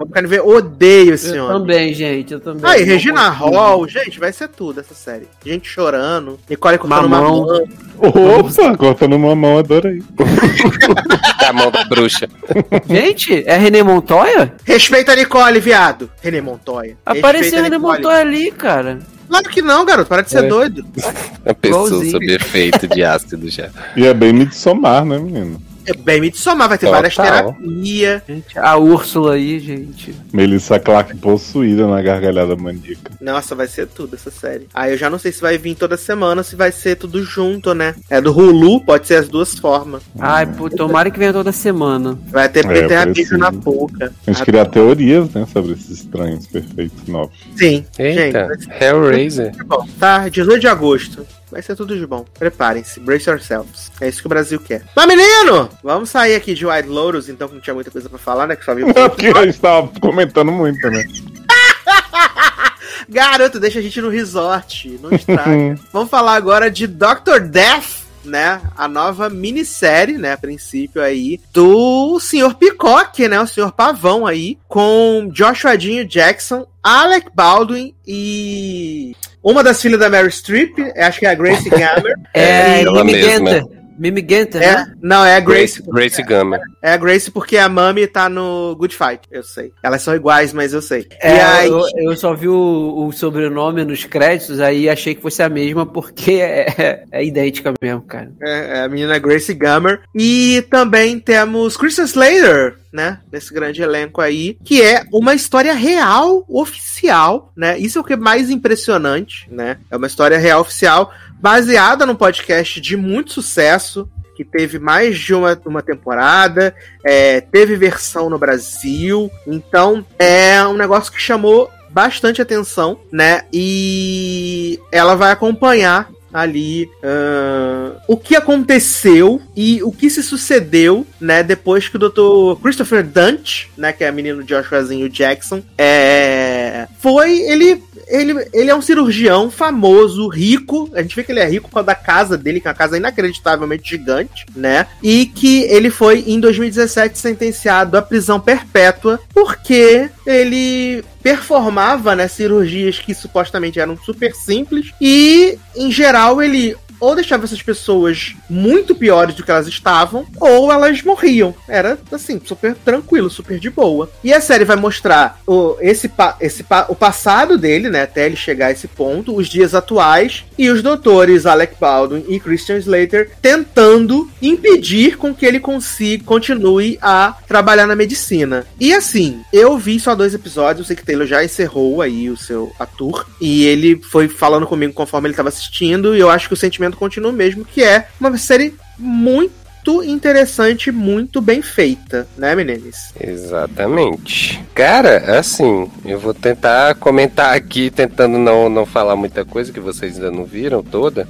Speaker 2: Bob Canaveio, odeio esse
Speaker 6: Eu
Speaker 2: homem.
Speaker 6: também, gente, eu também.
Speaker 2: Aí, Regina. Hall, gente, vai ser tudo essa série. Gente chorando, Nicole cortando
Speaker 6: Mamão.
Speaker 2: mamão.
Speaker 4: Opa, cortando uma mão, adorei.
Speaker 5: a mão da bruxa.
Speaker 6: Gente, é René Montoya?
Speaker 2: Respeita a Nicole, viado. René Montoya.
Speaker 6: Apareceu René. Montoya ali, cara.
Speaker 2: Claro que não, garoto. Para de ser
Speaker 5: É.
Speaker 2: doido.
Speaker 5: A pessoa
Speaker 6: Igualzinho.
Speaker 5: sob efeito de ácido já.
Speaker 4: E é bem Midsommar, né, menino?
Speaker 2: É bem me somar, vai ter
Speaker 5: Total.
Speaker 2: várias terapias.
Speaker 6: Gente, a Úrsula aí, gente.
Speaker 4: Melissa Clark possuída na gargalhada maníaca.
Speaker 2: Nossa, vai ser tudo essa série. Aí eu já não sei se vai vir toda semana, se vai ser tudo junto, né? É do Hulu, pode ser as duas formas.
Speaker 6: Ai, pô, tomara que venha toda semana.
Speaker 2: Vai ter
Speaker 4: É.
Speaker 2: Beijo na boca.
Speaker 4: A gente cria teorias, né, sobre esses estranhos perfeitos novos.
Speaker 2: Sim,
Speaker 5: Eita,
Speaker 2: gente.
Speaker 5: Hellraiser.
Speaker 2: Tá, 18 de agosto. Vai ser tudo de bom. Preparem-se, brace yourselves. É isso que o Brasil quer. Mas, menino! Vamos sair aqui de White Lotus, então, que não tinha muita coisa pra falar, né? Que só viu.
Speaker 4: É porque a gente tava comentando muito, né?
Speaker 2: Garoto, deixa a gente no resort. Não estraga. Vamos falar agora de Dr. Death. Né, a nova minissérie, né, a princípio aí, do Sr. Picoque, né, o Sr. Pavão aí, com Joshua Dinho Jackson, Alec Baldwin e uma das filhas da Mary Streep, acho que é a Grace Gammer.
Speaker 6: É,
Speaker 5: ela
Speaker 6: Mimi
Speaker 5: mesma.
Speaker 6: Mimi Genter,
Speaker 2: É,
Speaker 6: né?
Speaker 2: não, é a Grace.
Speaker 5: Grace, Grace Gama.
Speaker 2: É a Grace porque a Mami tá no Good Fight, eu sei. Elas são iguais, mas eu sei.
Speaker 6: É,
Speaker 2: e aí,
Speaker 6: eu, eu só vi o, o sobrenome nos créditos, aí achei que fosse a mesma, porque é, é idêntica mesmo, cara.
Speaker 2: É, é a menina Grace Gummer. E também temos Christian Slater, né? Nesse grande elenco aí, que é uma história real, oficial, né? Isso é o que é mais impressionante, né? É uma história real oficial, baseada num podcast de muito sucesso, que teve mais de uma, uma temporada, é, teve versão no Brasil, então é um negócio que chamou bastante atenção, né? E ela vai acompanhar ali uh, o que aconteceu e o que se sucedeu, né, depois que o Dr. Christopher Dunt, né, que é menino Joshuazinho Jackson, é, foi ele ele, ele é um cirurgião famoso, rico. A gente vê que ele é rico por causa da casa dele, que é uma casa inacreditavelmente gigante, né? E que ele foi, em 2017, sentenciado à prisão perpétua porque ele performava né, cirurgias que supostamente eram super simples e, em geral, ele ou deixava essas pessoas muito piores do que elas estavam, ou elas morriam. Era assim, super tranquilo, super de boa. E a série vai mostrar o, esse, esse, o passado dele, né? Até ele chegar a esse ponto, os dias atuais, e os doutores Alec Baldwin e Christian Slater tentando impedir com que ele consiga, continue a trabalhar na medicina. E assim, eu vi só dois episódios, eu sei que Taylor já encerrou aí o seu ator, e ele foi falando comigo conforme ele estava assistindo, e eu acho que o sentimento continua mesmo, que é uma série muito interessante, muito bem feita, né, meninas?
Speaker 5: Exatamente. Cara, assim, eu vou tentar comentar aqui, tentando não, não falar muita coisa que vocês ainda não viram toda.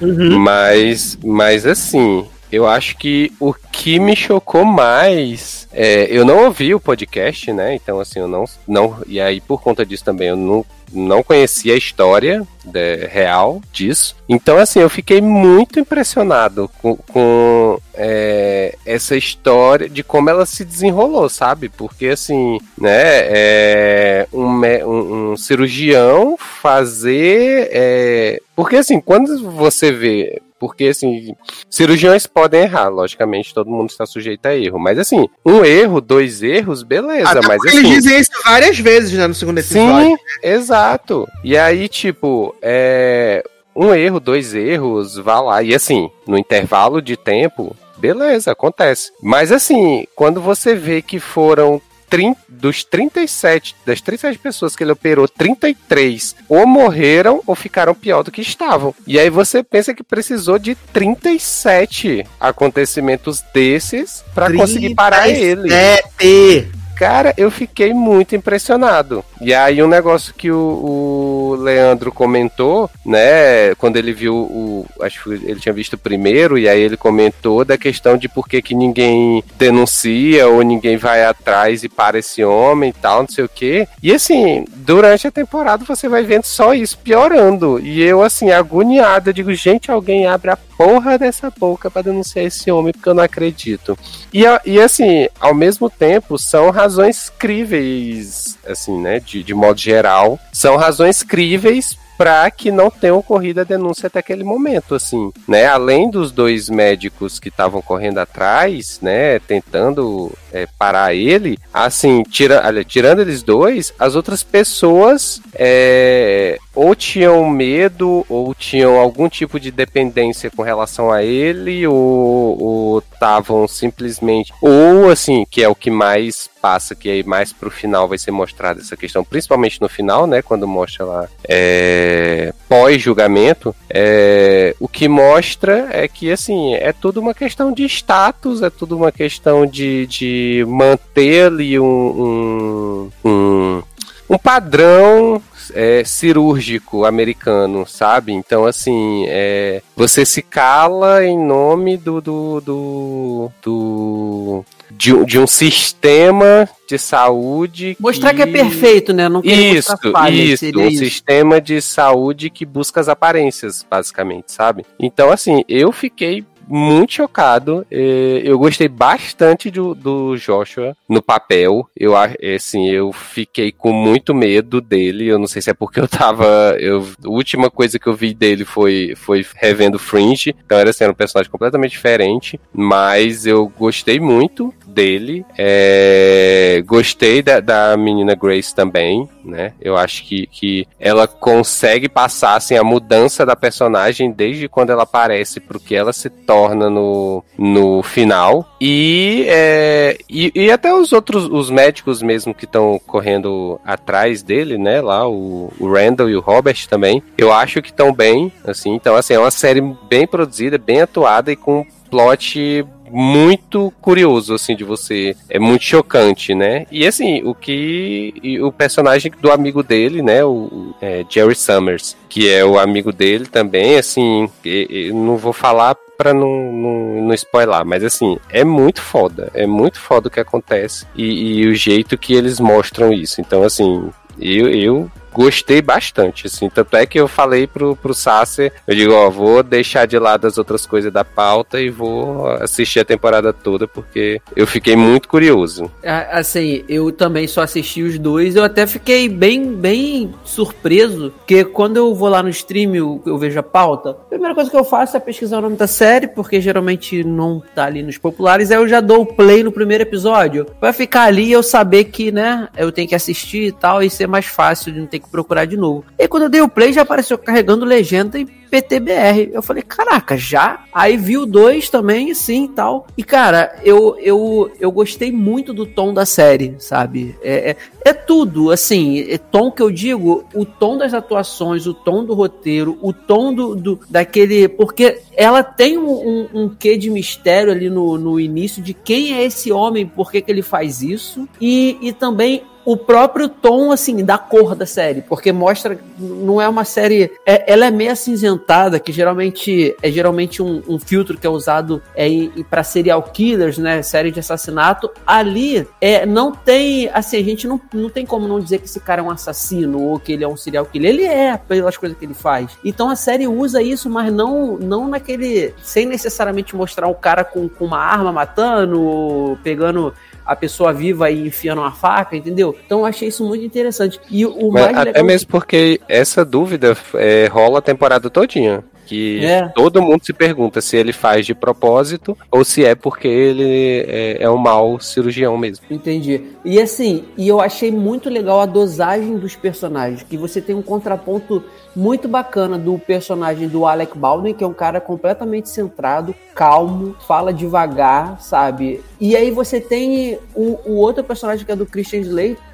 Speaker 5: Uhum. Mas, mas assim, eu acho que o que me chocou mais. É, eu não ouvi o podcast, né? Então, assim, eu não. não e aí, por conta disso também, eu não não conhecia a história de, real disso. Então, assim, eu fiquei muito impressionado com, com é, essa história de como ela se desenrolou, sabe? Porque, assim, né, é, um, um, um cirurgião fazer. É, porque, assim, quando você vê porque, assim, cirurgiões podem errar, logicamente, todo mundo está sujeito a erro. Mas, assim, um erro, dois erros, beleza. Até mas, assim,
Speaker 2: eles dizem isso várias vezes, né, no segundo episódio.
Speaker 5: Sim, exato. E aí, tipo, é... Um erro, dois erros, vá lá. E, assim, no intervalo de tempo, beleza, acontece. Mas, assim, quando você vê que foram 30, dos 37, das 37 pessoas que ele operou, 33 ou morreram ou ficaram pior do que estavam. E aí você pensa que precisou de 37 acontecimentos desses para conseguir parar ele. Cara, eu fiquei muito impressionado. E aí um negócio que o, o, Leandro comentou, né, quando ele viu o, acho que ele tinha visto primeiro e aí ele comentou da questão de por que, que ninguém denuncia ou ninguém vai atrás e para esse homem e tal, não sei o quê. E assim, durante a temporada você vai vendo só isso piorando. E eu assim, agoniada, digo, gente, alguém abre a porra dessa boca para denunciar esse homem porque eu não acredito. E, e assim, ao mesmo tempo, são razões críveis, assim, né, de, de modo geral, são razões críveis para que não tenha ocorrido a denúncia até aquele momento, assim, né? Além dos dois médicos que estavam correndo atrás, né, tentando é, parar ele, assim, tira, olha, tirando eles dois, as outras pessoas é, ou tinham medo ou tinham algum tipo de dependência com relação a ele ou estavam simplesmente ou assim que é o que mais passa que aí mais pro final vai ser mostrada essa questão principalmente no final né quando mostra lá é, pós julgamento é, o que mostra é que assim é tudo uma questão de status é tudo uma questão de, de manter ali um, um, um um padrão é, cirúrgico americano, sabe? Então, assim, é, você se cala em nome do. do, do, do de, de, um sistema de saúde.
Speaker 6: Mostrar que, que é perfeito, né? Não
Speaker 5: isso, isso, um isso. sistema de saúde que busca as aparências, basicamente, sabe? Então, assim, eu fiquei muito chocado. É, eu gostei bastante do, do Joshua no papel. Eu assim, eu fiquei com muito medo dele. Eu não sei se é porque eu tava. Eu, a última coisa que eu vi dele foi, foi revendo Fringe. Então era assim, era um personagem completamente diferente. Mas eu gostei muito dele. É, gostei da, da menina Grace também né? Eu acho que, que ela consegue passar assim, a mudança da personagem desde quando ela aparece pro que ela se torna no, no final. E, é, e, e até os outros, os médicos mesmo que estão correndo atrás dele, né? Lá, o, o Randall e o Robert também. Eu acho que estão bem, assim. Então, assim, é uma série bem produzida, bem atuada e com plot muito curioso, assim, de você. É muito chocante, né? E assim, o que. o personagem do amigo dele, né? O, é, Jerry Summers, que é o amigo dele também, assim. e- e não vou falar pra não, não, não spoiler, mas assim, é muito foda. É muito foda o que acontece e, e o jeito que eles mostram isso. Então, assim, eu, eu gostei bastante, assim. Tanto é que eu falei pro, pro Sasser, eu digo, ó, vou deixar de lado as outras coisas da pauta e vou assistir a temporada toda, porque eu fiquei muito curioso.
Speaker 6: Assim, eu também só assisti os dois. Eu até fiquei bem, bem surpreso, porque quando eu vou lá no stream, eu, eu vejo a pauta. A primeira coisa que eu faço é pesquisar o nome da série, porque geralmente não tá ali nos populares. Aí eu já dou o play no primeiro episódio. Vai ficar ali e eu saber que, né, eu tenho que assistir e tal, e ser mais fácil de não ter que procurar de novo. E quando eu dei o play, já apareceu carregando legenda e PTBR. Eu falei, caraca, já? Aí vi o 2 também, sim tal. E, cara, eu, eu, eu gostei muito do tom da série, sabe? É, é, é tudo, assim, é tom que eu digo, o tom das atuações, o tom do roteiro, o tom do, do daquele. Porque ela tem um, um, um quê de mistério ali no, no início de quem é esse homem, por que, que ele faz isso, e, e também o próprio tom, assim, da cor da série, porque mostra, não é uma série, é- ela é meio acinzentada, que geralmente é geralmente um, um filtro que é usado é, para serial killers, né, série de assassinato, ali é, não tem, assim, a gente não, não tem como não dizer que esse cara é um assassino ou que ele é um serial killer, ele é, pelas coisas que ele faz. Então a série usa isso, mas não, não naquele, sem necessariamente mostrar o cara com, com uma arma matando, ou pegando a pessoa viva e enfiando uma faca, entendeu? Então eu achei isso muito interessante. E o
Speaker 5: Mas
Speaker 6: mais
Speaker 5: até
Speaker 6: legal
Speaker 5: mesmo porque essa dúvida é, rola a temporada todinha. Que
Speaker 6: É.
Speaker 5: todo mundo se pergunta se ele faz de propósito ou se é porque ele é, é um mau cirurgião mesmo.
Speaker 6: Entendi. E assim, e eu achei muito legal a dosagem dos personagens, que você tem um contraponto muito bacana do personagem do Alec Baldwin, que é um cara completamente centrado, calmo, fala devagar, sabe? E aí você tem o, o outro personagem que é do Christian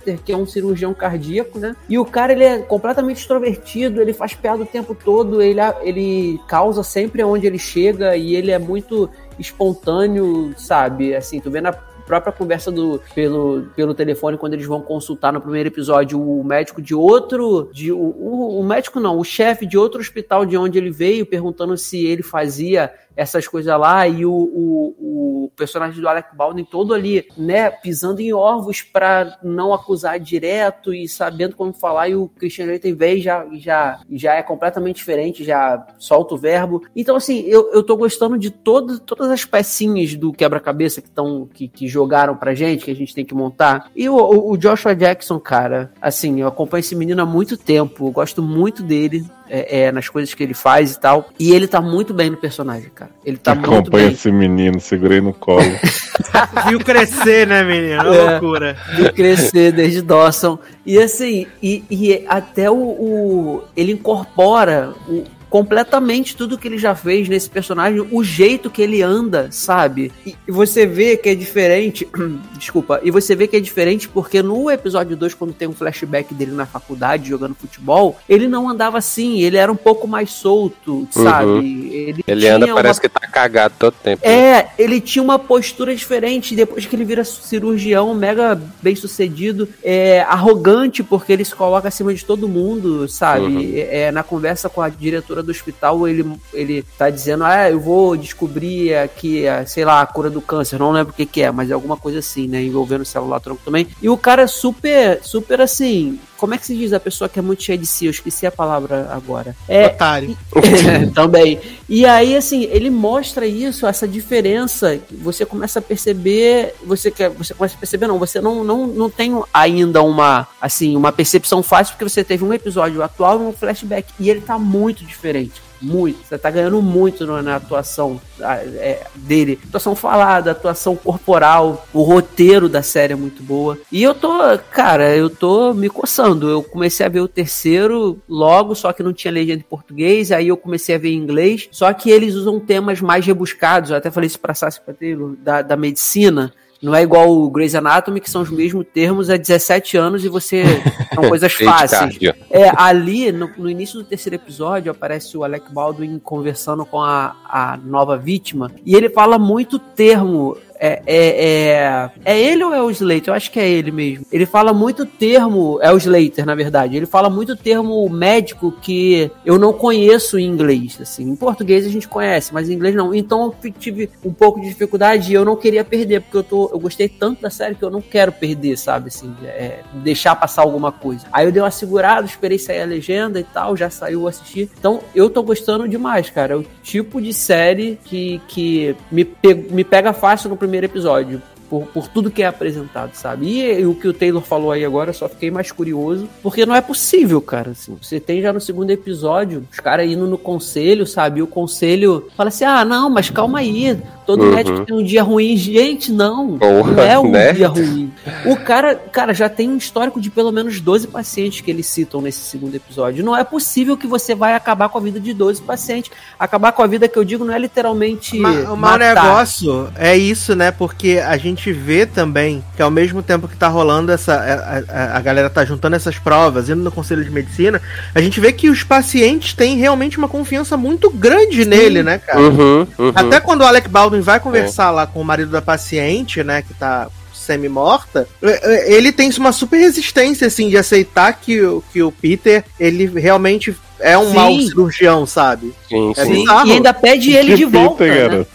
Speaker 6: Slater, que é um cirurgião cardíaco, né? E o cara, ele é completamente extrovertido, ele faz piada o tempo todo, ele, ele causa sempre onde ele chega e ele é muito espontâneo, sabe? Assim, tu vê na própria conversa do pelo, pelo telefone quando eles vão consultar no primeiro episódio o médico de outro de o, o, o médico não o chefe de outro hospital de onde ele veio perguntando se ele fazia essas coisas lá e o, o, o personagem do Alec Baldwin todo ali, né, pisando em ovos para não acusar direto e sabendo como falar e o Christian Slater vez já, já, já é completamente diferente, já solta o verbo. Então assim, eu, eu tô gostando de todo, todas as pecinhas do quebra-cabeça que estão que, que jogaram pra gente, que a gente tem que montar. E o, o, o Joshua Jackson, cara, assim, eu acompanho esse menino há muito tempo, eu gosto muito dele. É, é, nas coisas que ele faz e tal. E ele tá muito bem no personagem, cara. Ele tá muito
Speaker 4: Acompanha
Speaker 6: bem.
Speaker 4: esse menino, segurei no colo.
Speaker 2: Viu crescer, né, menino? Uma
Speaker 6: É.
Speaker 2: loucura.
Speaker 6: de crescer desde Dawson. E assim, e, e até o, o- Ele incorpora o- completamente tudo que ele já fez nesse personagem, o jeito que ele anda, sabe? E, você vê que é diferente. Desculpa. E você vê que é diferente porque no episódio 2, quando tem um flashback dele na faculdade jogando futebol, ele não andava assim, ele era um pouco mais solto, sabe? Ele,
Speaker 5: Ele
Speaker 6: tinha
Speaker 5: anda,
Speaker 6: uma
Speaker 5: parece que tá cagado todo tempo. né?
Speaker 6: é, ele tinha uma postura diferente. Depois que ele vira cirurgião, mega bem sucedido, é, arrogante, porque ele se coloca acima de todo mundo, sabe?
Speaker 5: Uhum.
Speaker 6: É, na conversa com a diretora do hospital, ele, ele tá dizendo: Ah, eu vou descobrir aqui, a, sei lá, a cura do câncer. Não lembro o que, que é, mas é alguma coisa assim, né? Envolvendo célula tronco também. E o cara é super, super assim. Como é que se diz a pessoa que é muito cheia de si? Eu esqueci a palavra agora. É,
Speaker 2: Otário.
Speaker 6: também. E aí, assim, ele mostra isso, essa diferença. Você começa a perceber. Você quer. Você começa a perceber, não. Você não, não, não tem ainda uma assim, uma percepção fácil, porque você teve um episódio atual e um flashback. E ele tá muito diferente. Muito. Você tá ganhando muito na atuação ah, é, dele. Atuação falada, atuação corporal, o roteiro da série é muito boa. E eu tô, cara, eu tô me coçando. Eu comecei a ver o terceiro logo, só que não tinha legenda em português, aí eu comecei a ver em inglês. Só que eles usam temas mais rebuscados. Eu até falei isso pra Sassi Patelo, da, da medicina. Não é igual o Grey's Anatomy, que são os mesmos termos há 17 anos e você. São coisas fáceis. É, ali, no, no início do terceiro episódio, aparece o Alec Baldwin conversando com a, a nova vítima, e ele fala muito termo. É, é, é, é ele ou é o Slater? Eu acho que é ele mesmo. Ele fala muito termo. É o Slater, na verdade. Ele fala muito termo médico que eu não conheço em inglês. Assim. Em português a gente conhece, mas em inglês não. Então eu tive um pouco de dificuldade e eu não queria perder, porque eu, tô, eu gostei tanto da série que eu não quero perder, sabe? Assim, é, deixar passar alguma coisa. Aí eu dei uma segurada, esperei sair a legenda e tal, já saiu, eu assisti. Então eu tô gostando demais, cara. É o tipo de série que, que me, pe- me pega fácil no primeiro episódio. Por, por tudo que é apresentado, sabe? E, e o que o Taylor falou aí agora, eu só fiquei mais curioso, porque não é possível, cara. Assim, você tem já no segundo episódio os caras indo no conselho, sabe? E o conselho fala assim: ah, não, mas calma aí, todo
Speaker 5: Uhum.
Speaker 6: médico tem um dia ruim. Gente, não,
Speaker 5: Porra,
Speaker 6: não é um
Speaker 5: né?
Speaker 6: dia ruim. O cara, cara, já tem um histórico de pelo menos 12 pacientes que eles citam nesse segundo episódio. Não é possível que você vai acabar com a vida de 12 pacientes. Acabar com a vida que eu digo não é literalmente.
Speaker 2: Ma- o mau negócio é isso, né? Porque a gente vê também que ao mesmo tempo que tá rolando essa. A, a- a galera tá juntando essas provas, indo no conselho de medicina, a gente vê que os pacientes têm realmente uma confiança muito grande nele, né, cara?
Speaker 5: Uhum, uhum.
Speaker 2: Até quando o Alec Baldwin vai conversar lá com o marido da paciente, né, que tá semi-morta, ele tem uma super resistência, assim, de aceitar que, o- que o Peter, ele realmente é um
Speaker 6: Sim.
Speaker 2: mau cirurgião, sabe?
Speaker 5: Sim,
Speaker 2: É
Speaker 5: sim.
Speaker 2: Bizarro.
Speaker 6: e ainda pede ele de
Speaker 4: Que
Speaker 6: volta.
Speaker 4: Peter,
Speaker 6: né?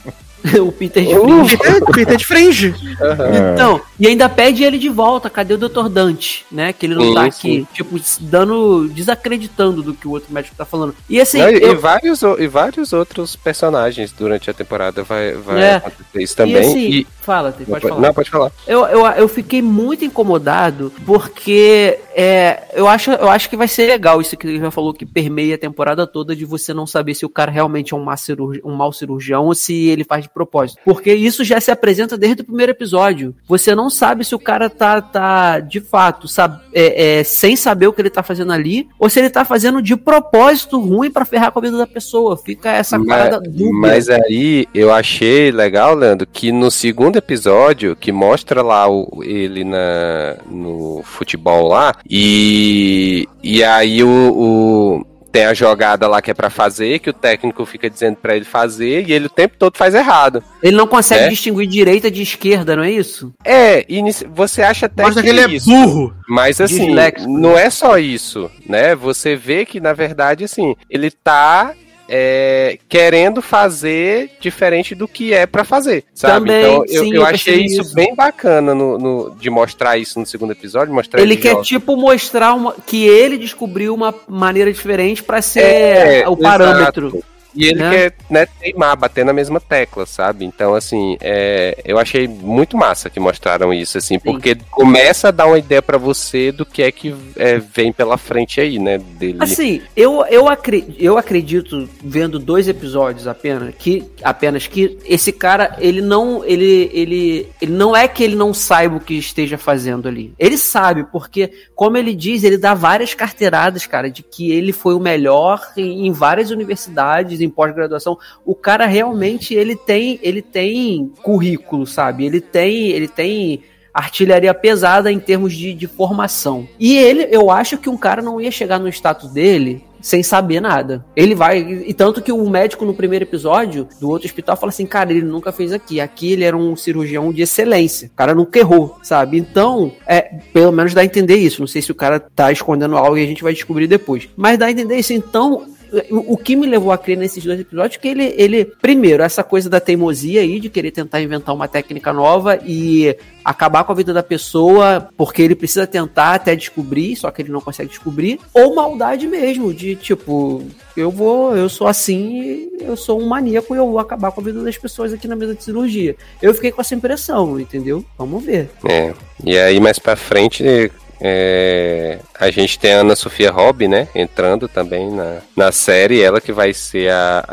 Speaker 4: cara.
Speaker 6: o Peter de Fringe.
Speaker 2: Peter, Peter de fringe.
Speaker 4: É.
Speaker 6: Então, e ainda pede ele de volta. Cadê o Dr. Dante? Né? Que ele não
Speaker 5: Sim,
Speaker 6: tá
Speaker 5: sim.
Speaker 6: aqui, tipo, dando. desacreditando do que o outro médico tá falando. E assim,
Speaker 5: Não, e,
Speaker 6: eu-
Speaker 5: e vários, o- e vários outros personagens durante a temporada vai, vai
Speaker 6: É.
Speaker 5: acontecer isso
Speaker 6: e
Speaker 5: também.
Speaker 6: assim,
Speaker 5: E-
Speaker 6: fala, pode falar.
Speaker 5: Não, pode falar.
Speaker 6: Eu, eu, eu fiquei muito incomodado porque é, eu, acho, eu acho que vai ser legal isso que ele já falou que permeia a temporada toda de você não saber se o cara realmente é um, má cirurgi- um mau cirurgião ou se ele faz de propósito. Porque isso já se apresenta desde o primeiro episódio. Você não sabe se o cara tá, tá de fato sabe, é, é, sem saber o que ele tá fazendo ali ou se ele tá fazendo de propósito ruim pra ferrar com a vida da pessoa. Fica essa parada dúbia.
Speaker 5: Mas aí eu achei legal, Leandro, que no segundo episódio, que mostra lá o, ele na, no futebol lá, e, e aí o, o- tem a jogada lá que é pra fazer, que o técnico fica dizendo pra ele fazer, e ele o tempo todo faz errado.
Speaker 6: Ele não consegue
Speaker 5: É?
Speaker 6: distinguir direita de esquerda, não é isso?
Speaker 5: É, inici- você acha até
Speaker 2: Mostra que
Speaker 5: que
Speaker 2: ele
Speaker 5: é
Speaker 2: é
Speaker 5: isso.
Speaker 2: burro.
Speaker 5: Mas assim,
Speaker 6: Disléxico.
Speaker 5: não é só isso, né? Você vê que, na verdade, assim, ele tá é, querendo fazer diferente do que é pra fazer, sabe?
Speaker 6: Também,
Speaker 5: então, eu,
Speaker 6: sim,
Speaker 5: eu
Speaker 6: eu
Speaker 5: achei isso,
Speaker 6: isso.
Speaker 5: bem bacana no, no- de mostrar isso no segundo episódio, mostrar
Speaker 6: Ele quer, tipo, mostrar uma- que ele descobriu uma maneira diferente pra ser
Speaker 5: É,
Speaker 6: o parâmetro.
Speaker 5: exato. E ele
Speaker 6: né?
Speaker 5: quer né, teimar, bater na mesma tecla, sabe? Então, assim, é, eu achei muito massa que mostraram isso, assim, porque começa a dar uma ideia pra você do que é que é, vem pela frente aí, né? Dele.
Speaker 6: Assim, eu, eu, acre- eu acredito, vendo dois episódios apenas, que apenas que esse cara, ele não, ele, ele, ele não é que ele não saiba o que esteja fazendo ali. Ele sabe, porque, como ele diz, ele dá várias carteiradas, cara, de que ele foi o melhor em, em várias universidades, em pós-graduação. O cara realmente, ele tem, ele tem currículo, sabe? Ele tem, ele tem artilharia pesada em termos de, de formação. E ele, eu acho que um cara não ia chegar no status dele sem saber nada. Ele vai. E tanto que o médico no primeiro episódio do outro hospital fala assim: cara, ele nunca fez aqui. Aqui ele era um cirurgião de excelência. O cara nunca errou, sabe? Então, é, pelo menos dá a entender isso. Não sei se o cara tá escondendo algo e a gente vai descobrir depois. Mas dá a entender isso. Então, o que me levou a crer nesses dois episódios é que ele, ele, primeiro, essa coisa da teimosia aí, de querer tentar inventar uma técnica nova e acabar com a vida da pessoa, porque ele precisa tentar até descobrir, só que ele não consegue descobrir, ou maldade mesmo, de tipo, eu vou, eu sou assim, eu sou um maníaco e eu vou acabar com a vida das pessoas aqui na mesa de cirurgia. Eu fiquei com essa impressão, entendeu? Vamos ver.
Speaker 5: É. E aí mais pra frente, é, A gente tem a Ana Sofia Robb, né? Entrando também na, na série. Ela que vai ser a,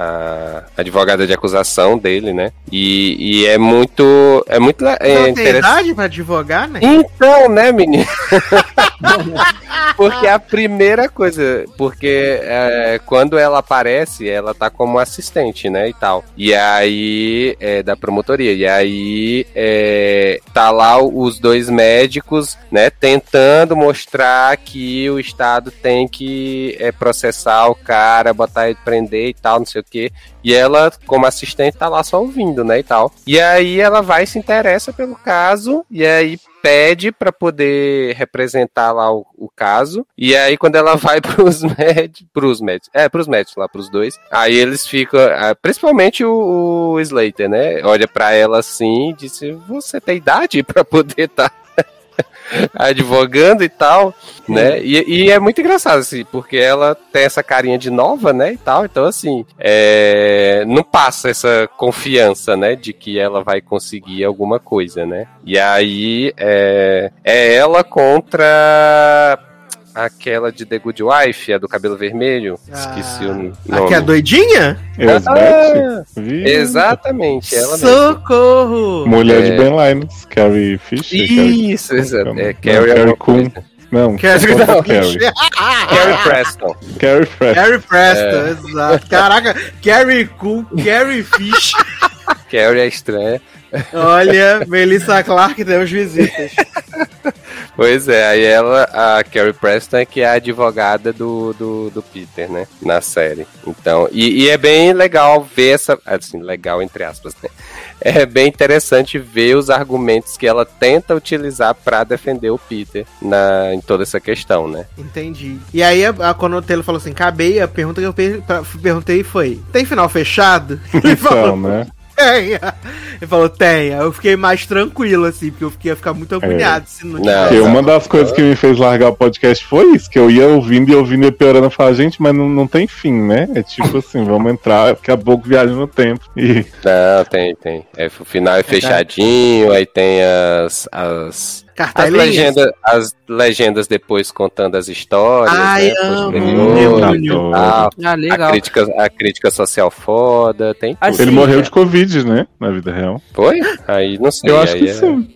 Speaker 5: a advogada de acusação dele, né? E, e é muito. É muito é,
Speaker 2: Não tem idade pra advogar, né?
Speaker 5: Então, né, menino? porque a primeira coisa, porque é, quando ela aparece, ela tá como assistente, né, e tal. E aí, é, da promotoria. E aí, é, tá lá os dois médicos, né, tentando mostrar que o Estado tem que é, processar o cara, botar ele prender e tal, não sei o quê. E ela, como assistente, tá lá só ouvindo, né, e tal. E aí ela vai se interessa pelo caso, e aí pede para poder representar lá o, o, caso. E aí, quando ela vai pros médicos. Pros médicos. É, pros médicos lá, pros dois. Aí eles ficam. ah, Principalmente o, o Slater, né? Olha para ela assim e disse: Você tem idade para poder estar. Advogando e tal, né? E, e é muito engraçado, assim, porque ela tem essa carinha de nova, né? E tal, então, assim, é, não passa essa confiança, né? De que ela vai conseguir alguma coisa, né? E aí é, é ela contra aquela de The Good Wife, a do cabelo vermelho. Esqueci o nome.
Speaker 2: Aqui é a doidinha?
Speaker 4: Vi.
Speaker 5: Exatamente, ela mesma.
Speaker 2: Socorro!
Speaker 4: Mulher de
Speaker 5: É.
Speaker 4: Ben Linus, Carrie Fisher. Carrie-
Speaker 5: Isso, exato. É
Speaker 4: Não,
Speaker 5: Carrie,
Speaker 4: Carrie
Speaker 5: alguma
Speaker 4: Coon.
Speaker 5: coisa.
Speaker 4: Não,
Speaker 2: Carrie-
Speaker 4: só Carrie.
Speaker 5: Carrie Preston.
Speaker 4: Carrie Fresh.
Speaker 2: Carrie Preston, exato. Caraca, Carrie Cool, Carrie Fish.
Speaker 5: Carrie é estranha.
Speaker 2: Olha, Melissa Clark temos visitas.
Speaker 5: Pois é, aí ela, a Carrie Preston, é que é a advogada do, do, do Peter, né? Na série. Então, e, e é bem legal ver essa. Assim, legal entre aspas, né? É bem interessante ver os argumentos que ela tenta utilizar pra defender o Peter na, em toda essa questão, né?
Speaker 2: Entendi. E aí, a, a- quando o Taylor falou assim, acabei, a pergunta que eu per- pra- perguntei foi: tem final fechado? Ele falou,
Speaker 4: Então, né?
Speaker 2: Tenha. Ele falou, tenha. Eu fiquei mais tranquilo, assim, porque eu fiquei, ia ficar muito agoniado se não tivesse.
Speaker 4: Porque uma das coisas que me fez largar o podcast foi isso, que eu ia ouvindo e ouvindo e piorando, eu falava, gente, mas não, não tem fim, né? É tipo assim, vamos entrar, daqui a pouco viaja no tempo. E
Speaker 5: Não, tem, tem. É, o final é fechadinho, aí tem as. as As
Speaker 2: Cartelinhas.
Speaker 5: legendas, as legendas depois contando as histórias,
Speaker 2: Ai,
Speaker 5: né,
Speaker 2: amo.
Speaker 6: Ah,
Speaker 5: a,
Speaker 6: legal.
Speaker 5: crítica, a crítica social foda, tem.
Speaker 6: Assim,
Speaker 4: ele morreu
Speaker 6: é.
Speaker 4: de Covid, né? Na vida real.
Speaker 5: Foi? Aí não sei.
Speaker 4: Eu acho que
Speaker 5: é-
Speaker 4: sim.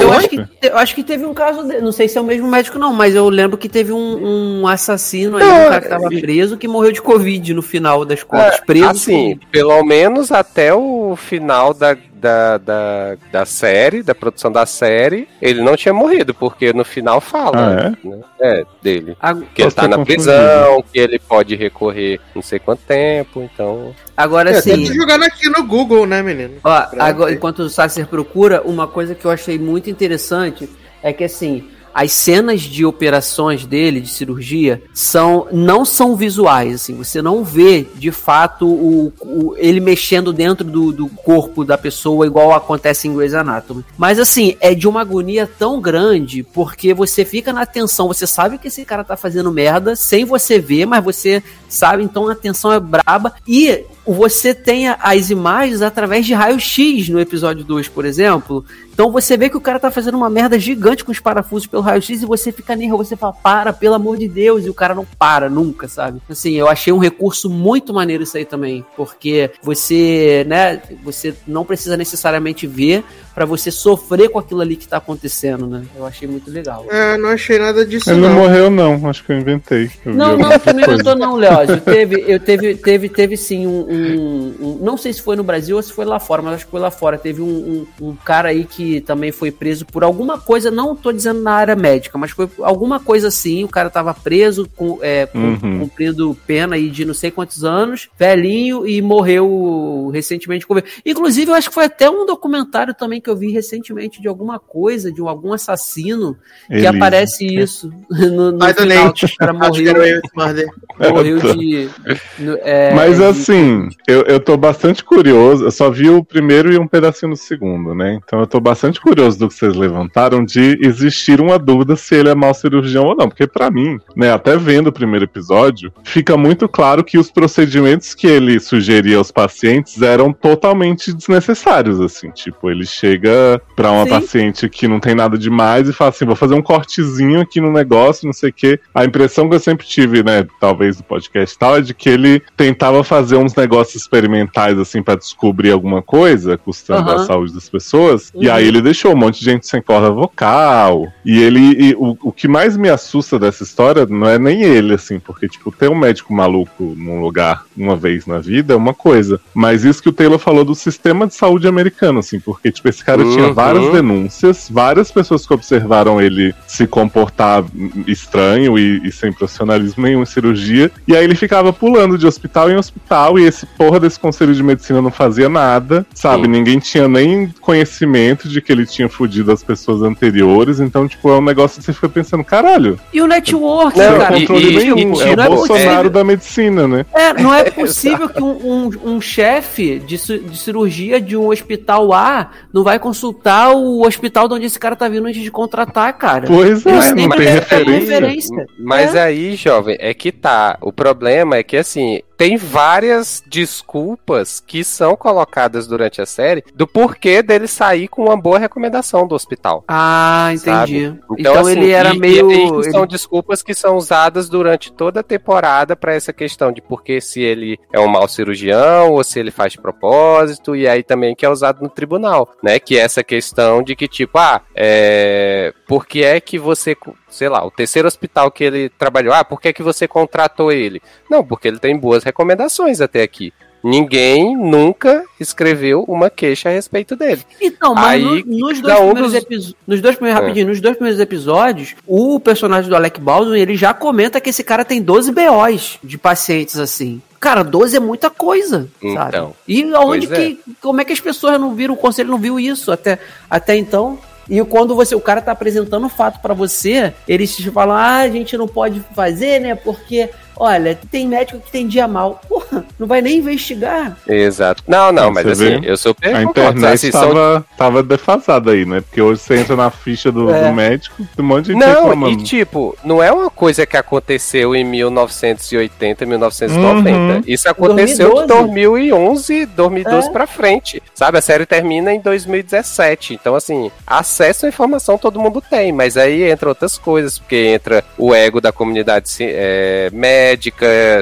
Speaker 6: Eu acho que, eu acho que teve um caso, de, não sei se é o mesmo médico não, mas eu lembro que teve um, um assassino aí, um cara que tava preso, que morreu de Covid no final das contas. preso.
Speaker 5: Assim, pelo menos até o final da, da, da, da série, da produção da série, ele não tinha morrido, porque no final fala
Speaker 4: Ah,
Speaker 5: né? É, dele.
Speaker 6: A-
Speaker 5: Que ele tá na
Speaker 4: confundido.
Speaker 5: prisão, que ele pode recorrer não sei quanto tempo, então.
Speaker 6: Agora
Speaker 2: Eu
Speaker 6: sim.
Speaker 2: jogando aqui no Google, né, menino?
Speaker 6: Ó, agora, enquanto o Sasser procura, uma coisa que eu achei muito interessante é que assim, as cenas de operações dele, de cirurgia, são não são visuais, assim, você não vê de fato o, o- ele mexendo dentro do, do corpo da pessoa igual acontece em Grey's Anatomy. Mas assim, é de uma agonia tão grande porque você fica na tensão, você sabe que esse cara tá fazendo merda sem você ver, mas você sabe, então a tensão é braba. E você tem as imagens através de raio-x no episódio 2, por exemplo. Então você vê que o cara tá fazendo uma merda gigante com os parafusos pelo raio-x e você fica nervoso, você fala, para, pelo amor de Deus, e o cara não para nunca, sabe? Assim, eu achei um recurso muito maneiro isso aí também, porque você, né, você não precisa necessariamente ver pra você sofrer com aquilo ali que tá acontecendo, né? Eu achei muito legal.
Speaker 2: É, não achei nada disso,
Speaker 4: Ele não
Speaker 2: não.
Speaker 4: morreu, não. Acho que eu inventei. Eu
Speaker 6: Não, não, também não tô não, Leózio. Teve, eu teve, teve, teve sim um, um- um- Não sei se foi no Brasil ou se foi lá fora, mas acho que foi lá fora. Teve um, um- um cara aí que também foi preso por alguma coisa, não tô dizendo na área médica, mas foi alguma coisa assim. O cara tava preso, com, é, com-
Speaker 4: Uhum.
Speaker 6: cumprindo pena aí de não sei quantos anos, velhinho, e morreu recentemente. com- Inclusive, eu acho que foi até um documentário também que eu vi recentemente de alguma coisa, de algum assassino, que aparece isso no, no
Speaker 2: o
Speaker 6: final, que o cara morreu
Speaker 2: Murder.
Speaker 6: morreu de. no- é,
Speaker 4: Mas
Speaker 6: de
Speaker 4: assim, eu, eu tô bastante curioso. Eu só vi o primeiro e um pedacinho do segundo, né? Então eu tô bastante curioso do que vocês levantaram de existir uma dúvida se ele é mau cirurgião ou não. Porque pra mim, né, até vendo o primeiro episódio, fica muito claro que os procedimentos que ele sugeria aos pacientes eram totalmente desnecessários, assim. Tipo, ele chega pra uma
Speaker 6: Sim.
Speaker 4: paciente que não tem nada demais e fala assim: vou fazer um cortezinho aqui no negócio, não sei o quê. A impressão que eu sempre tive, né, talvez do podcast e tal, é de que ele tentava fazer uns negócios experimentais, assim, pra descobrir alguma coisa, custando
Speaker 6: Aham.
Speaker 4: a saúde das pessoas. E
Speaker 6: Uhum.
Speaker 4: aí ele deixou um monte de gente sem corda vocal. E ele. e o, o que mais me assusta dessa história não é nem ele, assim, porque, tipo, ter um médico maluco num lugar uma vez na vida é uma coisa. Mas isso que o Taylor falou do sistema de saúde americano, assim, porque, tipo, esse cara tinha
Speaker 5: Uhum.
Speaker 4: várias denúncias, várias pessoas que observaram ele se comportar estranho e, e sem profissionalismo nenhum em cirurgia. E aí ele ficava pulando de hospital em hospital e esse porra desse conselho de medicina não fazia nada, sabe?
Speaker 5: Sim.
Speaker 4: Ninguém tinha nem conhecimento de que ele tinha fudido as pessoas anteriores. Então, tipo, é um negócio que você fica pensando, caralho,
Speaker 6: E o network,
Speaker 5: Não,
Speaker 4: não
Speaker 6: cara?
Speaker 4: tem controle
Speaker 5: e- e-
Speaker 4: nenhum.
Speaker 5: e-
Speaker 4: é
Speaker 6: não
Speaker 4: o
Speaker 6: é
Speaker 4: Bolsonaro
Speaker 6: possível.
Speaker 4: da medicina, né?
Speaker 6: É, não é possível que um, um, um chefe de, de cirurgia de um hospital A não vai consultar o hospital de onde esse cara tá vindo antes de contratar, cara.
Speaker 4: Pois
Speaker 6: Ele
Speaker 4: é,
Speaker 6: sempre
Speaker 4: não tem referência.
Speaker 6: referência.
Speaker 5: Mas
Speaker 6: É.
Speaker 5: aí, jovem, é que tá. O problema é que, assim, tem várias desculpas que são colocadas durante a série do porquê dele sair com uma boa recomendação do hospital.
Speaker 6: Ah, entendi.
Speaker 5: Sabe?
Speaker 6: Então,
Speaker 5: assim,
Speaker 6: ele era
Speaker 5: e-
Speaker 6: meio.
Speaker 5: E, que são
Speaker 6: ele-
Speaker 5: desculpas que são usadas durante toda a temporada pra essa questão de porque se ele é um mau cirurgião ou se ele faz de propósito, e aí também que é usado no tribunal, né? Que é essa questão de que, tipo, ah, é. Por que é que você. Sei lá, o terceiro hospital que ele trabalhou, ah, por que é que você contratou ele? Não, porque ele tem boas recomendações até aqui. Ninguém nunca escreveu uma queixa a respeito dele.
Speaker 6: Então, mas
Speaker 5: Aí,
Speaker 6: no- nos, dois
Speaker 5: um
Speaker 6: primeiros
Speaker 5: dos-
Speaker 6: episódios, nos dois primeiros,
Speaker 5: É.
Speaker 6: nos dois primeiros episódios, o personagem do Alec Baldwin, ele já comenta que esse cara tem 12 BOs de pacientes, assim. Cara, 12 é muita coisa, sabe?
Speaker 5: Então,
Speaker 6: E aonde
Speaker 5: é.
Speaker 6: que, como é que as pessoas não viram, o conselho não viu isso até, até então? E quando você, o cara tá apresentando o fato pra você, eles te falam, ah, a gente não pode fazer, né, porque, olha, tem médico que tem dia mal. Porra, não vai nem investigar.
Speaker 5: Exato. Não, não, mas
Speaker 4: Você
Speaker 5: assim,
Speaker 4: vê?
Speaker 5: eu super
Speaker 4: A internet
Speaker 5: Assim, são-
Speaker 4: defasada aí, né? Porque hoje você entra na ficha do,
Speaker 6: É.
Speaker 4: do médico, tem um monte de gente
Speaker 5: Não,
Speaker 4: reclamando.
Speaker 5: e tipo, não é uma coisa que aconteceu em 1980, 1990.
Speaker 4: Uhum.
Speaker 5: Isso aconteceu de
Speaker 6: 2012.
Speaker 5: 2011, 2012
Speaker 6: É.
Speaker 5: pra frente. Sabe? A série termina em 2017. Então, assim, acesso à informação todo mundo tem, mas aí entra outras coisas, porque entra o ego da comunidade é, médica,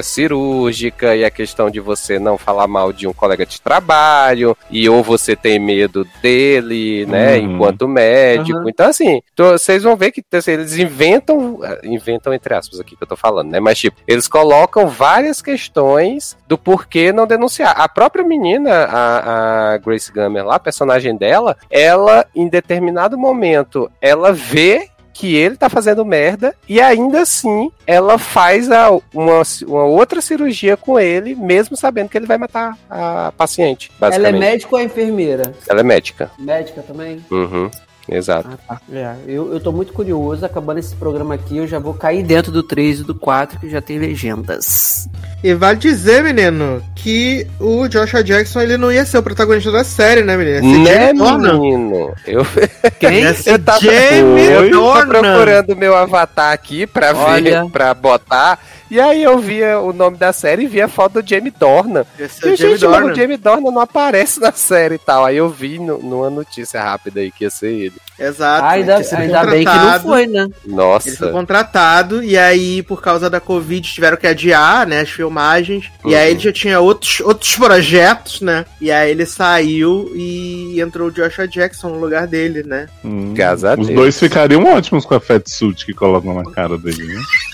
Speaker 5: cirúrgica, e a questão de você não falar mal de um colega de trabalho, e ou você tem medo dele, né,
Speaker 4: Uhum.
Speaker 5: enquanto médico.
Speaker 6: Uhum.
Speaker 5: Então, assim, vocês vão ver que assim, eles inventam, inventam entre aspas aqui que eu tô falando, né, mas tipo, eles colocam várias questões do porquê não denunciar. A própria menina, a, a Grace Gummer lá, a personagem dela, ela, em determinado momento, ela vê que ele tá fazendo merda e ainda assim ela faz a- uma, uma outra cirurgia com ele, mesmo sabendo que ele vai matar a paciente.
Speaker 6: Ela é médico ou é enfermeira?
Speaker 5: Ela é médica.
Speaker 6: Médica também?
Speaker 5: Uhum. Exato.
Speaker 6: Ah, tá. É, eu, eu tô muito curioso, acabando esse programa aqui, eu já vou cair dentro do 3 e do 4, que já tem legendas.
Speaker 2: E vale dizer, menino, que o Joshua Jackson ele não ia ser o protagonista da série, né, menino?
Speaker 5: Né, menino? Eu,
Speaker 6: Quem?
Speaker 5: Eu tava,
Speaker 2: Jamie
Speaker 5: eu
Speaker 2: Dornan.
Speaker 5: procurando meu avatar aqui pra
Speaker 6: Olha.
Speaker 5: ver, pra botar. E aí eu via o nome da série e via a foto do Jamie Dornan.
Speaker 2: Ia
Speaker 5: E,
Speaker 2: Jamie
Speaker 5: gente,
Speaker 2: Dornan.
Speaker 5: o Jamie Dornan não aparece na série e tal. Aí eu vi no- numa notícia rápida aí que ia ser ele.
Speaker 2: Exato.
Speaker 6: Ainda, ainda bem que não foi, né?
Speaker 2: Ele foi
Speaker 5: Nossa.
Speaker 2: contratado e aí, por causa da Covid, tiveram que adiar, né, as filmagens. E
Speaker 5: Uhum.
Speaker 2: aí ele já tinha outros, outros projetos, né? E aí ele saiu e entrou o Joshua Jackson no lugar dele, né?
Speaker 4: Hum. Os dois ficariam ótimos com a fatsuit que colocam na cara dele, né?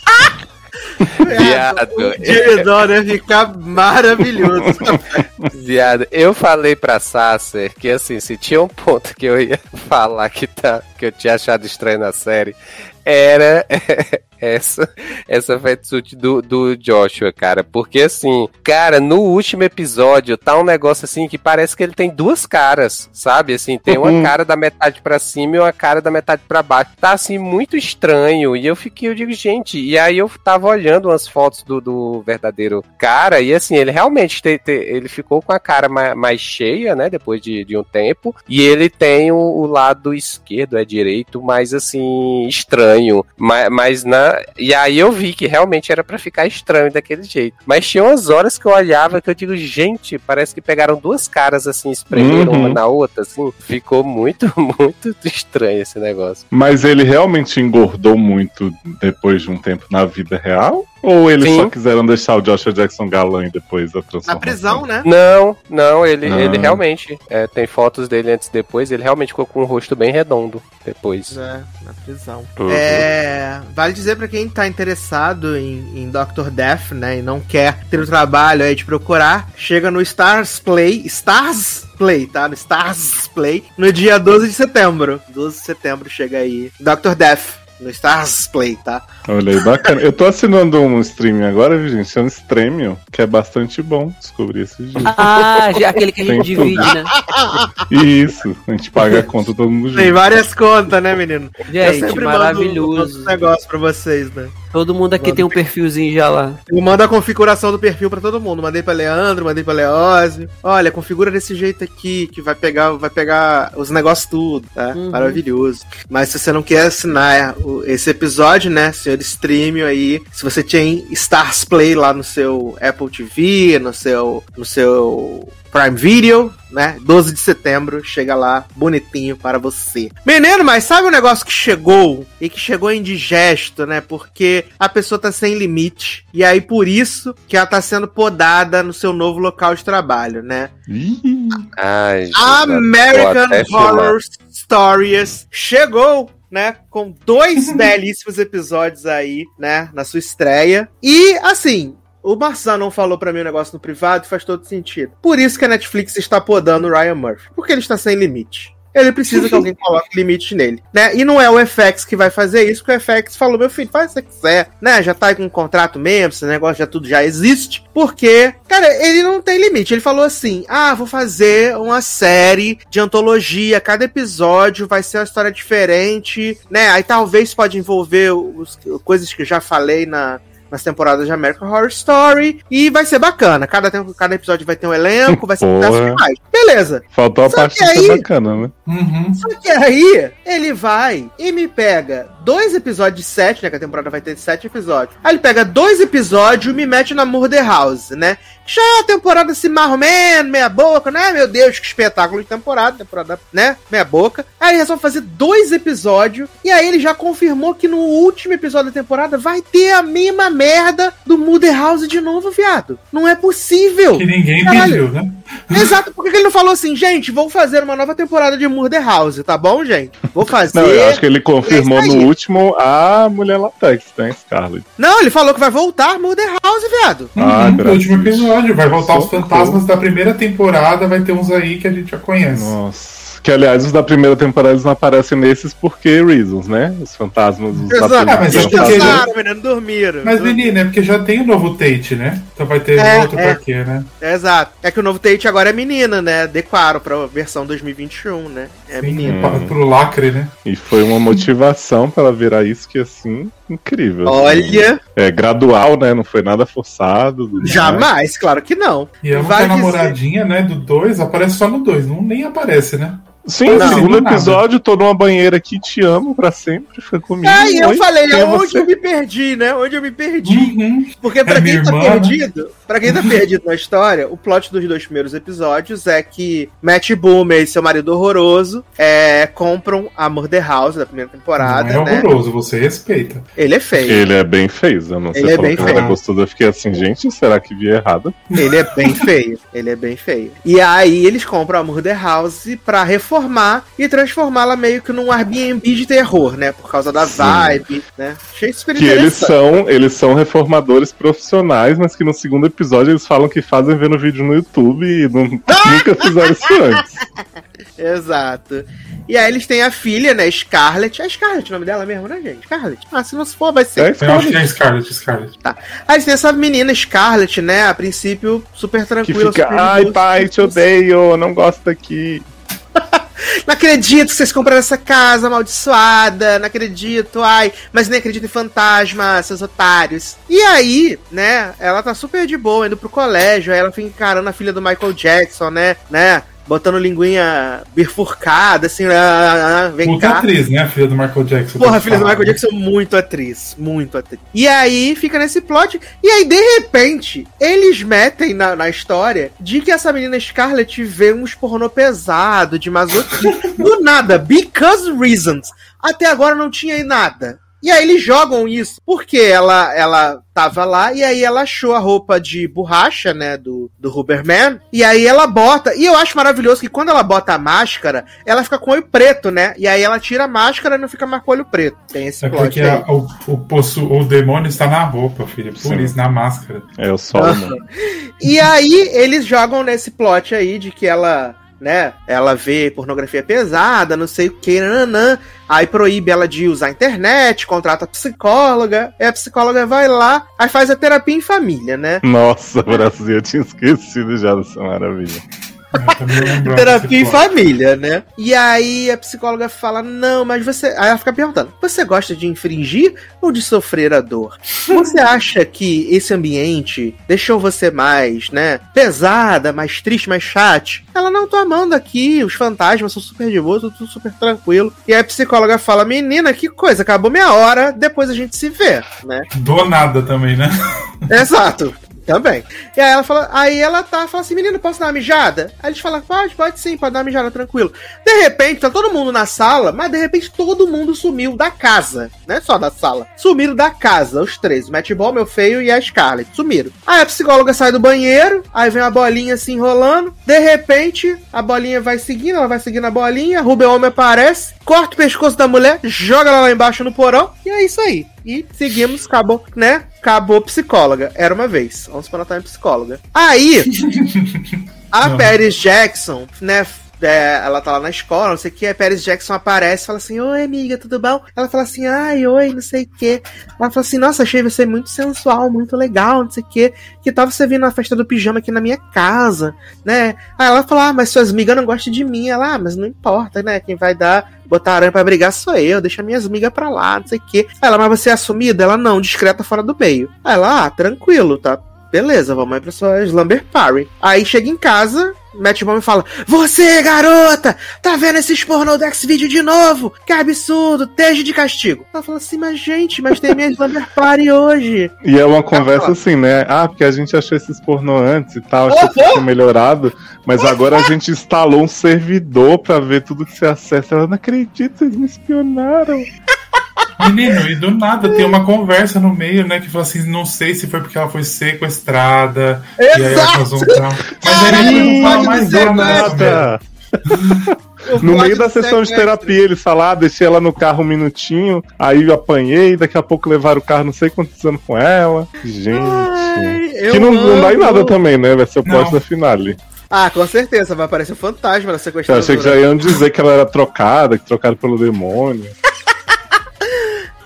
Speaker 5: Viado.
Speaker 2: O Dornan ia ficar maravilhoso.
Speaker 5: Viado, eu falei pra Sasser que assim, se tinha um ponto que eu ia falar que, tá, que eu tinha achado estranho na série, era essa, essa fatsuit do, do Joshua, cara. Porque assim, cara, no último episódio tá um negócio assim que parece que ele tem duas caras, sabe? Assim, tem uma
Speaker 4: Uhum.
Speaker 5: cara da metade pra cima e uma cara da metade pra baixo. Tá assim, muito estranho. E eu fiquei, eu digo, gente, e aí eu tava olhando umas fotos do, do verdadeiro cara, e assim, ele realmente te- te- ele ficou com a cara ma- mais, cheia, né? Depois de, de um tempo. E ele tem o, o lado esquerdo, é direito, mais assim, estranho. Mas, mas na. E aí eu vi que realmente era pra ficar estranho daquele jeito. Mas tinha umas horas que eu olhava que eu digo, gente, parece que pegaram duas caras assim, espremeram
Speaker 4: Uhum.
Speaker 5: uma na outra, assim. Ficou muito, muito estranho esse negócio.
Speaker 4: Mas ele realmente engordou muito depois de um tempo na vida real? Ou eles
Speaker 5: Sim.
Speaker 4: só quiseram deixar o Joshua Jackson galã e depois a transformação?
Speaker 2: Na prisão, né?
Speaker 5: Não, não, ele,
Speaker 4: Ah.
Speaker 5: ele realmente. é, tem fotos dele antes e depois. Ele realmente ficou com o rosto bem redondo depois.
Speaker 2: É, na prisão.
Speaker 4: Uhum.
Speaker 2: É, vale dizer pra quem tá interessado em, em Dr. Death, né, e não quer ter o trabalho aí de procurar, chega no Stars Play, Stars Play, tá? No Stars Play, no dia 12 de setembro. 12 de setembro chega aí Dr. Death. No Stars Play, tá?
Speaker 4: Olha aí, bacana. Eu tô assinando um streaming agora, viu, gente? Chama Stremio, que é bastante bom descobrir esses dias.
Speaker 6: Ah, já aquele que a gente
Speaker 4: Tem tudo.
Speaker 6: divide, né?
Speaker 4: Isso, a gente paga a conta todo mundo
Speaker 2: Tem
Speaker 4: junto.
Speaker 2: várias contas, né, menino? Eu
Speaker 6: Gente,
Speaker 2: sempre mando um
Speaker 6: maravilhoso.
Speaker 2: negócio pra vocês, né?
Speaker 6: Todo mundo aqui tem um perfilzinho já lá.
Speaker 2: Eu mando a configuração do perfil pra todo mundo. Mandei pra Leandro, mandei pra Leózio. Olha, configura desse jeito aqui, que vai pegar, vai pegar os negócios tudo, tá?
Speaker 6: Uhum.
Speaker 2: Maravilhoso. Mas se você não quer assinar esse episódio, né, senhor Streamio aí, se você tem Stars Play lá no seu Apple TV, no seu, no seu Prime Video, né? 12 de setembro, chega lá, bonitinho para você. Menino, mas sabe um negócio que chegou e que chegou indigesto, né? Porque a pessoa tá sem limite. E aí, por isso que ela tá sendo podada no seu novo local de trabalho, né?
Speaker 5: Ai,
Speaker 2: American. Horror Stories chegou, né, com dois belíssimos episódios aí, né, na sua estreia. E assim, o Marçal não falou pra mim o negócio no privado e faz todo sentido. Por isso que a Netflix está podando o Ryan Murphy, porque ele está sem limite. Ele precisa que alguém coloque limite nele, né? E não é o FX que vai fazer isso, porque o FX falou, meu filho, faz o que você quiser, né? Já tá aí com um contrato mesmo, esse negócio já tudo já existe. Porque, cara, ele não tem limite. Ele falou assim: ah, vou fazer uma série de antologia, cada episódio vai ser uma história diferente, né? Aí talvez pode envolver os, coisas que eu já falei na, nas temporadas de American Horror Story. E vai ser bacana. Cada, tem- cada episódio vai ter um elenco, vai ser um pedaço demais. Beleza.
Speaker 4: faltou a
Speaker 2: Só
Speaker 4: parte
Speaker 2: que
Speaker 4: que
Speaker 2: aí-
Speaker 4: é bacana, né?
Speaker 3: Uhum.
Speaker 2: Só que aí, ele vai e me pega dois episódios de sete, né? Que a temporada vai ter sete episódios. Aí ele pega dois episódios e me mete na Murder House, né? Já é uma temporada assim, mais ou menos, meia boca, né? Meu Deus, que espetáculo de temporada, temporada, né? Meia boca. Aí ele resolve fazer dois episódios. E aí ele já confirmou que no último episódio da temporada vai ter a mesma merda do Murder House de novo, viado. Não é possível.
Speaker 3: Que ninguém
Speaker 2: Caralho.
Speaker 3: pediu, né?
Speaker 2: Exato, por que que ele não falou assim, gente, vou fazer uma nova temporada de Murder House, tá bom, gente? Vou fazer.
Speaker 4: Não, eu acho que ele confirmou
Speaker 2: É aí.
Speaker 4: no último a mulher latex, né, Scarlett?
Speaker 2: Não, ele falou que vai voltar Murder House, viado.
Speaker 4: Ah,
Speaker 3: Uhum, no último
Speaker 4: Deus.
Speaker 3: Episódio. Vai voltar os
Speaker 4: Socorro.
Speaker 3: fantasmas da primeira temporada, vai ter uns aí que a gente já conhece.
Speaker 4: Nossa. Que aliás, os da primeira temporada eles não aparecem nesses porque reasons, né? Os fantasmas os da
Speaker 2: Exato,
Speaker 4: primeira
Speaker 3: mas
Speaker 2: eles
Speaker 3: é porque
Speaker 2: cansaram, menino, dormiram.
Speaker 3: Mas, menina, é porque já tem o novo Tate, né? Então vai ter
Speaker 2: É,
Speaker 3: outro
Speaker 2: é.
Speaker 3: pra quê, né?
Speaker 2: Exato. É que o novo Tate agora é menina, né? Adequaram pra versão 2021, né? É
Speaker 3: Sim,
Speaker 2: menina.
Speaker 3: pro lacre, né?
Speaker 4: E foi uma motivação pra ela virar isso que assim, incrível. assim.
Speaker 2: Olha,
Speaker 4: É gradual, né? Não foi nada forçado. né?
Speaker 2: jamais, claro que não.
Speaker 3: E ela
Speaker 2: Vai
Speaker 3: que a
Speaker 2: dizer-
Speaker 3: namoradinha, né, do 2, aparece só no 2, não nem aparece, né?
Speaker 4: Sim,
Speaker 2: Não,
Speaker 4: no segundo
Speaker 3: nada.
Speaker 4: episódio, tô numa banheira aqui, te amo pra sempre, fica comigo.
Speaker 2: Aí eu
Speaker 4: Oi,
Speaker 2: falei,
Speaker 4: é você?
Speaker 2: eu me perdi, né? Onde eu me perdi.
Speaker 3: Uhum.
Speaker 2: Porque pra
Speaker 3: É
Speaker 2: quem tá
Speaker 3: irmã,
Speaker 2: perdido, para quem tá perdido na história, o plot dos dois primeiros episódios é que Matt Boomer e seu marido horroroso é, compram a Murder House da primeira temporada,
Speaker 3: não é
Speaker 2: né?
Speaker 3: horroroso, você respeita.
Speaker 2: Ele é feio.
Speaker 4: Ele é bem feio, eu não sei
Speaker 2: Ele é bem
Speaker 4: era
Speaker 3: feio.
Speaker 4: gostoso. Eu fiquei assim, gente, será que vi errado?
Speaker 2: Ele é bem feio. Ele é bem feio. E aí eles compram a Murder House pra reformar e transformá-la meio que num Airbnb de terror, né? Por causa da
Speaker 4: Sim.
Speaker 2: vibe, né? Achei super
Speaker 4: Que eles são, eles são reformadores profissionais, mas que no segundo episódio eles falam que fazem vendo vídeo no YouTube e não- nunca fizeram isso antes.
Speaker 2: Exato. E aí eles têm a filha, né, Scarlett. É Scarlett o nome dela mesmo, né, gente? Scarlett. Ah, se não for, vai ser.
Speaker 4: É
Speaker 3: Eu acho que
Speaker 4: Scarlett.
Speaker 3: é Scarlett, Scarlett.
Speaker 2: Tá. Aí eles têm essa menina Scarlett, né, a princípio super
Speaker 4: Que
Speaker 2: tranquila.
Speaker 4: fica,
Speaker 2: super
Speaker 4: ai pai, te odeio, não gosto daqui.
Speaker 2: Não acredito que vocês compraram essa casa amaldiçoada. Não acredito, ai. Mas nem acredito em fantasma, seus otários. E aí, né? Ela tá super de boa, indo pro colégio. Aí ela fica encarando a filha do Michael Jackson, né? Né? Botando linguinha bifurcada, assim. ah, ah, vem
Speaker 3: Puta
Speaker 2: cá.
Speaker 3: atriz, né? A filha do Michael Jackson.
Speaker 2: Porra, a filha do Michael
Speaker 3: né?
Speaker 2: Jackson, muito atriz. Muito atriz. E aí fica nesse plot. E aí, de repente, eles metem na, na história de que essa menina Scarlett vê uns pornô pesado, de masoquismo. do nada, because reasons. Até agora não tinha aí nada. E aí eles jogam isso, porque ela, ela tava lá, e aí ela achou a roupa de borracha, né, do, do Huberman, e aí ela bota, e eu acho maravilhoso que quando ela bota a máscara, ela fica com o olho preto, né, e aí ela tira a máscara e não fica mais com o olho preto. Tem esse
Speaker 3: É
Speaker 2: plot
Speaker 3: porque
Speaker 2: aí.
Speaker 3: a- o, o, possu, o demônio está na roupa, filho. Por
Speaker 4: Sim.
Speaker 3: isso, na máscara.
Speaker 4: É o sol, né?
Speaker 2: E aí eles jogam nesse plot aí de que ela, né, ela vê pornografia pesada, não sei o que, nananã. Aí proíbe ela de usar a internet, contrata a psicóloga, aí a psicóloga vai lá, aí faz a terapia em família, né?
Speaker 4: Nossa, Brasil, eu tinha esquecido já dessa maravilha.
Speaker 3: Lembro
Speaker 2: Terapia em família, né? E aí a psicóloga fala: Não, mas você. Aí ela fica perguntando: Você gosta de infringir ou de sofrer a dor? Você acha que esse ambiente deixou você mais, né? Pesada, mais triste, mais chate? Ela não tô amando aqui, os fantasmas são super de boa, tudo super tranquilo. E aí a psicóloga fala: Menina, que coisa, acabou minha hora, depois a gente se vê, né?
Speaker 3: Do nada também, né?
Speaker 2: Exato. Também. E aí ela fala, aí ela tá, fala assim, menino, posso dar uma mijada? Aí eles falam, pode, pode sim, pode dar uma mijada, tranquilo. De repente, tá todo mundo na sala, mas de repente todo mundo sumiu da casa. Não é só da sala. Sumiram da casa, os três. O Matt Ball, meu feio e a Scarlett. Sumiram. Aí a psicóloga sai do banheiro, aí vem a bolinha se enrolando. De repente, a bolinha vai seguindo, ela vai seguindo a bolinha, Rubem Homem aparece, corta o pescoço da mulher, joga ela lá embaixo no porão, e é isso aí. E seguimos, acabou, né? Acabou psicóloga. Era uma vez. Vamos para em psicóloga. Aí, a. Paris Jackson, né? É, ela tá lá na escola, não sei o que, a Paris Jackson aparece fala assim, oi amiga, tudo bom? Ela fala assim, ai, oi, não sei o que. Ela fala assim, nossa, achei você muito sensual, muito legal, não sei o que. Que tal você vir na festa do pijama aqui na minha casa, né? Aí ela fala, ah, mas suas amigas não gostam de mim. Ela, ah, mas não importa, né? Quem vai dar, botar aranha pra brigar sou eu, deixa minhas amigas pra lá, não sei o que. Ela, mas você é assumida? Ela, não, discreta fora do meio. Aí ela, ah, tranquilo, tá? Beleza, vamos aí pra sua Slumber Party. Aí chega em casa, Matt Bomb fala: Você, garota, tá vendo esses pornô do X-Video de novo? Que absurdo, esteja de castigo. Ela fala assim: Mas gente, mas tem minha Slumber Party hoje.
Speaker 4: E é uma conversa assim, né? Ah, porque a gente achou esses pornô antes e tal, achou que tinha melhorado, mas agora a gente instalou um servidor pra ver tudo que você acessa. Ela não acredita, vocês me espionaram.
Speaker 3: Menino, e do nada tem uma conversa no meio, né? Que fala assim: não sei se foi porque ela foi sequestrada. E aí ela
Speaker 2: Exato!
Speaker 3: causou um trauma. Mas aí depois não fala mais
Speaker 2: Caralho,
Speaker 3: nada.
Speaker 4: No meio da sessão de terapia, ele fala, ah, deixei ela no carro um minutinho, aí eu apanhei, daqui a pouco levaram o carro não sei quantos anos com ela. Gente.
Speaker 2: Ai, eu
Speaker 4: que não, não dá em nada também, né? Vai ser o
Speaker 3: Não.
Speaker 4: da finale.
Speaker 2: Ah, com certeza, vai aparecer o fantasma da
Speaker 4: Eu
Speaker 2: sequestradora.
Speaker 4: achei que já iam dizer que ela era trocada, que trocaram pelo demônio.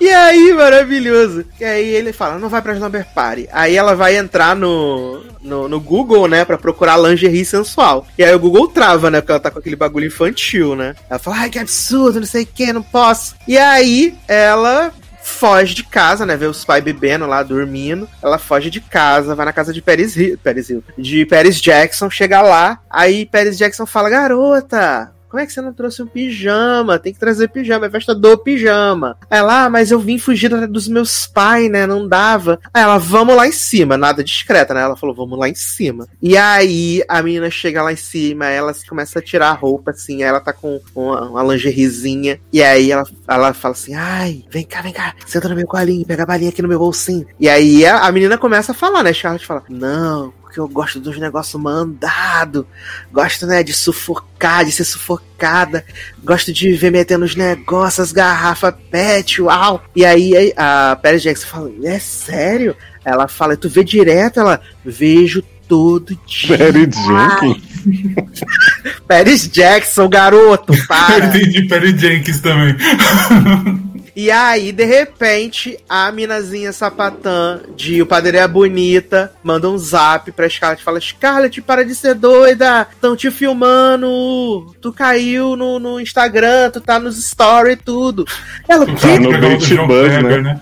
Speaker 2: E aí, maravilhoso. E aí ele fala, não vai pra Slumber Party. Aí ela vai entrar no, no, no Google, né, pra procurar lingerie sensual. E aí o Google trava, né, porque ela tá com aquele bagulho infantil, né. Ela fala, ai, que absurdo, não sei o que, não posso. E aí ela foge de casa, né, vê os pais bebendo lá, dormindo. Ela foge de casa, vai na casa de Paris Hill, Paris Hill, de Paris Jackson, chega lá. Aí Paris Jackson fala, garota... Como é que você não trouxe um pijama? Tem que trazer pijama, é festa do pijama. Aí Ela, ah, mas eu vim fugir dos meus pais, né? Não dava. Aí ela, vamos lá em cima, nada discreta, né? Ela falou, vamos lá em cima. E aí a menina chega lá em cima, ela começa a tirar a roupa, assim, aí ela tá com uma, uma lingeriezinha. E aí ela, ela fala assim: ai, vem cá, vem cá, senta no meu colinho, pega a balinha aqui no meu bolsinho. E aí a, a menina começa a falar, né? Charlotte fala: não, porque eu gosto dos negócios mandado, gosto, né, de sufocar, de ser sufocada, gosto de ver metendo os negócios, as garrafas pet, uau. E aí a Perry Jackson fala, é sério? Ela fala, tu vê direto? Ela, vejo todo dia.
Speaker 4: Mary Jenkins.
Speaker 2: Paris Jackson, garoto,
Speaker 3: Eu
Speaker 2: para.
Speaker 3: entendi Perry Jenkins também.
Speaker 2: E aí, de repente, a minazinha sapatã de O Padre é Bonita manda um zap pra Scarlett e fala: Scarlett, para de ser doida, estão te filmando, tu caiu no, no Instagram, tu tá nos stories e tudo. Ela,
Speaker 3: cara
Speaker 4: no Buzz,
Speaker 3: Kleber,
Speaker 4: né?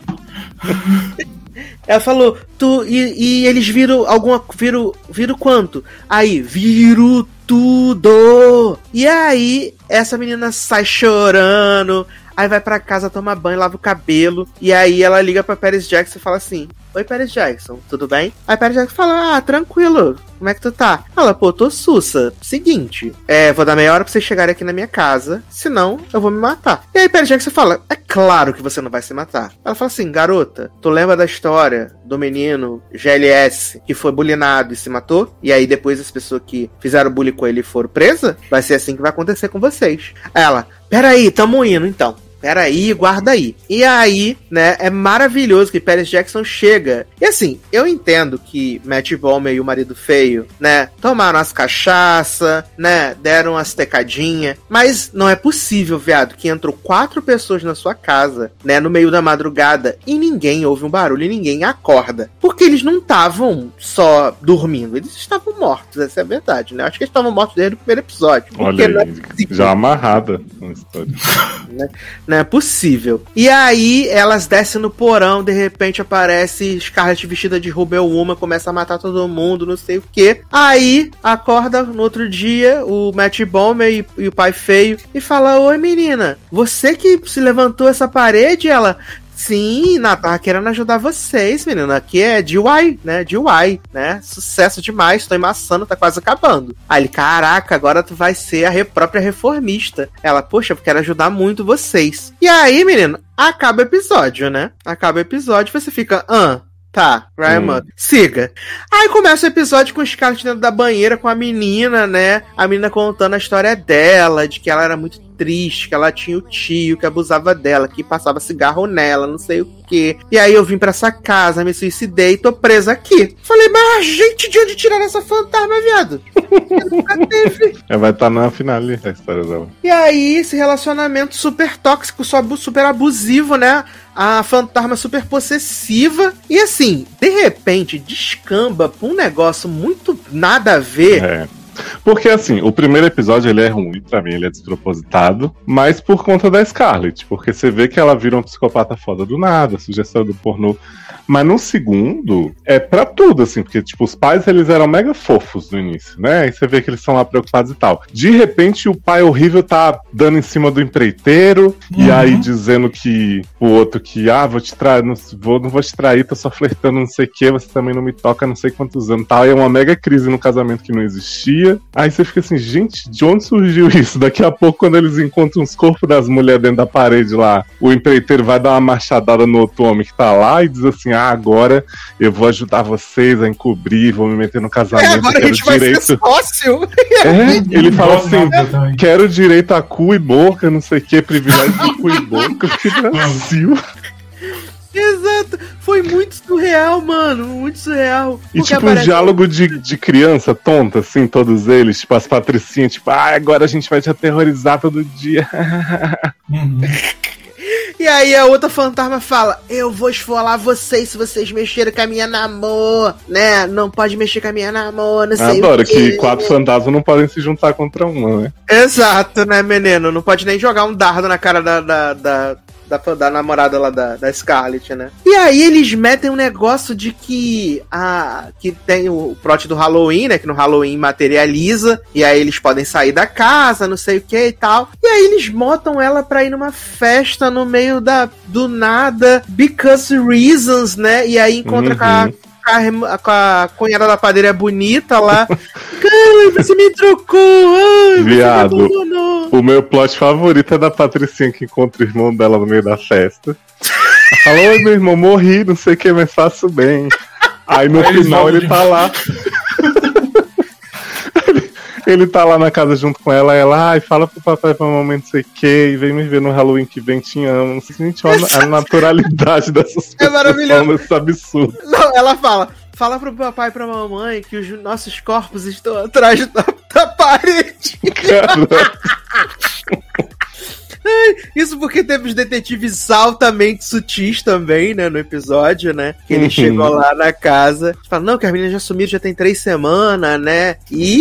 Speaker 2: Ela falou, tu, e, e eles viram alguma. Viram, viram quanto? Aí, viram tudo! E aí, essa menina sai chorando. Aí vai pra casa, toma banho, lava o cabelo. E aí ela liga pra Paris Jackson e fala assim: Oi, Paris Jackson, tudo bem? Aí Paris Jackson fala: Ah, tranquilo, como é que tu tá? Ela, pô, tô sussa. Seguinte, é, vou dar meia hora pra vocês chegarem aqui na minha casa, senão eu vou me matar. E aí Paris Jackson fala: É claro que você não vai se matar. Ela fala assim: Garota, tu lembra da história do menino GLS que foi bulinado e se matou? E aí depois as pessoas que fizeram bullying com ele foram presas? Vai ser assim que vai acontecer com vocês. Ela, peraí, tamo indo então. Peraí, guarda aí. E aí, né, é maravilhoso que Paris Jackson chega. E assim, eu entendo que Matt Bomer e o marido feio, né, tomaram as cachaça, né, deram as tecadinhas. Mas não é possível, viado, que entrou quatro pessoas na sua casa, né, no meio da madrugada e ninguém ouve um barulho e ninguém acorda. Porque eles não estavam só dormindo, eles estavam mortos, essa é a verdade, né? Acho que eles estavam mortos desde o primeiro episódio. Porque
Speaker 4: Olha
Speaker 2: não é
Speaker 4: aí,
Speaker 2: possível.
Speaker 4: já amarrada.
Speaker 2: Não é possível. E aí, elas descem no porão, de repente aparece Scarlett vestida de Rubel Woman, começa a matar todo mundo, não sei o que. Aí, acorda no outro dia o Matt Bomer e, e o pai feio e fala: Oi menina, você que se levantou essa parede? Ela. Sim, tava querendo ajudar vocês, menina. Aqui é DIY, né? DIY, né? Sucesso demais, tô embaçando, tá quase acabando. Aí ele, caraca, agora tu vai ser a re- própria reformista. Ela, poxa, eu quero ajudar muito vocês. E aí, menino, acaba o episódio, né? Acaba o episódio, você fica, ah, tá, Ryan
Speaker 4: Hum.
Speaker 2: Siga. Aí começa o episódio com o Scarlett dentro da banheira com a menina, né? A menina contando a história dela, de que ela era muito triste, que ela tinha o tio que abusava dela, que passava cigarro nela, não sei o quê. E aí eu vim pra essa casa, me suicidei e tô presa aqui. Falei, mas gente, de onde tiraram essa fantasma, viado? Nunca teve.
Speaker 4: É, vai estar na finale a história dela.
Speaker 2: E aí, esse relacionamento super tóxico, super abusivo, né? A fantasma super possessiva. E assim, de repente, descamba pra um negócio muito nada a ver.
Speaker 4: É. Porque assim, o primeiro episódio ele é ruim, pra mim ele é despropositado, mas por conta da Scarlett, porque você vê que ela vira uma psicopata foda do nada, sugestão do pornô. Mas no segundo, é pra tudo, assim, porque, tipo, os pais eles eram mega fofos no início, né? Aí você vê que eles estão lá preocupados e tal. De repente, o pai horrível tá dando em cima do empreiteiro, e
Speaker 3: Uhum.
Speaker 4: aí dizendo que o outro que, ah, vou te trair, não, vou, não vou te trair, tô só flertando, não sei o que, você também não me toca, não sei quantos anos tal. Aí é uma mega crise no casamento que não existia. Aí você fica assim, gente, de onde surgiu isso? Daqui a pouco, quando eles encontram os corpos das mulheres dentro da parede lá, o empreiteiro vai dar uma machadada no outro homem que tá lá e diz assim: ah, agora eu vou ajudar vocês a encobrir, vou me meter no
Speaker 2: É,
Speaker 4: casamento,
Speaker 2: agora a gente vai
Speaker 4: direito.
Speaker 2: ser sócio.
Speaker 4: É, ele fala assim: quero direito a cu e boca, não sei o que, privilégio de cu e boca. Que Brasil.
Speaker 2: Exato. Foi muito surreal, mano. Muito surreal.
Speaker 4: E
Speaker 2: Porque
Speaker 4: tipo, um diálogo de, de criança tonta, assim, todos eles, tipo, as patricinhas, tipo, ah, agora a gente vai te aterrorizar todo dia.
Speaker 3: Uhum.
Speaker 2: E aí a outra fantasma fala: Eu vou esfolar vocês se vocês mexerem com a minha namor, né? Não pode mexer com a minha namor, não sei
Speaker 4: Adoro
Speaker 2: o quê.
Speaker 4: que quatro fantasmas não podem se juntar contra uma, né?
Speaker 2: Exato, né, menino? Não pode nem jogar um dardo na cara da, da, da, da, da namorada lá da, da Scarlett, né? E aí eles metem um negócio de que a que tem o plot do Halloween, né? Que no Halloween materializa, e aí eles podem sair da casa, não sei o que e tal. E aí eles botam ela pra ir numa festa no meio da do nada, because reasons, né? E aí encontra
Speaker 4: Uhum.
Speaker 2: com a com a com a cunhada da padeira bonita lá. Ai, você me trocou! Ai,
Speaker 4: Viado.
Speaker 2: me!
Speaker 4: O meu plot favorito é da Patricinha que encontra o irmão dela no meio da festa. Ela Fala, oi meu irmão, morri, não sei o que, mas faço bem. Aí no
Speaker 3: Aí
Speaker 4: final ele
Speaker 3: de-
Speaker 4: tá lá. ele, tá lá na casa junto com ela, ela, ai, fala pro papai e pra mamãe não sei o que, e vem me ver no Halloween que vem, te amo. Gente, olha a naturalidade dessas
Speaker 2: É
Speaker 4: pessoas
Speaker 2: maravilhoso.
Speaker 4: esse absurdo.
Speaker 2: Não, ela fala. fala pro papai e pra mamãe que os nossos corpos estão atrás da, da parede. Isso porque teve os detetives altamente sutis também, né, no episódio, né? Que ele
Speaker 4: Uhum.
Speaker 2: chegou lá na casa. Fala, não, que as meninas já sumiram, já tem três semanas, né? E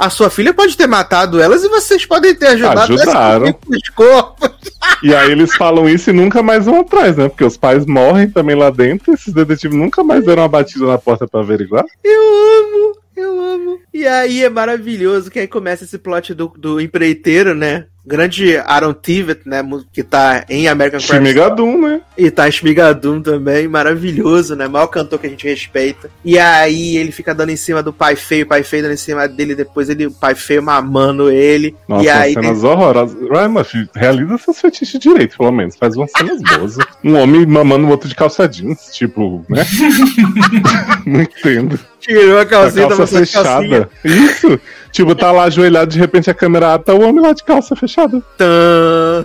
Speaker 2: a sua filha pode ter matado elas e vocês podem ter ajudado
Speaker 4: Ajudaram.
Speaker 2: os corpos.
Speaker 4: e aí eles falam isso e nunca mais vão atrás, né? Porque os pais morrem também lá dentro, esses detetives nunca mais deram uma batida na porta pra averiguar.
Speaker 2: Eu amo, eu amo. E aí é maravilhoso que aí começa esse plot do, do empreiteiro, né? Grande Aaron Tveit, né? Que tá em American Crime.
Speaker 4: Shmigadum, né?
Speaker 2: E tá Shmigadum também, maravilhoso, né? Maior cantor que a gente respeita. E aí ele fica dando em cima do pai feio, o pai feio dando em cima dele, depois ele, o pai feio mamando ele.
Speaker 4: Nossa,
Speaker 2: e aí
Speaker 4: cenas horrorosas. Meu filho, realiza seus fetiches direito, pelo menos. Faz umas cenas boas. Um homem mamando o outro de calça jeans, tipo, né? Não entendo.
Speaker 2: Tirou a
Speaker 4: A
Speaker 2: calcinha,
Speaker 4: calça
Speaker 2: tava sem calcinha.
Speaker 4: fechada. Isso. Tipo, tá lá ajoelhado, de repente a câmera tá o homem lá de calça fechada.
Speaker 2: Tã.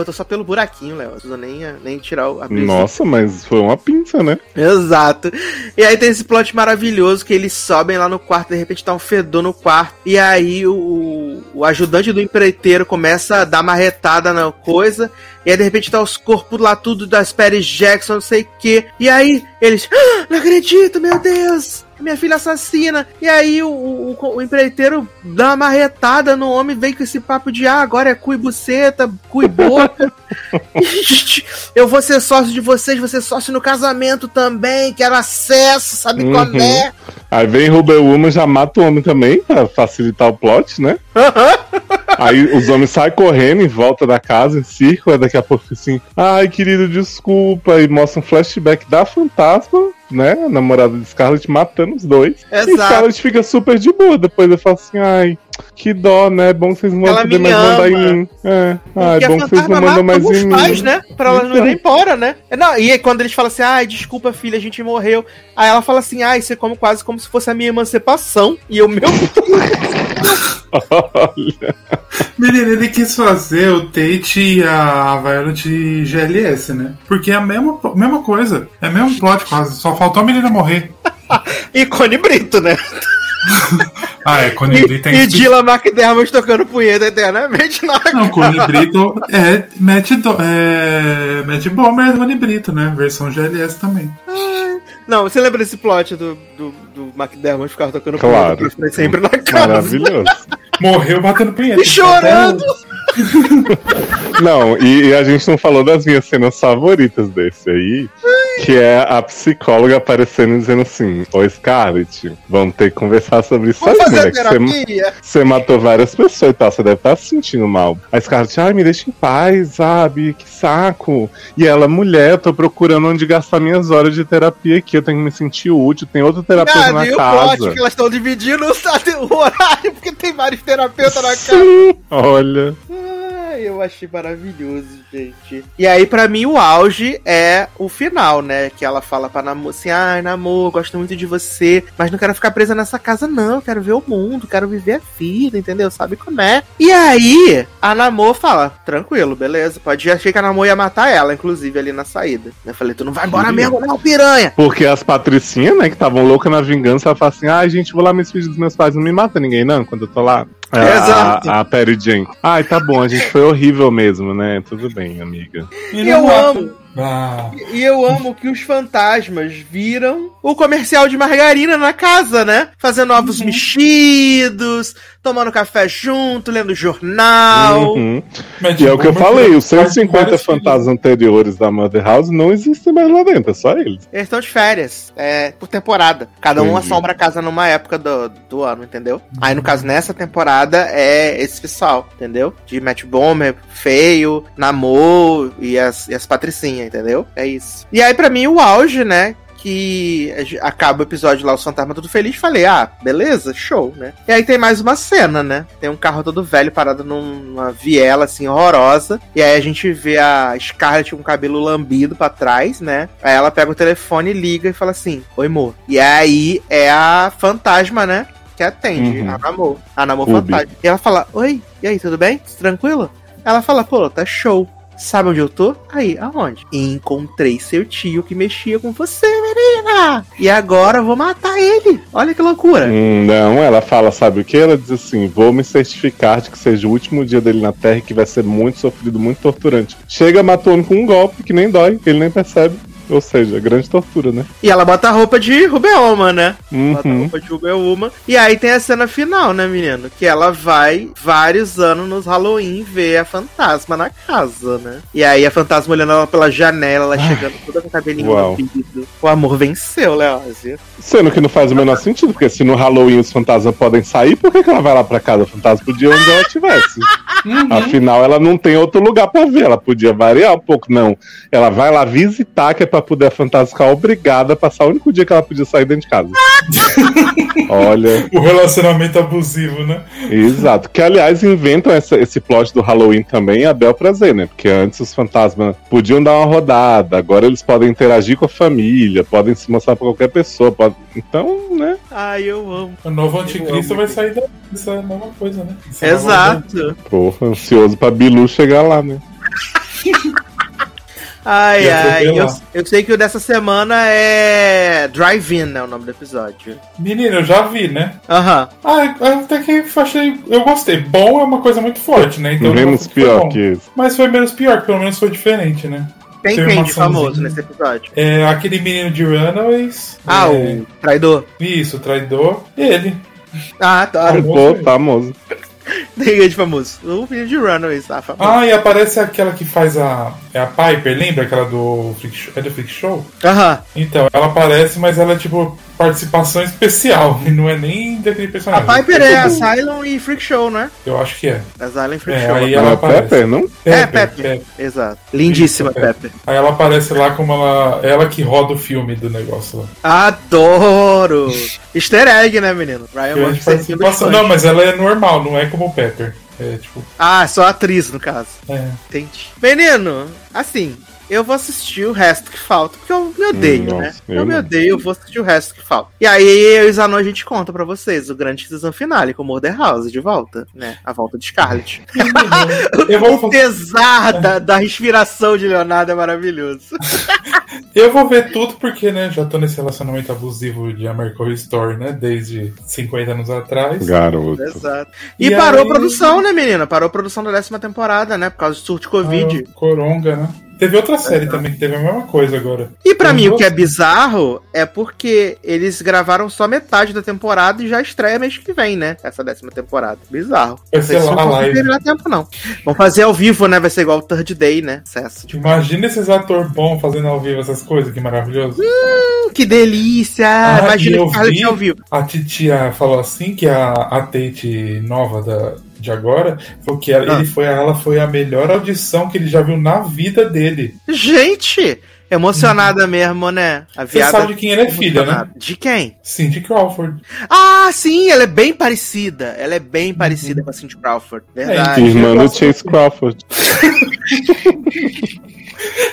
Speaker 2: Botou só pelo buraquinho, Léo. Não precisou nem, nem tirar o a brisa.
Speaker 4: Nossa, mas foi uma pinça, né?
Speaker 2: Exato. E aí tem esse plot maravilhoso que eles sobem lá no quarto, de repente tá um fedor no quarto. E aí o, o ajudante do empreiteiro começa a dar marretada na coisa. E aí de repente tá os corpos lá, tudo das Perry Jackson, não sei o quê. E aí eles, "Ah, não acredito, meu Deus! Minha filha assassina. E aí o, o, o empreiteiro dá uma marretada no homem, vem com esse papo de ah, agora é cu e buceta, cu e boca. Eu vou ser sócio de vocês, vou ser sócio no casamento também, quero acesso, sabe
Speaker 4: Uhum.
Speaker 2: qual é?
Speaker 4: Aí vem Rubel Woman, já mata o homem também, pra facilitar o plot, né? Aí os homens saem correndo em volta da casa, em círculo, daqui a pouco assim, ai querido, desculpa, e mostra um flashback da fantasma, né? A namorada de Scarlett matando os dois. E
Speaker 2: Exato.
Speaker 4: Scarlett fica super de boa. Depois eu falo assim, ai, que dó, né? Bom que vocês não vão poder mais mandar em mim. É, ai,
Speaker 2: Porque a
Speaker 4: bom que vocês não mandam mais em
Speaker 2: pais,
Speaker 4: mim.
Speaker 2: né? Pra ela não
Speaker 4: Então.
Speaker 2: ir embora, né? Não, e aí quando eles falam assim, ai, desculpa, filha, a gente morreu. Aí ela fala assim, ai, você come quase como se fosse a minha emancipação. E eu, meu
Speaker 4: Olha.
Speaker 3: Menino, ele quis fazer o Tate e a Violet GLS, né? Porque é a mesma, mesma coisa. É o mesmo plot quase. Só faltou a menina morrer.
Speaker 2: ícone Brito, né?
Speaker 3: Ah, é, Connie
Speaker 2: E,
Speaker 3: Brito é
Speaker 2: e
Speaker 3: inspi-
Speaker 2: Dylan McDermott tocando punheta eternamente na
Speaker 3: Não, Connie Brito é Matt, Do... é Matt Bomber e Connie Brito, né? Versão GLS também.
Speaker 2: Não, você lembra desse plot do, do, do McDermott ficar tocando
Speaker 4: Claro.
Speaker 2: punheta sempre na casa?
Speaker 4: Maravilhoso.
Speaker 3: Morreu batendo punheta.
Speaker 2: E chorando!
Speaker 4: Não, e, e a gente não falou das minhas cenas favoritas desse aí, que é a psicóloga aparecendo e dizendo assim: Ô Scarlett, vamos ter que conversar sobre isso
Speaker 2: Vamos
Speaker 4: aí,
Speaker 2: fazer
Speaker 4: né? Você, você matou várias pessoas e tal, você deve estar se sentindo mal. A Scarlett, ai, me deixa em paz, sabe? Que saco. E ela, mulher, eu tô procurando onde gastar minhas horas de terapia aqui, eu tenho que me sentir útil, tem outro terapeuta
Speaker 2: Ah,
Speaker 4: na
Speaker 2: e
Speaker 4: casa.
Speaker 2: plot que elas estão dividindo o horário, porque tem vários terapeutas na casa.
Speaker 4: Olha.
Speaker 2: Eu achei maravilhoso, gente. E aí, pra mim, o auge é o final, né? Que ela fala pra Namor assim: ai, Namor, gosto muito de você, mas não quero ficar presa nessa casa, não. Quero ver o mundo, quero viver a vida, entendeu? Sabe como é? E aí, a Namor fala: tranquilo, beleza, pode ir. Achei que a Namor ia matar ela, inclusive, ali na saída. Eu falei: tu não vai embora mesmo, não, piranha.
Speaker 4: Porque as patricinhas, né, que estavam loucas na vingança, ela fala assim: ai, gente, vou lá me despedir dos meus pais, não me mata ninguém, não, quando eu tô lá. É,
Speaker 2: Exato.
Speaker 4: A, a Perry Jane. Ai, tá bom, a gente foi horrível mesmo, né? Tudo bem, amiga.
Speaker 2: E eu amo.
Speaker 3: Ah,
Speaker 2: E eu amo que os fantasmas viram o comercial de margarina na casa, né? Fazendo ovos mexidos, tomando café junto, lendo jornal.
Speaker 4: Uhum.
Speaker 3: Matt
Speaker 4: E é o que eu
Speaker 3: Bomber
Speaker 4: falei, os 150
Speaker 3: vários
Speaker 4: fantasmas anteriores da Mother House não existem mais lá dentro, é só eles.
Speaker 2: Eles estão de férias, é, por temporada. Cada um
Speaker 4: Entendi.
Speaker 2: assombra a casa numa época do, do ano, entendeu? Aí, no caso, nessa temporada é esse pessoal, entendeu? De Matt Bomer, Feio, Namor e as, e as Patricinhas, entendeu? É isso. E aí, pra mim, o auge, né? Que acaba o episódio lá, o fantasma tudo feliz. Falei, ah, beleza, show, né? E aí tem mais uma cena, né? Tem um carro todo velho parado numa viela, assim, horrorosa. E aí a gente vê a Scarlett com o cabelo lambido pra trás, né? Aí ela pega o telefone, liga e fala assim: Oi, amor. E aí é a fantasma, né? Que atende,
Speaker 4: Uhum.
Speaker 2: a Namor. A Namor fantasma. E ela fala: Oi, e aí, tudo bem? Tranquilo? Ela fala: Pô, tá show. Sabe onde eu tô? Aí, aonde? Encontrei seu tio que mexia com você, menina! E agora eu vou matar ele! Olha que loucura!
Speaker 4: Hum, não, ela fala, sabe o que? Ela diz assim: vou me certificar de que seja o último dia dele na Terra e que vai ser muito sofrido, muito torturante. Chega, matou com um golpe que nem dói, ele nem percebe. Ou seja, grande tortura, né?
Speaker 2: E ela bota a roupa de Rubeoma, né? Bota a
Speaker 4: Uhum.
Speaker 2: roupa de Rubeoma. E aí tem a cena final, né, menino? Que ela vai vários anos nos Halloween ver a fantasma na casa, né? E aí a fantasma olhando ela pela janela, ela chegando toda com o cabelinho
Speaker 4: Uau.
Speaker 2: lambido. O amor venceu, Leózio.
Speaker 4: Sendo que não faz o menor sentido, porque se no Halloween os fantasmas podem sair, por que, que ela vai lá pra casa? O fantasma podia ir onde ela estivesse. Afinal, ela não tem outro lugar pra ver. Ela podia variar um pouco, não. Ela vai lá visitar, que é pra poder a fantasma ficar obrigada a passar o único dia que ela podia sair dentro de casa. Olha,
Speaker 3: O relacionamento abusivo, né?
Speaker 4: exato. Que aliás inventam essa- esse plot do Halloween também a bel prazer, né? Porque antes os fantasmas podiam dar uma rodada, agora eles podem interagir com a família, podem se mostrar pra qualquer pessoa. pode- Então, né?
Speaker 2: Ai, eu amo.
Speaker 3: O novo anticristo vai sair dessa nova coisa, né? Essa
Speaker 2: Exato.
Speaker 4: Porra, ansioso pra Bilu chegar lá, né?
Speaker 2: Ai, ai. Eu, eu sei que o dessa semana é Drive-In, né? O nome do episódio.
Speaker 3: Menino, eu já vi, né?
Speaker 2: Aham.
Speaker 3: Ah, eu até que achei. Eu gostei. Bom é uma coisa muito forte, né? Então
Speaker 4: Menos pior que esse.
Speaker 3: Mas foi menos pior, pelo menos foi diferente, né?
Speaker 2: Tem
Speaker 3: Tem
Speaker 2: quem de famoso nesse episódio?
Speaker 3: É aquele menino de Runaways.
Speaker 2: Ah,
Speaker 3: é,
Speaker 2: o traidor.
Speaker 3: Isso, o traidor. Ele.
Speaker 2: Ah, tá.
Speaker 3: Ah,
Speaker 4: Pô, famoso.
Speaker 2: Quem de famoso. O menino de Runaways, tá famoso.
Speaker 3: Ah, e aparece aquela que faz a. É a Piper, lembra aquela do Freak Show? É do Freak Show?
Speaker 2: Aham.
Speaker 3: Então, ela aparece, mas ela é tipo participação especial. E não é nem daquele
Speaker 2: A
Speaker 3: personagem.
Speaker 2: Piper é Asylum e Freak Show, né?
Speaker 3: Eu acho que é.
Speaker 2: Asylum e Freak
Speaker 3: É,
Speaker 2: Show.
Speaker 3: aí
Speaker 4: Não
Speaker 3: ela
Speaker 4: é
Speaker 3: aparece.
Speaker 4: Pepper, não?
Speaker 2: É,
Speaker 3: Pepper,
Speaker 2: Pepper.
Speaker 3: Pepper.
Speaker 2: Exato. Lindíssima,
Speaker 3: Isso,
Speaker 2: Pepper.
Speaker 3: Aí ela aparece lá como ela. Ela que roda o filme do negócio lá.
Speaker 2: Adoro! Easter egg, né, menino? Ryan Murphy.
Speaker 3: Não, mas ela é normal, não é como o Pepper. É tipo.
Speaker 2: Ah, só atriz, no caso.
Speaker 3: É.
Speaker 2: Entendi. Menino, assim, eu vou assistir o resto que falta, porque eu me odeio,
Speaker 4: Hum,
Speaker 2: né?
Speaker 4: nossa,
Speaker 2: Eu,
Speaker 4: eu
Speaker 2: me
Speaker 4: não.
Speaker 2: odeio, eu vou assistir o resto que falta. E aí, eu e Zanon, a gente conta pra vocês o grande season finale com o Murder House de volta, né? A volta de Scarlet.
Speaker 3: Eu vou,
Speaker 2: o pesar da, da respiração de Leonardo é maravilhoso.
Speaker 3: eu vou ver tudo porque, né, já tô nesse relacionamento abusivo de American Horror Story, né? Desde 50 anos atrás.
Speaker 4: Garoto.
Speaker 2: Exato. E,
Speaker 3: E
Speaker 2: parou
Speaker 3: aí-
Speaker 2: a produção, né, menina? Parou a produção da décima temporada, né? Por causa do surto de Covid.
Speaker 3: Ah, Coronga, né? Teve outra série também que teve a mesma coisa agora.
Speaker 2: E pra
Speaker 3: Tem
Speaker 2: mim, o
Speaker 3: duas-
Speaker 2: que é bizarro é porque eles gravaram só metade da temporada e já estreia mês que vem, né? Essa décima temporada. Bizarro.
Speaker 3: Vai ser
Speaker 2: Eles
Speaker 3: lá
Speaker 2: não
Speaker 3: live.
Speaker 2: terminar tempo, não. Vão fazer ao vivo, né? Vai ser igual o Third Day, né? Sucesso.
Speaker 3: Imagina esses atores bons fazendo ao vivo essas coisas, que maravilhoso.
Speaker 2: Hum, que delícia!
Speaker 3: Ah,
Speaker 2: Imagina o Scarlett ao vivo.
Speaker 3: A titia falou assim que a, a Tate nova da, de agora falou que ela,
Speaker 2: Ah.
Speaker 3: ele foi, ela foi a melhor audição que ele já viu na vida dele.
Speaker 2: Gente! Emocionada mesmo, né? A
Speaker 3: Uhum. Você
Speaker 2: viada.
Speaker 3: sabe de quem ela é filha, né?
Speaker 2: De quem?
Speaker 3: Cindy Crawford.
Speaker 2: Ah, sim, ela é bem parecida. Ela é bem parecida com a Cindy Crawford. Verdade.
Speaker 3: É,
Speaker 4: Irmã do Chase Crawford.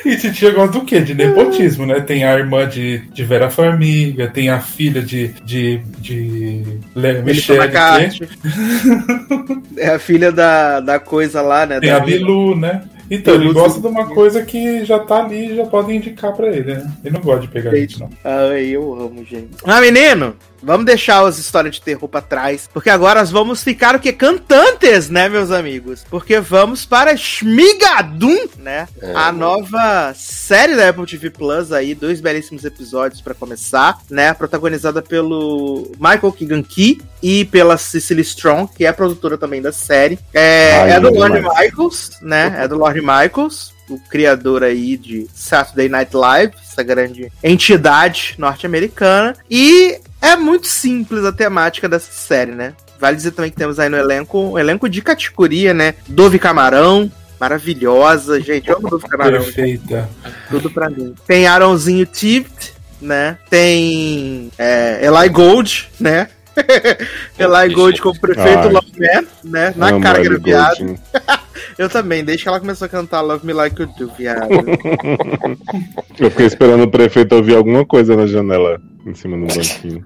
Speaker 3: E titia gosta do quê? De nepotismo, né? Tem a irmã de, de Vera Farmiga, tem a filha de, de, de Le- Michelle,
Speaker 2: É a filha da, da coisa lá, né?
Speaker 3: tem
Speaker 2: da
Speaker 3: a Bilu, né? Então, ele gosta de uma coisa que já tá ali e já podem indicar pra ele, né? Ele não gosta de pegar gente, não.
Speaker 2: Ai, eu amo, gente. Ah, menino, vamos deixar as histórias de terror pra trás, porque agora nós vamos ficar o que? Cantantes, né, meus amigos? Porque vamos para Shmigadum, né? a nova série da Apple TV Plus aí, dois belíssimos episódios pra começar, né? Protagonizada pelo Michael Keegan Key e pela Cecily Strong, que é produtora também da série. É,
Speaker 4: Ai,
Speaker 2: é do. Lord Michaels, né? É do Lord Michaels. O criador aí de Saturday Night Live, essa grande entidade norte-americana. E é muito simples a temática dessa série, né? Vale dizer também que temos aí no elenco um elenco de categoria, né? Dove Camarão, maravilhosa, gente. Eu amo Dove Camarão, gente.
Speaker 3: Perfeita.
Speaker 2: tudo pra mim. Tem Aaronzinho Tift, né? Tem é, Eli Gold, né? Eli Gold como prefeito
Speaker 4: Ai.
Speaker 2: Love Man, né? Na
Speaker 4: Amo
Speaker 2: cara
Speaker 4: Ellie
Speaker 2: viado. Eu também, desde que ela começou a cantar Love Me Like You Do, viado.
Speaker 4: Eu fiquei esperando o prefeito ouvir alguma coisa na janela, em cima do banquinho.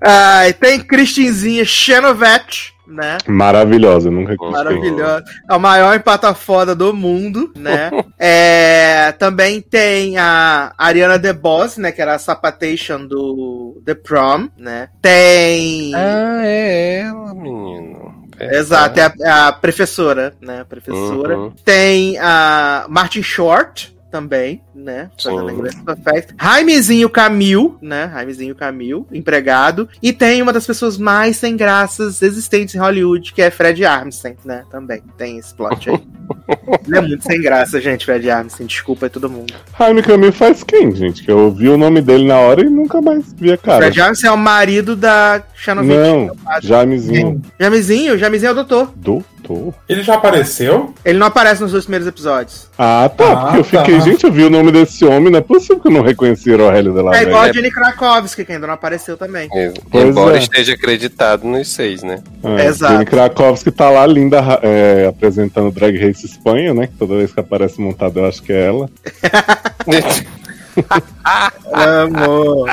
Speaker 2: Ai, tem Cristinzinha Xenovet, né?
Speaker 4: Maravilhosa, nunca quis.
Speaker 2: Maravilhosa. É o maior empata foda do mundo, né? é, também tem a Ariana DeBoss, né? Que era a Sapatation do The Prom, né? Tem.
Speaker 5: Ah, é ela, menino.
Speaker 2: Exato, é a, é a professora, né? A professora.
Speaker 5: Uhum.
Speaker 2: Tem a Martin Short também, né? Fazendo. Inglês Perfect. Jaimezinho Camil, né? Jaimezinho Camil, empregado. E tem uma das pessoas mais sem graças existentes em Hollywood, que é Fred Armisen, né? Também tem esse plot aí. Ele é muito sem graça, gente, Fred Armisen. Desculpa aí todo mundo.
Speaker 4: Jaime Camil faz quem, gente? Que eu ouvi o nome dele na hora e nunca mais vi a cara.
Speaker 2: Fred Armisen é o marido da Shannon
Speaker 4: Não, Jaimezinho.
Speaker 2: Jaimezinho, Jaimezinho é o doutor.
Speaker 4: Doutor?
Speaker 3: Ele já apareceu?
Speaker 2: Ele não aparece nos dois primeiros episódios.
Speaker 4: Ah, tá.
Speaker 3: Ah,
Speaker 4: porque eu fiquei,
Speaker 3: tá.
Speaker 4: gente, eu vi o nome desse homem, não é possível que eu não reconheci o Aurélio de la
Speaker 2: É igual a. Jenny Krakowski, que ainda não apareceu também.
Speaker 4: Pois
Speaker 5: Embora
Speaker 4: é.
Speaker 5: esteja acreditado nos seis, né?
Speaker 4: É,
Speaker 2: Exato.
Speaker 4: Jenny Krakowski tá lá linda é, apresentando Drag Race Espanha, né? Que toda vez que aparece montada eu acho que é ela.
Speaker 2: Amor.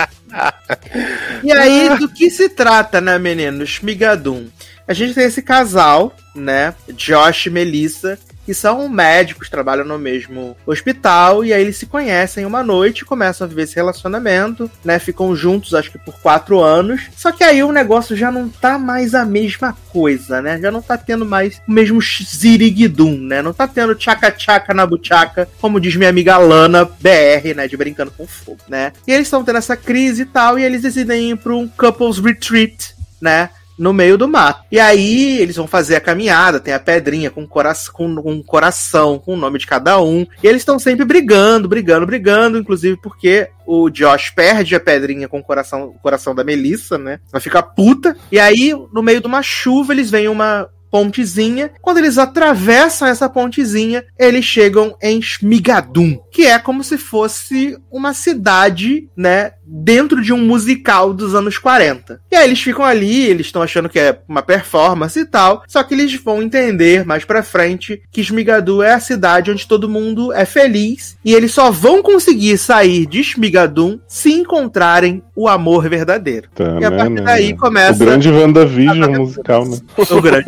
Speaker 2: E aí, do que se trata, né, meninos? Migadum. A gente tem esse casal, né? Josh e Melissa, que são médicos, trabalham no mesmo hospital, e aí eles se conhecem uma noite, começam a viver esse relacionamento, né? Ficam juntos, acho que por quatro anos. Só que aí o negócio já não tá mais a mesma coisa, né? Já não tá tendo mais o mesmo ziriguidum, né? Não tá tendo tchaca-tchaca na buchaca, como diz minha amiga Lana BR, né? De brincando com fogo, né? E eles estão tendo essa crise e tal, e eles decidem ir pra um couples retreat, né? No meio do mato. E aí eles vão fazer a caminhada, tem a pedrinha com, cora com, com coração, com o nome de cada um. E eles estão sempre brigando, brigando, brigando, inclusive porque o Josh perde a pedrinha com o coração, o coração da Melissa, né? Ela fica puta. E aí, no meio de uma chuva, eles veem uma pontezinha. Quando eles atravessam essa pontezinha, eles chegam em Shmigadum, que é como se fosse uma cidade, né, dentro de um musical dos anos 40. E aí eles ficam ali, eles estão achando que é uma performance e tal, só que eles vão entender mais pra frente que Shmigadu é a cidade onde todo mundo é feliz e eles só vão conseguir sair de Shmigadum se encontrarem o amor verdadeiro.
Speaker 4: Tá,
Speaker 2: E a
Speaker 4: né,
Speaker 2: partir
Speaker 4: né?
Speaker 2: daí começa
Speaker 4: O grande WandaVision musical, né?
Speaker 2: o grande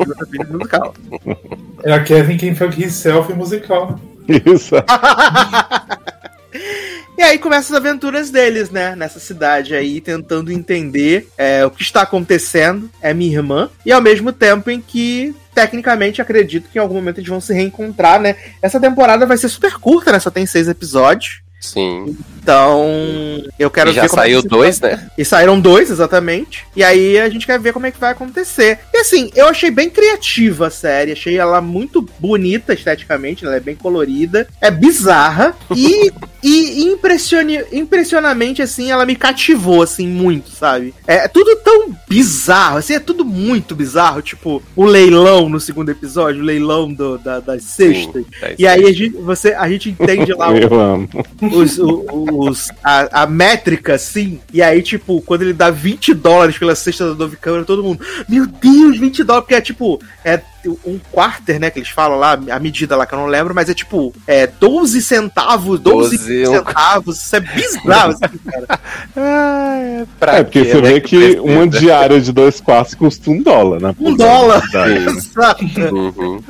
Speaker 2: musical.
Speaker 3: É a Kevin quem que selfie musical.
Speaker 4: Isso.
Speaker 2: E aí começam as aventuras deles, né? Nessa cidade aí, tentando entender é, o que está acontecendo. É minha irmã. E ao mesmo tempo em que, tecnicamente, acredito que em algum momento eles vão se reencontrar, né? Essa temporada vai ser super curta, né? Só tem seis episódios.
Speaker 5: Sim.
Speaker 2: Então, eu quero
Speaker 5: E já
Speaker 2: ver como é
Speaker 5: saiu dois, né?
Speaker 2: E saíram dois, exatamente. E aí a gente quer ver como é que vai acontecer. E assim, eu achei bem criativa a série. Achei ela muito bonita esteticamente. Ela é bem colorida. É bizarra. E, e impressione, impressionamente, assim, ela me cativou, assim, muito, sabe? É tudo tão bizarro. Assim, é tudo muito bizarro. Tipo, o leilão no segundo episódio. O leilão do, da, das cestas.
Speaker 5: Sim,
Speaker 2: E aí a gente, você, a gente entende lá o,
Speaker 4: Eu amo.
Speaker 2: Os, os- a, a métrica, assim. E aí, tipo, quando ele dá 20 dólares pela cesta da Dove Cameron, todo mundo, meu Deus, 20 dólares, porque é tipo, é um quarter, né, que eles falam lá, a medida lá que eu não lembro, mas é tipo, é 12 centavos, 12,
Speaker 5: 12,
Speaker 2: centavos, isso é bizarro, assim, cara.
Speaker 5: Pra
Speaker 4: É, porque
Speaker 5: quê,
Speaker 4: você
Speaker 5: né,
Speaker 4: vê que
Speaker 5: precisa?
Speaker 4: uma diária de dois quartos custa um dólar, né?
Speaker 2: Um dólar.
Speaker 5: Sim.
Speaker 2: Exato.
Speaker 5: Uhum.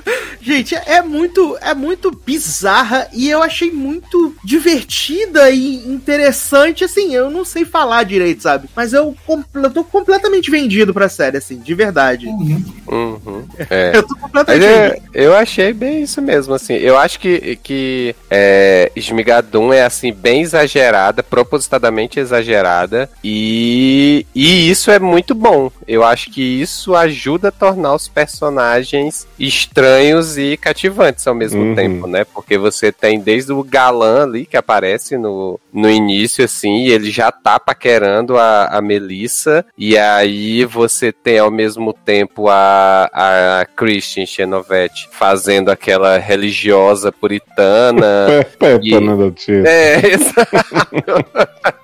Speaker 2: Gente, é muito, é muito bizarra e eu achei muito divertida e interessante, assim, eu não sei falar direito, sabe? Mas eu, eu tô completamente vendido pra série, assim, de verdade.
Speaker 5: Uhum. É.
Speaker 2: Eu tô completamente
Speaker 5: é,
Speaker 2: vendido.
Speaker 5: eu achei bem isso mesmo, assim. Eu acho que, que é, Esmigadum é, assim, bem exagerada, propositadamente exagerada, e, e isso é muito bom. Eu acho que isso ajuda a tornar os personagens estranhos e cativantes ao mesmo
Speaker 4: Uhum.
Speaker 5: tempo, né? Porque você tem desde o galã ali, que aparece no, no início, assim, e ele já tá paquerando a, a Melissa, e aí você tem ao mesmo tempo a, a Christian Chenovete fazendo aquela religiosa puritana.
Speaker 4: Perpétua,
Speaker 5: E-
Speaker 4: né,
Speaker 5: é, exato.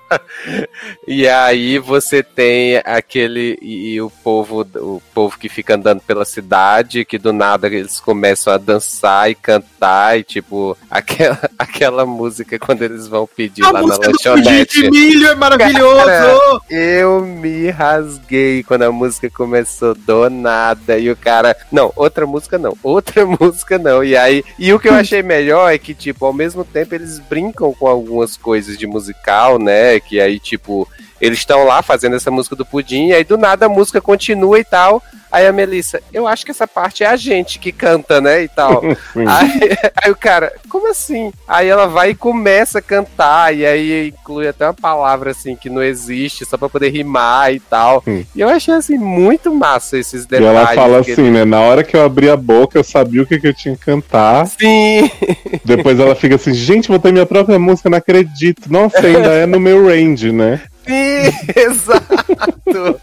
Speaker 5: E aí você tem aquele e, e o povo, o povo que fica andando pela cidade, que do nada eles começam a dançar e cantar e tipo aquela, aquela música quando eles vão pedir
Speaker 2: A
Speaker 5: lá na lanchonete.
Speaker 2: de milho é maravilhoso!
Speaker 5: Cara, eu me rasguei quando a música começou do nada. E o cara, não, outra música não, outra música não. E aí, e o que eu achei melhor é que, tipo, ao mesmo tempo eles brincam com algumas coisas de musical, né? Que aí, tipo, eles estão lá fazendo essa música do pudim, e aí do nada a música continua e tal. Aí a Melissa, eu acho que essa parte é a gente que canta, né? E tal. Aí, aí o cara, como assim? Aí ela vai e começa a cantar, e aí inclui até uma palavra assim que não existe, só pra poder rimar e tal. E eu achei assim muito massa esses
Speaker 4: E
Speaker 5: detalhes.
Speaker 4: ela fala assim, né? Na hora que eu abri a boca, eu sabia o que, que eu tinha que cantar.
Speaker 5: Sim,
Speaker 4: Depois ela fica assim, gente, vou ter minha própria música, não acredito. Nossa, ainda é no meu range, né?
Speaker 5: Sim, exato.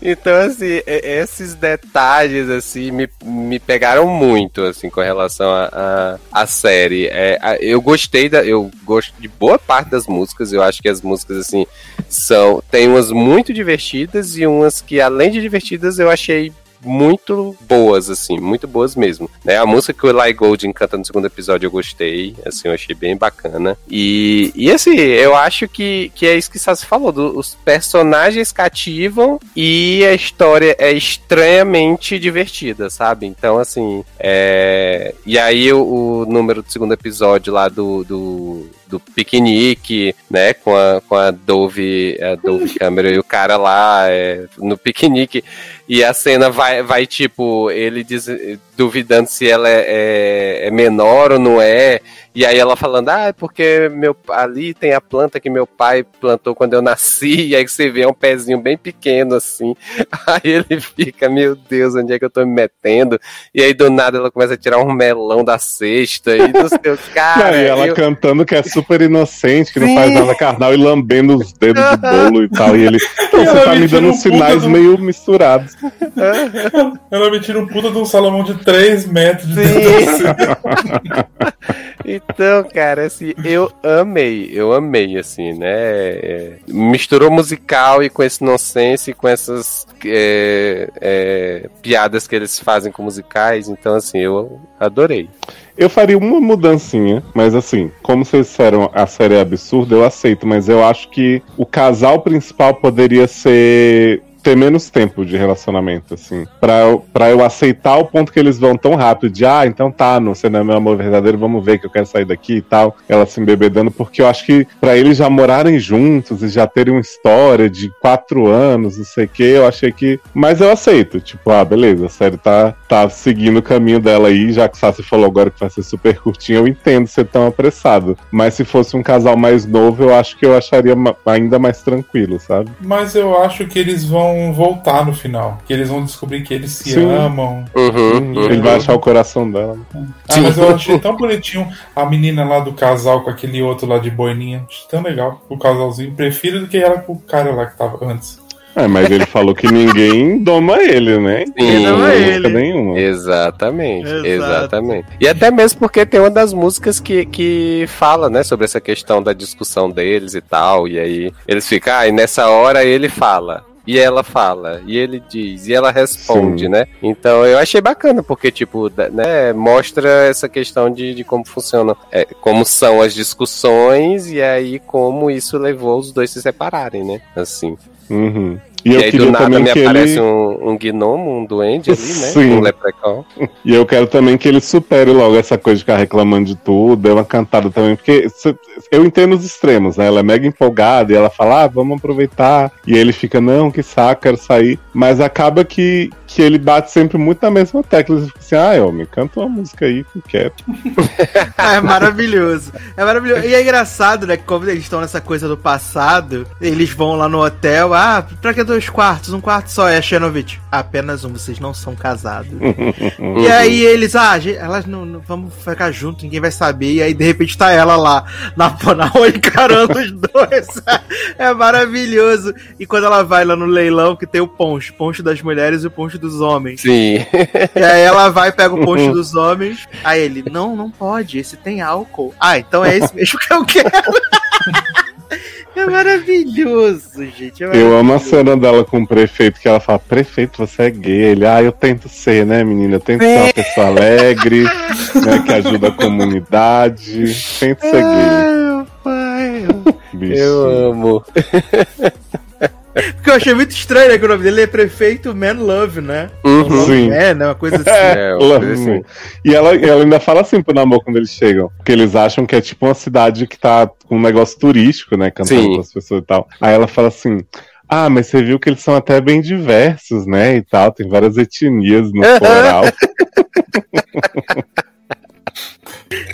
Speaker 5: Então, assim, esses detalhes, assim, me, me pegaram muito, assim, com relação à a, a, série. É, a- eu gostei da. Eu gosto de boa parte das músicas. Eu acho que as músicas, assim, são. Tem umas muito divertidas e umas que, além de divertidas, eu achei muito boas, assim, muito boas mesmo. Né? A música que o Eli Golding canta no segundo episódio eu gostei, assim, eu achei bem bacana. E, e assim, eu acho que, que é isso que Sassi falou, do- os personagens cativam e a história é estranhamente divertida, sabe? Então, assim, é... e aí o, o número do segundo episódio lá do, do, do piquenique, né, com a, com a Dove, a Dove Cameron e o cara lá é, no piquenique, e a cena vai, vai tipo, ele diz, duvidando se ela é, é, é menor ou não é, e aí ela falando, ah, é porque meu, ali tem a planta que meu pai plantou quando eu nasci, e aí você vê é um pezinho bem pequeno assim, aí ele fica, meu Deus, onde é que eu tô me metendo? E aí do nada ela começa a tirar um melão da cesta, e do seu cara,
Speaker 4: e ela
Speaker 5: eu-
Speaker 4: cantando que é super inocente, que não
Speaker 5: Sim.
Speaker 4: faz nada carnal e lambendo os dedos de bolo e tal. E ele, então, você
Speaker 3: ela
Speaker 4: tá
Speaker 3: me
Speaker 4: dando
Speaker 3: um
Speaker 4: sinais
Speaker 3: do-
Speaker 4: meio misturados.
Speaker 3: Ela me tira um puta de um Salomão de 3 metros de.
Speaker 5: Então, cara, assim, eu amei, eu amei, assim, né? É, misturou musical e com esse nonsense, e com essas é, é, piadas que eles fazem com musicais, então, assim, eu adorei.
Speaker 4: Eu faria uma mudancinha, mas assim, como vocês disseram, a série é absurda, eu aceito, mas eu acho que o casal principal poderia ser ter menos tempo de relacionamento, assim. Pra eu, pra eu aceitar o ponto que eles vão tão rápido, de ah, então tá, não sei, não é meu amor verdadeiro, vamos ver que eu quero sair daqui e tal. Ela se embebedando, porque eu acho que pra eles já morarem juntos e já terem uma história de quatro anos, não sei o que, eu achei que. Mas eu aceito, tipo, ah, beleza, a série tá, tá seguindo o caminho dela aí, já que Sassi falou agora que vai ser super curtinho, eu entendo ser tão apressado. Mas se fosse um casal mais novo, eu acho que eu acharia ainda mais tranquilo, sabe?
Speaker 3: Mas eu acho que eles vão voltar no final. Que eles vão descobrir que eles se
Speaker 4: Sim.
Speaker 3: amam.
Speaker 5: Uhum,
Speaker 4: Ele vai achar o coração dela.
Speaker 3: Ah, mas eu achei tão bonitinho a menina lá do casal com aquele outro lá de boininha. Achei tão legal. O casalzinho. Prefiro do que ela com o cara lá que tava antes.
Speaker 4: É, mas ele falou que ninguém doma ele, né? Não
Speaker 2: Doma
Speaker 4: tem
Speaker 2: ele.
Speaker 4: música nenhuma.
Speaker 5: Exatamente,
Speaker 2: Exato.
Speaker 5: exatamente. E até mesmo porque tem uma das músicas que, que fala, né, sobre essa questão da discussão deles e tal, e aí eles ficam, ah, e nessa hora ele fala. E ela fala, e ele diz, e ela responde,
Speaker 4: Sim.
Speaker 5: né? Então eu achei bacana, porque, tipo, né, mostra essa questão de, de como funciona, é, como são as discussões, e aí como isso levou os dois se separarem, né? Assim.
Speaker 4: Uhum. E,
Speaker 5: E,
Speaker 4: eu
Speaker 5: aí
Speaker 4: queria
Speaker 5: do nada
Speaker 4: também
Speaker 5: me
Speaker 4: que
Speaker 5: aparece
Speaker 4: ele.
Speaker 5: um, um gnomo, um duende ali, né?
Speaker 4: Sim.
Speaker 5: Um leprechaun.
Speaker 4: E eu quero também que ele supere logo essa coisa de ficar reclamando de tudo, dê uma cantada também, porque eu entendo os extremos, né? Ela é mega empolgada e ela fala, ah, vamos aproveitar. E aí ele fica, não, que saco, quero sair. Mas acaba que, que ele bate sempre muito na mesma tecla. Ele fica assim, ah, homem, canta uma música aí que eu quero.
Speaker 2: É maravilhoso. É maravilhoso. E é engraçado, né? Que como eles estão nessa coisa do passado, eles vão lá no hotel. Ah, pra que dois quartos? Um quarto só é Xenovitch. Apenas um, vocês não são casados. E aí eles, ah, elas não, não- vamos ficar juntos, ninguém vai saber. E aí de repente tá ela lá na Panau encarando os dois. É maravilhoso. E quando ela vai lá no leilão, que tem o poncho, poncho das mulheres e o poncho dos homens.
Speaker 5: Sim.
Speaker 2: E aí ela vai, pega o poncho dos homens. Aí ele, não, não pode, esse tem álcool. Ah, então é esse mesmo que eu quero. É maravilhoso, gente. É
Speaker 4: Eu amo a
Speaker 2: maravilhoso.
Speaker 4: cena dela com o prefeito, que ela fala, prefeito, você é gay. Ele, ah, eu tento ser, né, menina? Eu tento ser uma pessoa alegre, né, que ajuda a comunidade. Tento ser gay.
Speaker 5: meu pai.
Speaker 4: Bicho.
Speaker 5: Eu amo.
Speaker 2: Porque eu achei muito estranho, né? Que o nome dele é Prefeito Man Love, né?
Speaker 5: Uhum.
Speaker 4: Sim.
Speaker 2: É, né? Uma coisa assim.
Speaker 5: É, uma
Speaker 4: Ela-
Speaker 5: coisa assim.
Speaker 4: E ela, ela ainda fala assim pro namoro quando eles chegam. Porque eles acham que é tipo uma cidade que tá com um negócio turístico, né? Cantando
Speaker 5: Sim.
Speaker 4: com as pessoas e tal. Aí ela fala assim. Ah, mas você viu que eles são até bem diversos, né? E tal, tem várias etnias no floral.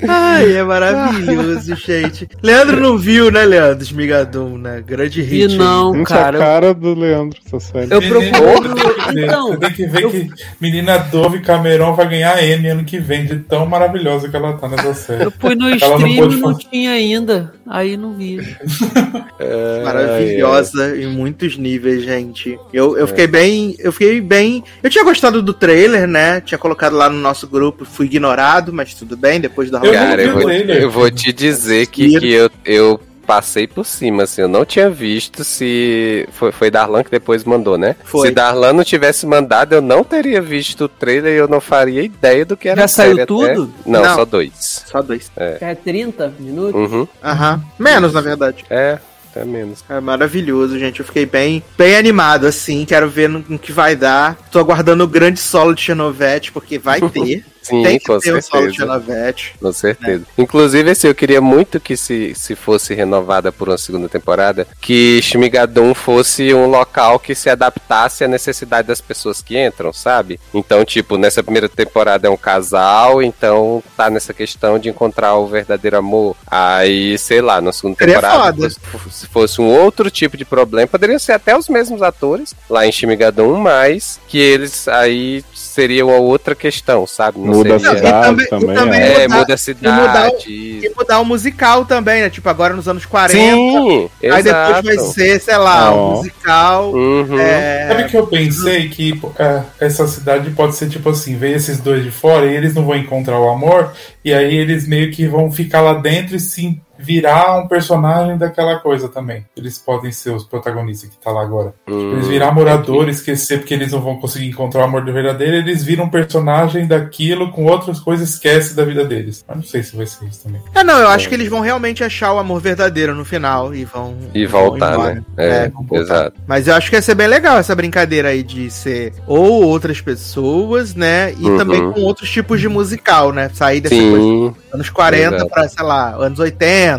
Speaker 2: Ai, é maravilhoso, gente. Leandro não viu, né, Leandro? Esmigadum, né? Grande
Speaker 6: E
Speaker 2: hit.
Speaker 6: não,
Speaker 4: Gente,
Speaker 6: cara.
Speaker 4: a cara do Leandro, essa série.
Speaker 6: Eu procuro.
Speaker 3: Você tem que ver,
Speaker 6: Então,
Speaker 3: você tem que ver
Speaker 6: eu-
Speaker 3: que menina Dove Cameron vai ganhar M ano que vem, de tão maravilhosa que ela tá nessa série.
Speaker 6: Eu fui no
Speaker 3: Ela não
Speaker 6: stream e não
Speaker 3: fazer.
Speaker 6: tinha ainda. Aí não vi.
Speaker 2: Maravilhosa em muitos níveis, gente. Eu, eu fiquei bem. Eu fiquei bem. Eu tinha gostado do trailer, né? Tinha colocado lá no nosso grupo, fui ignorado, mas tudo bem, depois da
Speaker 3: Eu
Speaker 5: Cara, eu vou,
Speaker 3: trailer.
Speaker 5: eu vou te dizer que, que eu, eu passei por cima, assim, eu não tinha visto se. Foi, foi Darlan que depois mandou, né?
Speaker 2: Foi.
Speaker 5: Se Darlan não tivesse mandado, eu não teria visto o trailer e eu não faria ideia do que era
Speaker 6: Já
Speaker 5: a série
Speaker 6: saiu
Speaker 5: até-
Speaker 6: tudo?
Speaker 5: Não,
Speaker 2: Não.
Speaker 5: só dois.
Speaker 2: Só dois.
Speaker 6: É 30 minutos?
Speaker 5: Uhum.
Speaker 2: Aham. Menos, na verdade.
Speaker 5: É, até menos.
Speaker 2: É maravilhoso, gente. Eu fiquei bem, bem animado, assim. Quero ver no, no que vai dar. Tô aguardando o grande solo de Xenovete, porque vai ter.
Speaker 5: Sim,
Speaker 2: Tem que
Speaker 5: com
Speaker 2: ter
Speaker 5: certeza.
Speaker 2: Xenovete.
Speaker 5: Com certeza. Inclusive, assim, eu queria muito que se, se fosse renovada por uma segunda temporada, que Shmigadum fosse um local que se adaptasse à necessidade das pessoas que entram, sabe? Então, tipo, nessa primeira temporada é um casal, então tá nessa questão de encontrar o verdadeiro amor. Aí, sei lá, na segunda
Speaker 2: Seria
Speaker 5: temporada, fosse- se fosse um outro tipo de problema, poderiam ser até os mesmos atores lá em Shmigadum, mas que eles aí seria uma outra questão, sabe? Não
Speaker 4: Muda a cidade
Speaker 2: também- e
Speaker 4: também. é.
Speaker 2: mudar-
Speaker 5: muda a cidade.
Speaker 2: E mudar o musical também, né? Tipo, agora nos anos 40.
Speaker 5: Sim,
Speaker 2: Aí depois
Speaker 5: exato.
Speaker 2: vai ser, sei lá,
Speaker 4: Ó.
Speaker 2: um musical.
Speaker 5: Uhum.
Speaker 2: É,
Speaker 3: Sabe que eu pensei que é, essa cidade pode ser tipo assim, vem esses dois de fora e eles não vão encontrar o amor, e aí eles meio que vão ficar lá dentro e se virar um personagem daquela coisa também. Eles podem ser os protagonistas que tá lá agora.
Speaker 5: Hum.
Speaker 3: Eles virar morador, esquecer porque eles não vão conseguir encontrar o amor verdadeiro, eles viram um personagem daquilo com outras coisas, esquece da vida deles. Mas não sei se vai ser isso também.
Speaker 2: É, não, eu acho que eles vão realmente achar o amor verdadeiro no final e vão.
Speaker 5: E
Speaker 2: vão
Speaker 5: voltar,
Speaker 2: embora.
Speaker 5: né? É,
Speaker 2: vão voltar.
Speaker 5: exato.
Speaker 2: Mas eu acho que ia ser bem legal essa brincadeira aí de ser ou outras pessoas, né? E
Speaker 5: Uhum.
Speaker 2: também com outros tipos de musical, né? Sair dessa coisa
Speaker 5: Sim,
Speaker 2: anos 40
Speaker 5: Exato.
Speaker 2: pra, sei lá, anos 80,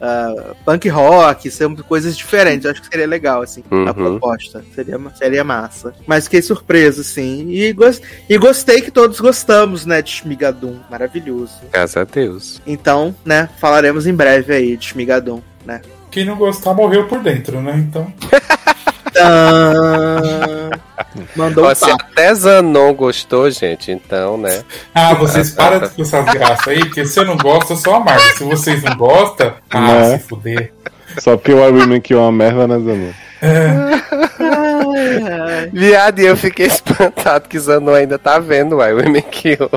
Speaker 2: ah, punk rock, ser coisas diferentes. Eu acho que seria legal, assim, a
Speaker 5: Uhum.
Speaker 2: proposta. Seria, seria massa. Mas fiquei surpreso, assim. E, gos- e gostei que todos gostamos, né, de Shmigadum. Maravilhoso.
Speaker 5: graças a Deus.
Speaker 2: Então, né, falaremos em breve aí de Shmigadum, né?
Speaker 3: Quem não gostar morreu por dentro, né? Então.
Speaker 2: Mandou
Speaker 5: Ó,
Speaker 2: um
Speaker 5: se até Zanon gostou, gente, então, né?
Speaker 3: Ah, vocês param com essas graças aí, porque se eu não gosto, eu sou amargo. Se vocês não gostam, ah,
Speaker 4: Né?
Speaker 3: se fuder.
Speaker 4: Só porque o I Women que é uma merda, né, Zanon?
Speaker 5: Viado, e eu fiquei espantado que Zanon ainda tá vendo o I Women Kill.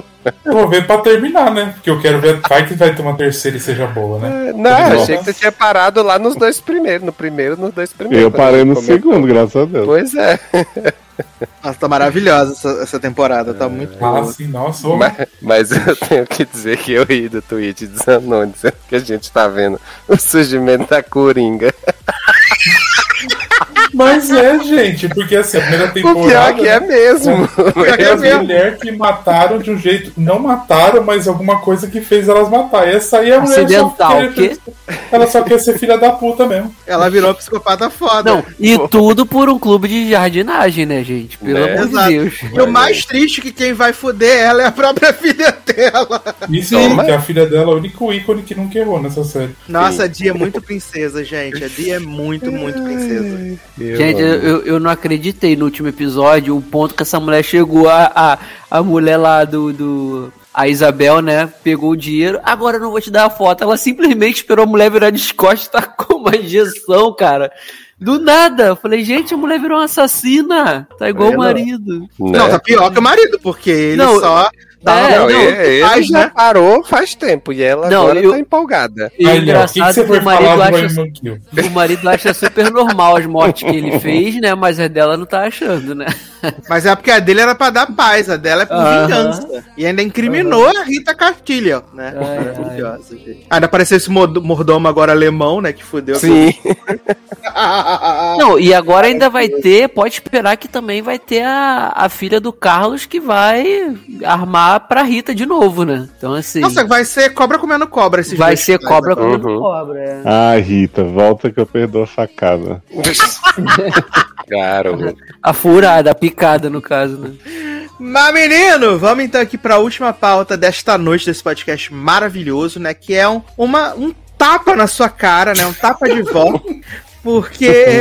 Speaker 3: Eu vou ver pra terminar, né? Porque eu quero ver. Vai que vai ter uma terceira e seja boa, né?
Speaker 5: Não,
Speaker 3: Nossa.
Speaker 5: achei que você tinha parado lá nos dois primeiros. No primeiro, nos dois primeiros.
Speaker 4: Eu parei no segundo, graças a Deus.
Speaker 5: Pois é.
Speaker 2: Nossa, tá maravilhosa essa, essa temporada, tá muito
Speaker 3: Ah,
Speaker 2: boa.
Speaker 3: sim, nossa.
Speaker 5: Mas, mas eu tenho que dizer que eu ri do tweet de Zanon dizendo que a gente tá vendo o surgimento da Coringa.
Speaker 3: Mas é, gente, porque assim, a primeira
Speaker 5: O
Speaker 3: temporada.
Speaker 5: pior que é mesmo.
Speaker 3: É
Speaker 2: é mesmo.
Speaker 3: mulheres que mataram de um jeito. Não mataram, mas alguma coisa que fez elas matar. E essa aí é a mulher só
Speaker 6: Acidental,
Speaker 3: quer-
Speaker 6: o quê?
Speaker 3: Ela só quer ser filha da puta mesmo.
Speaker 2: Ela virou psicopata foda.
Speaker 6: Não, e tudo por um clube de jardinagem, né, gente? Pelo
Speaker 5: Né?
Speaker 6: amor de. Deus.
Speaker 2: E o mais triste é que quem vai fuder ela é a própria filha dela.
Speaker 3: Isso
Speaker 5: Toma.
Speaker 3: que a filha dela é o único ícone que nunca errou nessa série.
Speaker 2: Nossa, a Dia é muito princesa, gente. A Dia é muito, muito princesa.
Speaker 6: Gente, eu, eu, eu não acreditei no último episódio o ponto que essa mulher chegou a, a, a mulher lá do, do. A Isabel, né? Pegou o dinheiro. Agora eu não vou te dar a foto. Ela simplesmente esperou a mulher virar de costas e tacou uma injeção, cara. Do nada. Eu falei, gente, a mulher virou uma assassina. Tá igual
Speaker 5: É,
Speaker 6: o
Speaker 5: não.
Speaker 6: marido.
Speaker 5: Né?
Speaker 2: Não, tá pior que o marido, porque ele
Speaker 6: Não,
Speaker 2: só, Tava
Speaker 5: É,
Speaker 2: não,
Speaker 5: ele, ele já
Speaker 2: né?
Speaker 5: parou faz tempo e ela
Speaker 6: Não,
Speaker 5: agora
Speaker 6: eu-
Speaker 5: tá empolgada.
Speaker 6: E
Speaker 3: que, que
Speaker 6: engraçado é que
Speaker 3: foi
Speaker 6: o marido acha? O marido acha super normal as mortes que ele fez, né? Mas a dela não tá achando, né?
Speaker 2: Mas é porque a dele era pra dar paz, a dela é por
Speaker 6: Aham.
Speaker 2: vingança. E ainda incriminou a Rita Cartilha, né?
Speaker 6: Ai, ai.
Speaker 2: Maravilhosa, gente. Ainda apareceu esse mordomo agora alemão, né? Que fudeu.
Speaker 5: Sim.
Speaker 6: Não, e agora ainda vai ter, pode esperar que também vai ter a, a filha do Carlos que vai armar pra Rita de novo, né? Então, assim,
Speaker 2: Nossa, vai ser cobra comendo cobra esse
Speaker 6: vai ser cobra comendo
Speaker 5: Uhum.
Speaker 6: cobra. é.
Speaker 4: Ai, Rita, volta que eu perdoo a facada.
Speaker 5: Garoto.
Speaker 6: A furada, a picada, no caso, né?
Speaker 2: Mas, menino, vamos então aqui pra última pauta desta noite desse podcast maravilhoso, né? Que é um, uma, um tapa na sua cara, né? Um tapa de volta. Porque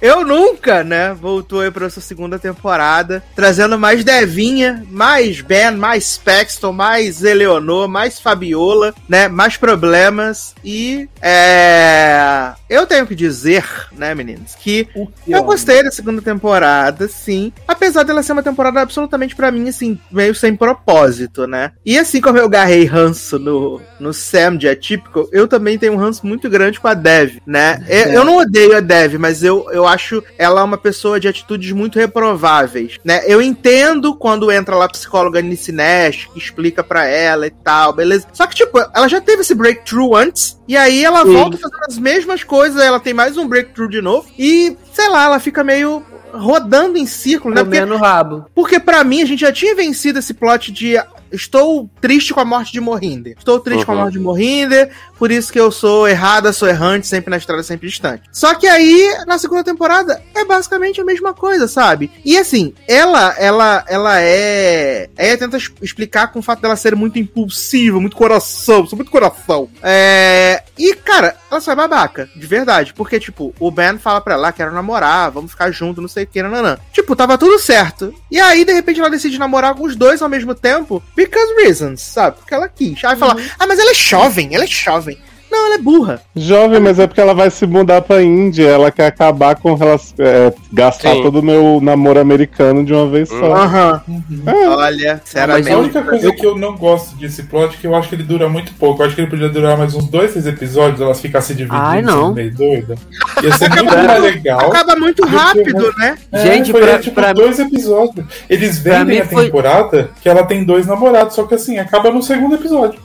Speaker 2: eu nunca, né, voltou aí pra sua segunda temporada, trazendo mais Devinha, mais Ben, mais Paxton, mais Eleonor, mais Fabiola, né, mais problemas e é, eu tenho que dizer, né, meninos, que eu gostei da segunda temporada, sim. Apesar dela ser uma temporada absolutamente pra mim, assim, meio sem propósito, né? E assim como eu garrei ranço no, no Sam de Atípico, eu também tenho um ranço muito grande com a Dev, né? Eu, eu não odeio a Dev, mas eu, eu acho ela uma pessoa de atitudes muito reprováveis, né? Eu entendo quando entra lá a psicóloga Nice Nash, que explica pra ela e tal, beleza? Só que, tipo, ela já teve esse breakthrough antes, e aí ela
Speaker 6: Sim.
Speaker 2: volta fazendo as mesmas coisas, ela tem mais um breakthrough de novo, e, sei lá, ela fica meio rodando em círculo, né? Porque,
Speaker 6: Comendo rabo.
Speaker 2: porque pra mim a gente já tinha vencido esse plot de estou triste com a morte de Morrinder. Estou triste com a
Speaker 5: Uhum.
Speaker 2: morte de Morrinder, por isso que eu sou errada, sou errante, sempre na estrada, sempre distante. Só que aí, na segunda temporada, é basicamente a mesma coisa, sabe? E assim, ela, ela, ela é. Ela tenta explicar com o fato dela ser muito impulsiva, muito coração, sou muito coração. É. E, cara, ela só é babaca, de verdade. Porque, tipo, o Ben fala pra ela, "Ah, quero namorar, vamos ficar junto, não sei o que, nananã. Tipo, tava tudo certo. E aí, de repente, ela decide namorar com os dois ao mesmo tempo, because reasons, sabe? Porque ela quis. Aí fala, ah, mas ela é jovem, ela é jovem. Não, ela é burra.
Speaker 4: Jovem, mas é porque ela vai se mudar pra Índia. Ela quer acabar com elas, é, gastar
Speaker 5: Sim.
Speaker 4: todo o meu namoro americano de uma vez só.
Speaker 2: Aham.
Speaker 4: É.
Speaker 2: Olha,
Speaker 3: Mas
Speaker 2: sinceramente.
Speaker 3: a única coisa que eu não gosto desse plot é que eu acho que ele dura muito pouco. Eu acho que ele podia durar mais uns dois, três episódios, elas ficassem se dividindo,
Speaker 6: Ai, não.
Speaker 3: meio doida. Ia ser muito mais legal.
Speaker 2: Acaba muito rápido, né?
Speaker 3: É,
Speaker 6: Gente,
Speaker 3: foi,
Speaker 6: pra-
Speaker 3: tipo
Speaker 6: pra-
Speaker 3: dois episódios. Eles vendem
Speaker 6: mim
Speaker 3: a
Speaker 6: foi-
Speaker 3: temporada que ela tem dois namorados, só que assim, acaba no segundo episódio.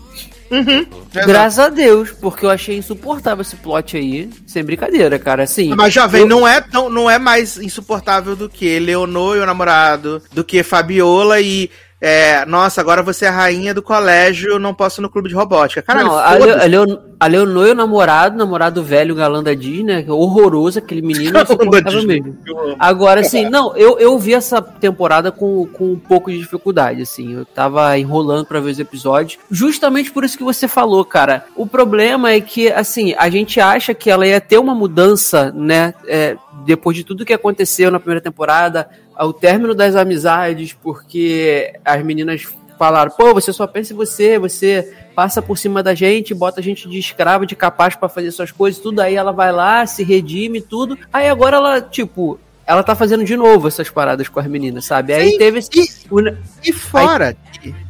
Speaker 6: Graças a Deus, porque eu achei insuportável esse plot aí. Sem brincadeira, cara. Assim.
Speaker 2: Mas jovem,
Speaker 6: eu-
Speaker 2: não, é tão, não é mais insuportável do que Leonor e o namorado, do que Fabiola e. É, nossa, agora você é a rainha do colégio, não posso ir no clube de robótica. Caralho,
Speaker 6: não, a. Leo, a, Leon, a Leonor e o namorado, namorado velho, galã da Disney, que é horroroso, aquele menino insuportável mesmo. Agora, assim, não, eu, eu vi essa temporada com, com um pouco de dificuldade, assim. Eu tava enrolando pra ver os episódios. Justamente por isso que você falou, cara. O problema é que, assim, a gente acha que ela ia ter uma mudança, né? é, depois de tudo que aconteceu na primeira temporada, ao término das amizades, porque as meninas falaram, pô, você só pensa em você, você passa por cima da gente, bota a gente de escravo, de capaz pra fazer suas coisas, tudo aí ela vai lá, se redime, tudo. Aí agora ela, tipo, ela tá fazendo de novo essas paradas com as meninas, sabe? Aí
Speaker 2: Sim,
Speaker 6: teve esse.
Speaker 2: e- E fora,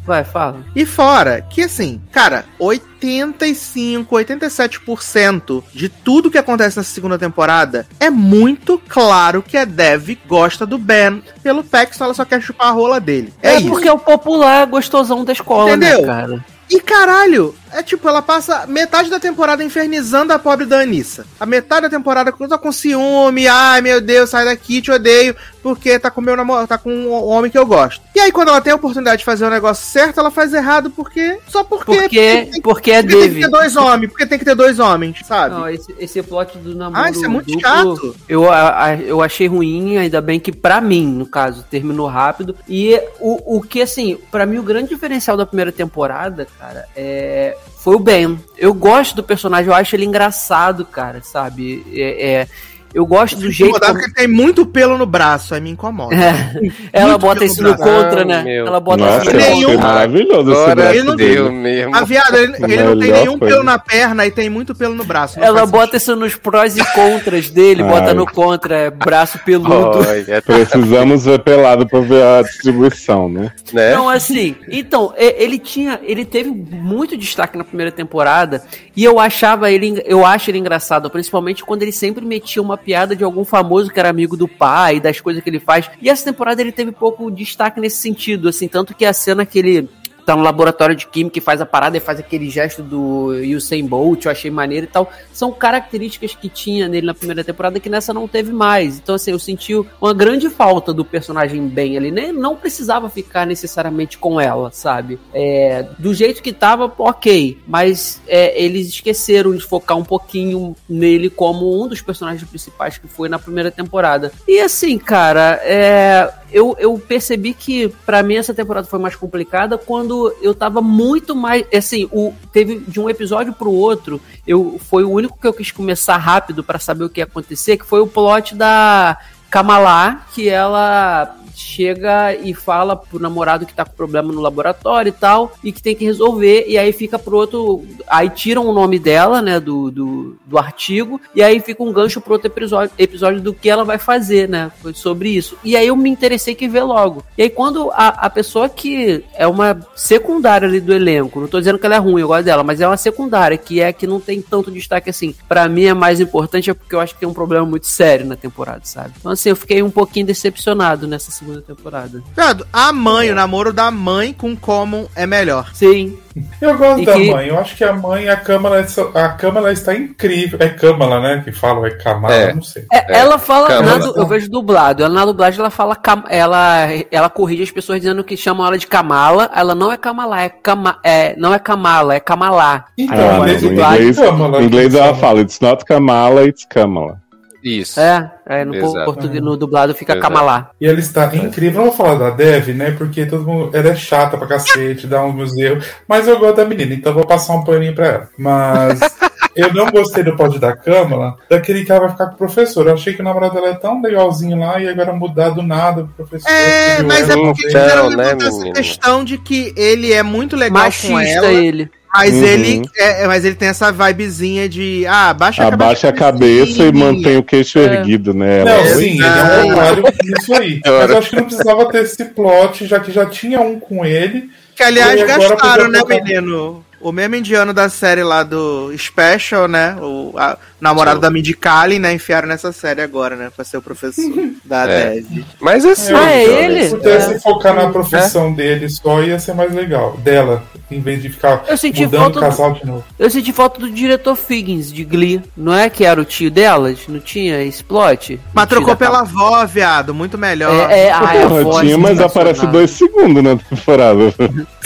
Speaker 6: Vai, fala.
Speaker 2: e fora, que assim, cara, 85, 87% de tudo que acontece nessa segunda temporada é muito claro que a Dev gosta do Ben. Pelo Paxton, ela só quer chupar a rola dele. É,
Speaker 6: É, porque é o popular gostosão da escola,
Speaker 2: Entendeu?
Speaker 6: né, cara?
Speaker 2: E caralho, é tipo, ela passa metade da temporada infernizando a pobre da Anissa. A metade da temporada tá com ciúme, ai meu Deus, sai daqui, te odeio, porque tá com meu namorado, tá com um homem que eu gosto. E aí, quando ela tem a oportunidade de fazer o negócio certo, ela faz errado porque. Só porque.
Speaker 6: Porque,
Speaker 2: tem,
Speaker 6: porque é
Speaker 2: porque tem que ter dois homens, porque tem que ter dois homens, sabe?
Speaker 6: Não, esse, esse plot do namoro
Speaker 2: ah, isso é muito
Speaker 6: duplo,
Speaker 2: chato.
Speaker 6: Eu, a- a- eu achei ruim, ainda bem que pra mim, no caso, terminou rápido. E o, o que, assim, pra mim o grande diferencial da primeira temporada, cara, é, foi o Ben. Eu gosto do personagem, eu acho ele engraçado, cara, sabe? É, é- Eu gosto do jeito
Speaker 2: Incomodado
Speaker 6: como...
Speaker 2: porque tem muito pelo no braço, aí me incomoda.
Speaker 6: É, ela bota isso no
Speaker 2: braço.
Speaker 6: contra,
Speaker 5: Ah,
Speaker 6: né?
Speaker 5: meu.
Speaker 6: Ela bota
Speaker 4: Nossa,
Speaker 6: isso no
Speaker 2: nenhum-
Speaker 6: contra.
Speaker 4: maravilhoso esse
Speaker 5: Agora
Speaker 4: braço
Speaker 2: ele não
Speaker 4: dele.
Speaker 5: deu mesmo.
Speaker 2: A viada, ele, ele não tem nenhum
Speaker 4: coisa.
Speaker 2: pelo na perna e tem muito pelo no braço.
Speaker 6: Ela bota isso nos prós e contras dele, bota no contra, é braço peludo.
Speaker 5: Olha,
Speaker 4: Precisamos ver pelado pra ver a distribuição, né?
Speaker 5: né?
Speaker 6: Não, assim, então, e- ele tinha, ele teve muito destaque na primeira temporada e eu achava ele, eu acho ele engraçado, principalmente quando ele sempre metia uma piada de algum famoso que era amigo do pai, das coisas que ele faz. E essa temporada ele teve pouco destaque nesse sentido, assim, tanto que a cena que ele tá no laboratório de química e faz a parada e faz aquele gesto do Usain Bolt, eu achei maneiro e tal. São características que tinha nele na primeira temporada que nessa não teve mais. Então, assim, eu senti uma grande falta do personagem bem ali. Nem, não precisava ficar necessariamente com ela, sabe? É, do jeito que tava, ok. Mas é, eles esqueceram de focar um pouquinho nele como um dos personagens principais que foi na primeira temporada. E assim, cara, é, eu, eu percebi que pra mim essa temporada foi mais complicada quando eu tava muito mais. Assim, o, teve de um episódio pro outro, eu foi o único que eu quis começar rápido pra saber o que ia acontecer, que foi o plot da Kamala, que ela chega e fala pro namorado que tá com problema no laboratório e tal, e que tem que resolver, e aí fica pro outro. Aí tiram o nome dela, né, do, do, do artigo, e aí fica um gancho pro outro episódio, episódio do que ela vai fazer, né, sobre isso. E aí eu me interessei que ver logo. E aí quando a, a pessoa que é uma secundária ali do elenco, não tô dizendo que ela é ruim, eu gosto dela, mas é uma secundária, que é que não tem tanto destaque assim. Pra mim é mais importante, é porque eu acho que tem um problema muito sério na temporada, sabe? Então assim, eu fiquei um pouquinho decepcionado nessa segunda temporada.
Speaker 2: Viado, a mãe, o namoro da mãe com Common é melhor.
Speaker 6: Sim,
Speaker 3: Eu gosto
Speaker 6: E
Speaker 3: da
Speaker 6: que-
Speaker 3: mãe. Eu acho que a mãe, a Câmara, a Câmara está incrível. É Câmara, né? Que fala, é Camara,
Speaker 5: É.
Speaker 3: não sei.
Speaker 6: É, ela fala,
Speaker 5: Câmara.
Speaker 6: na eu vejo dublado, ela na dublagem ela fala, cam- ela, ela corrige as pessoas dizendo que chamam ela de Kamala, ela não é Kamala, é, Kama, é não é Kamala, é Kamalá.
Speaker 3: Então,
Speaker 4: Ah,
Speaker 3: mas
Speaker 4: no
Speaker 3: tem
Speaker 4: inglês, em inglês ela fala, it's not Kamala, it's Kamala.
Speaker 5: Isso.
Speaker 6: É, é no
Speaker 5: Exato.
Speaker 6: português, no dublado fica
Speaker 5: Exato.
Speaker 6: Kamalá.
Speaker 3: E ela está incrível. Não vou falar da Dev, né? Porque todo mundo. Ela é chata pra cacete, dá uns meus erros. Mas eu gosto da menina, então eu vou passar um paninho pra ela. Mas eu não gostei do pod da Câmara, daquele que ela vai ficar com o professor. Eu achei que o namorado dela é tão legalzinho lá e agora mudar do nada pro professor.
Speaker 2: É,
Speaker 3: que
Speaker 2: mas é porque
Speaker 5: Então,
Speaker 2: quiseram
Speaker 5: né,
Speaker 2: levantar essa questão de que ele é muito legal com
Speaker 6: Machista
Speaker 2: ela,
Speaker 6: ele.
Speaker 2: Mas
Speaker 4: Uhum.
Speaker 2: ele é, mas ele tem essa vibezinha de ah, baixa a
Speaker 4: Abaixa a cabeça e mantém o queixo
Speaker 6: É.
Speaker 4: erguido, né?
Speaker 3: Não,
Speaker 4: Ela-
Speaker 3: sim, ele é um otário nisso aí. Mas
Speaker 5: Ora.
Speaker 3: eu acho que não precisava ter esse plot, já que já tinha um com ele.
Speaker 2: Que aliás gastaram, né, menino? O mesmo indiano da série lá do Special, né? O a- namorado
Speaker 5: Sim.
Speaker 2: da Mindy Kaling, né? Enfiaram nessa série agora, né? Pra ser o professor da
Speaker 5: É.
Speaker 2: Dev.
Speaker 5: Mas assim.
Speaker 6: Ah, é
Speaker 5: Jonas,
Speaker 6: ele?
Speaker 3: Se pudesse
Speaker 6: É.
Speaker 3: focar na profissão dele só, ia ser mais legal. Dela, em vez de ficar
Speaker 6: Eu senti
Speaker 3: mudando o
Speaker 6: do-
Speaker 3: casal de novo.
Speaker 6: Eu senti falta do diretor Figgins, de Glee. Não é que era o tio delas? Não tinha esse plot?
Speaker 2: Mas trocou pela avó, viado. Muito melhor.
Speaker 6: É, é, ai, a
Speaker 4: Porra,
Speaker 6: voz
Speaker 4: tinha, mas aparece dois segundos na temporada.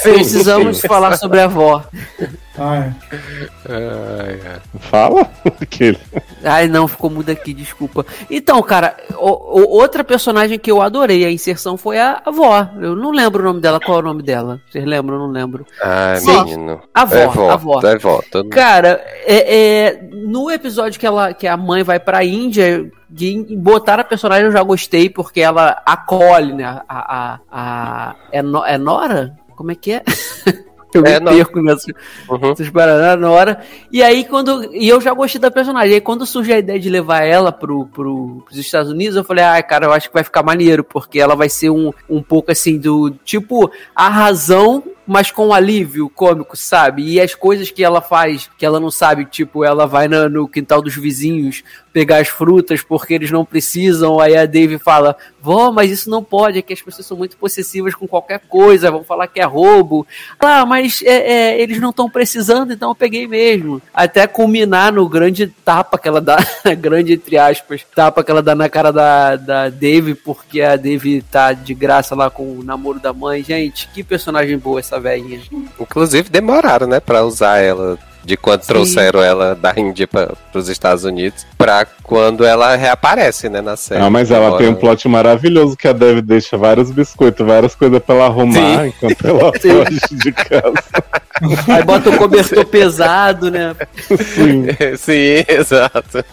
Speaker 6: Precisamos falar sobre a avó.
Speaker 3: Ai,
Speaker 5: Ai, ai.
Speaker 4: Fala? Aquele.
Speaker 6: Ai, não, ficou mudo aqui, desculpa. Então, cara, o- o- outra personagem que eu adorei a inserção foi a avó. Eu não lembro o nome dela. Qual é o nome dela? Vocês lembram? Eu não lembro.
Speaker 5: Ai,
Speaker 6: Sim.
Speaker 5: menino.
Speaker 6: A avó,
Speaker 5: é vó,
Speaker 6: a avó.
Speaker 5: É. Todo...
Speaker 6: Cara, é, é, no episódio que, ela, que a mãe vai pra Índia, de botar a personagem eu já gostei, porque ela acolhe, né? A, a, a- é, no- é Nora? Como é que é? Eu me
Speaker 5: É, Nora.
Speaker 6: perco nessa,
Speaker 5: Uhum.
Speaker 6: paradas, Nora. E aí, quando. E eu já gostei da personagem. Aí, quando surge a ideia de levar ela pro, pro, pros Estados Unidos, eu falei, ah, cara, eu acho que vai ficar maneiro, porque ela vai ser um, um pouco assim do. Tipo, a razão mas com alívio cômico, sabe? E as coisas que ela faz, que ela não sabe, tipo, ela vai no quintal dos vizinhos pegar as frutas porque eles não precisam, aí a Dave fala, vó, mas isso não pode, é que as pessoas são muito possessivas com qualquer coisa, vão falar que é roubo. Ah, mas é, é, eles não estão precisando, então eu peguei mesmo. Até culminar no grande tapa que ela dá, grande entre aspas, tapa que ela dá na cara da, da Dave, porque a Dave tá de graça lá com o namoro da mãe. Gente, que personagem boa essa velhinha.
Speaker 5: Inclusive demoraram, né, pra usar ela de quando
Speaker 6: Sim.
Speaker 5: trouxeram ela da Índia para os Estados Unidos pra quando ela reaparece, né, na série.
Speaker 4: Ah, mas ela
Speaker 5: Agora-
Speaker 4: tem um plot maravilhoso que a Dev deixa vários biscoitos, várias coisas pra ela arrumar
Speaker 5: Sim.
Speaker 4: enquanto ela foge de casa.
Speaker 6: Aí bota o cobertor pesado, né?
Speaker 4: Sim.
Speaker 5: Sim, exato.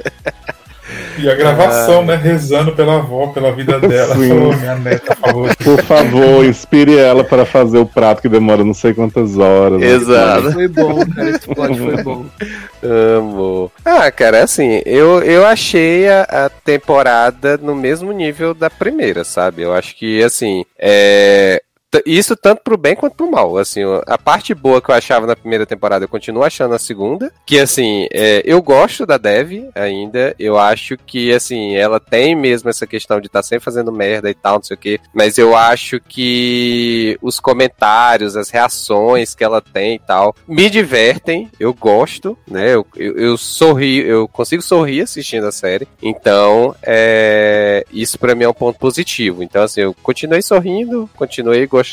Speaker 3: E a gravação, né? Rezando pela avó, pela vida dela. Falou, minha neta favorita.
Speaker 4: Por favor, inspire ela para fazer o prato que demora não sei quantas horas. né?
Speaker 5: Exato.
Speaker 6: Foi bom, cara. Esse plot foi bom.
Speaker 5: Amo. Ah, cara, assim, eu, eu achei a, a temporada no mesmo nível da primeira, sabe? Eu acho que, assim, é. Isso tanto pro bem quanto pro mal. Assim, a parte boa que eu achava na primeira temporada, eu continuo achando na segunda. Que, assim, é, eu gosto da Dev ainda. Eu acho que, assim, ela tem mesmo essa questão de estar sempre fazendo merda e tal, não sei o quê. Mas eu acho que os comentários, as reações que ela tem e tal, me divertem. Eu gosto, né? Eu, eu, eu sorri, eu consigo sorrir assistindo a série. Então, é, isso pra mim é um ponto positivo. Então, assim, eu continuei sorrindo, continuei gostando.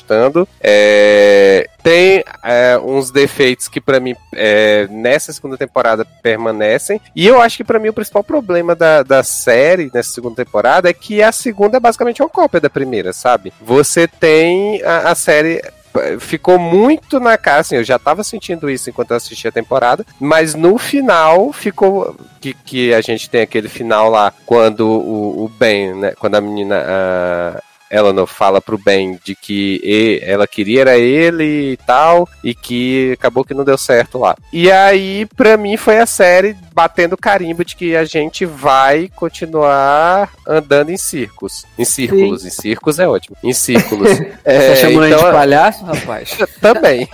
Speaker 5: É, tem é, uns defeitos que pra mim é, nessa segunda temporada permanecem. E eu acho que pra mim o principal problema da, da série nessa segunda temporada é que a segunda é basicamente uma cópia da primeira, sabe? Você tem a, a série ficou muito na cara, assim, eu já tava sentindo isso enquanto eu assistia a temporada, mas no final ficou que, que a gente tem aquele final lá quando o, o Ben, né, quando a menina a Eleanor fala pro Ben de que ela queria era ele e tal, e que acabou que não deu certo lá. E aí, pra mim, foi a série batendo carimbo de que a gente vai continuar andando em circos. Em círculos, em círculos é ótimo. Em círculos. É,
Speaker 6: Tá chamando a gente
Speaker 5: então-
Speaker 6: de palhaço, rapaz?
Speaker 5: também.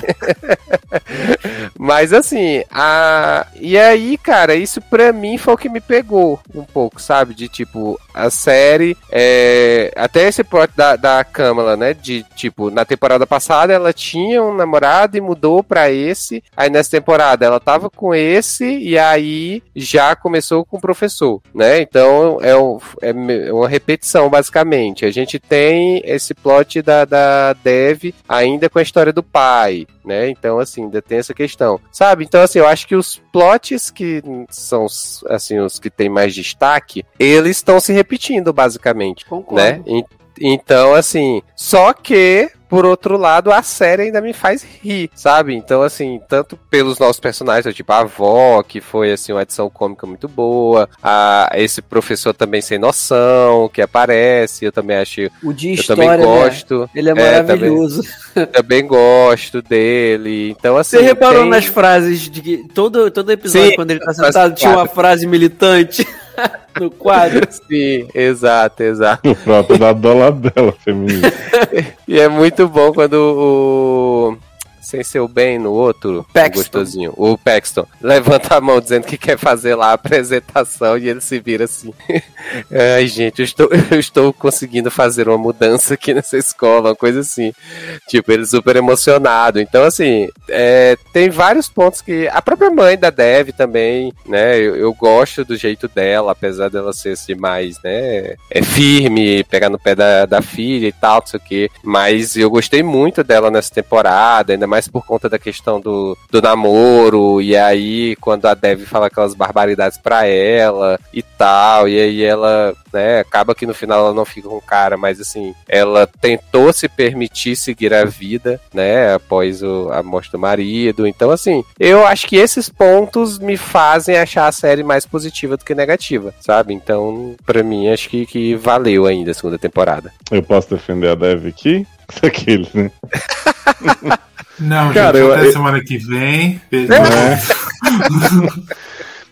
Speaker 5: Mas assim, a... e aí, cara, isso pra mim foi o que me pegou um pouco, sabe? De tipo, a série. é, Até esse plot da, da Kamala, né? De tipo, na temporada passada ela tinha um namorado e mudou pra esse. Aí nessa temporada ela tava com esse e aí já começou com o professor, né? Então é, um- é me- uma repetição, basicamente. A gente tem esse plot da, da Dev ainda com a história do pai, né? Então, assim, ainda tem essa questão. Sabe? Então, assim, eu acho que os plots que são, os, assim, os que têm mais destaque, eles estão se repetindo, basicamente,
Speaker 6: Concordo.
Speaker 5: né? En- Então, assim, só que por outro lado, a série ainda me faz rir, sabe? Então, assim, tanto pelos nossos personagens, tipo a avó, que foi, assim, uma edição cômica muito boa, a, esse professor também sem noção, que aparece, eu também acho,
Speaker 6: O de
Speaker 5: eu
Speaker 6: história,
Speaker 5: também
Speaker 6: né?
Speaker 5: gosto,
Speaker 6: Ele é
Speaker 5: É,
Speaker 6: maravilhoso.
Speaker 5: também gosto dele, então, assim...
Speaker 6: Você reparou
Speaker 5: tem-
Speaker 6: nas frases de que todo, todo episódio,
Speaker 5: Sim,
Speaker 6: quando ele tá sentado, tinha uma frase militante no quadro.
Speaker 5: Sim, exato, exato.
Speaker 4: O próprio da dólar dela, feminista.
Speaker 5: E é muito bom quando o. Sem ser o bem no outro,
Speaker 6: Paxton.
Speaker 5: o gostosinho, o Paxton, levanta a mão dizendo que quer fazer lá a apresentação e ele se vira assim. Ai, gente, eu estou, eu estou conseguindo fazer uma mudança aqui nessa escola, uma coisa assim. Tipo, ele super emocionado. Então, assim, é, tem vários pontos que. A própria mãe da Dev também, né? Eu, eu gosto do jeito dela, apesar dela ser assim, mais, né? É firme, pegar no pé da, da filha e tal, não sei o quê. Mas eu gostei muito dela nessa temporada, ainda mais por conta da questão do, do namoro. E aí, quando a Dev fala aquelas barbaridades pra ela e tal, e aí ela, né, acaba que no final ela não fica com o cara, mas assim, ela tentou se permitir seguir a vida, né, após o- a morte do marido. Então, assim, eu acho que esses pontos me fazem achar a série mais positiva do que negativa, sabe? Então, pra mim, acho que, que valeu ainda a segunda temporada.
Speaker 4: Eu posso defender a Dev aqui? Aquele, né?
Speaker 3: Não,
Speaker 4: Cara,
Speaker 3: gente,
Speaker 4: eu-
Speaker 3: até
Speaker 4: eu-
Speaker 3: semana que vem. Beijo.
Speaker 4: Não,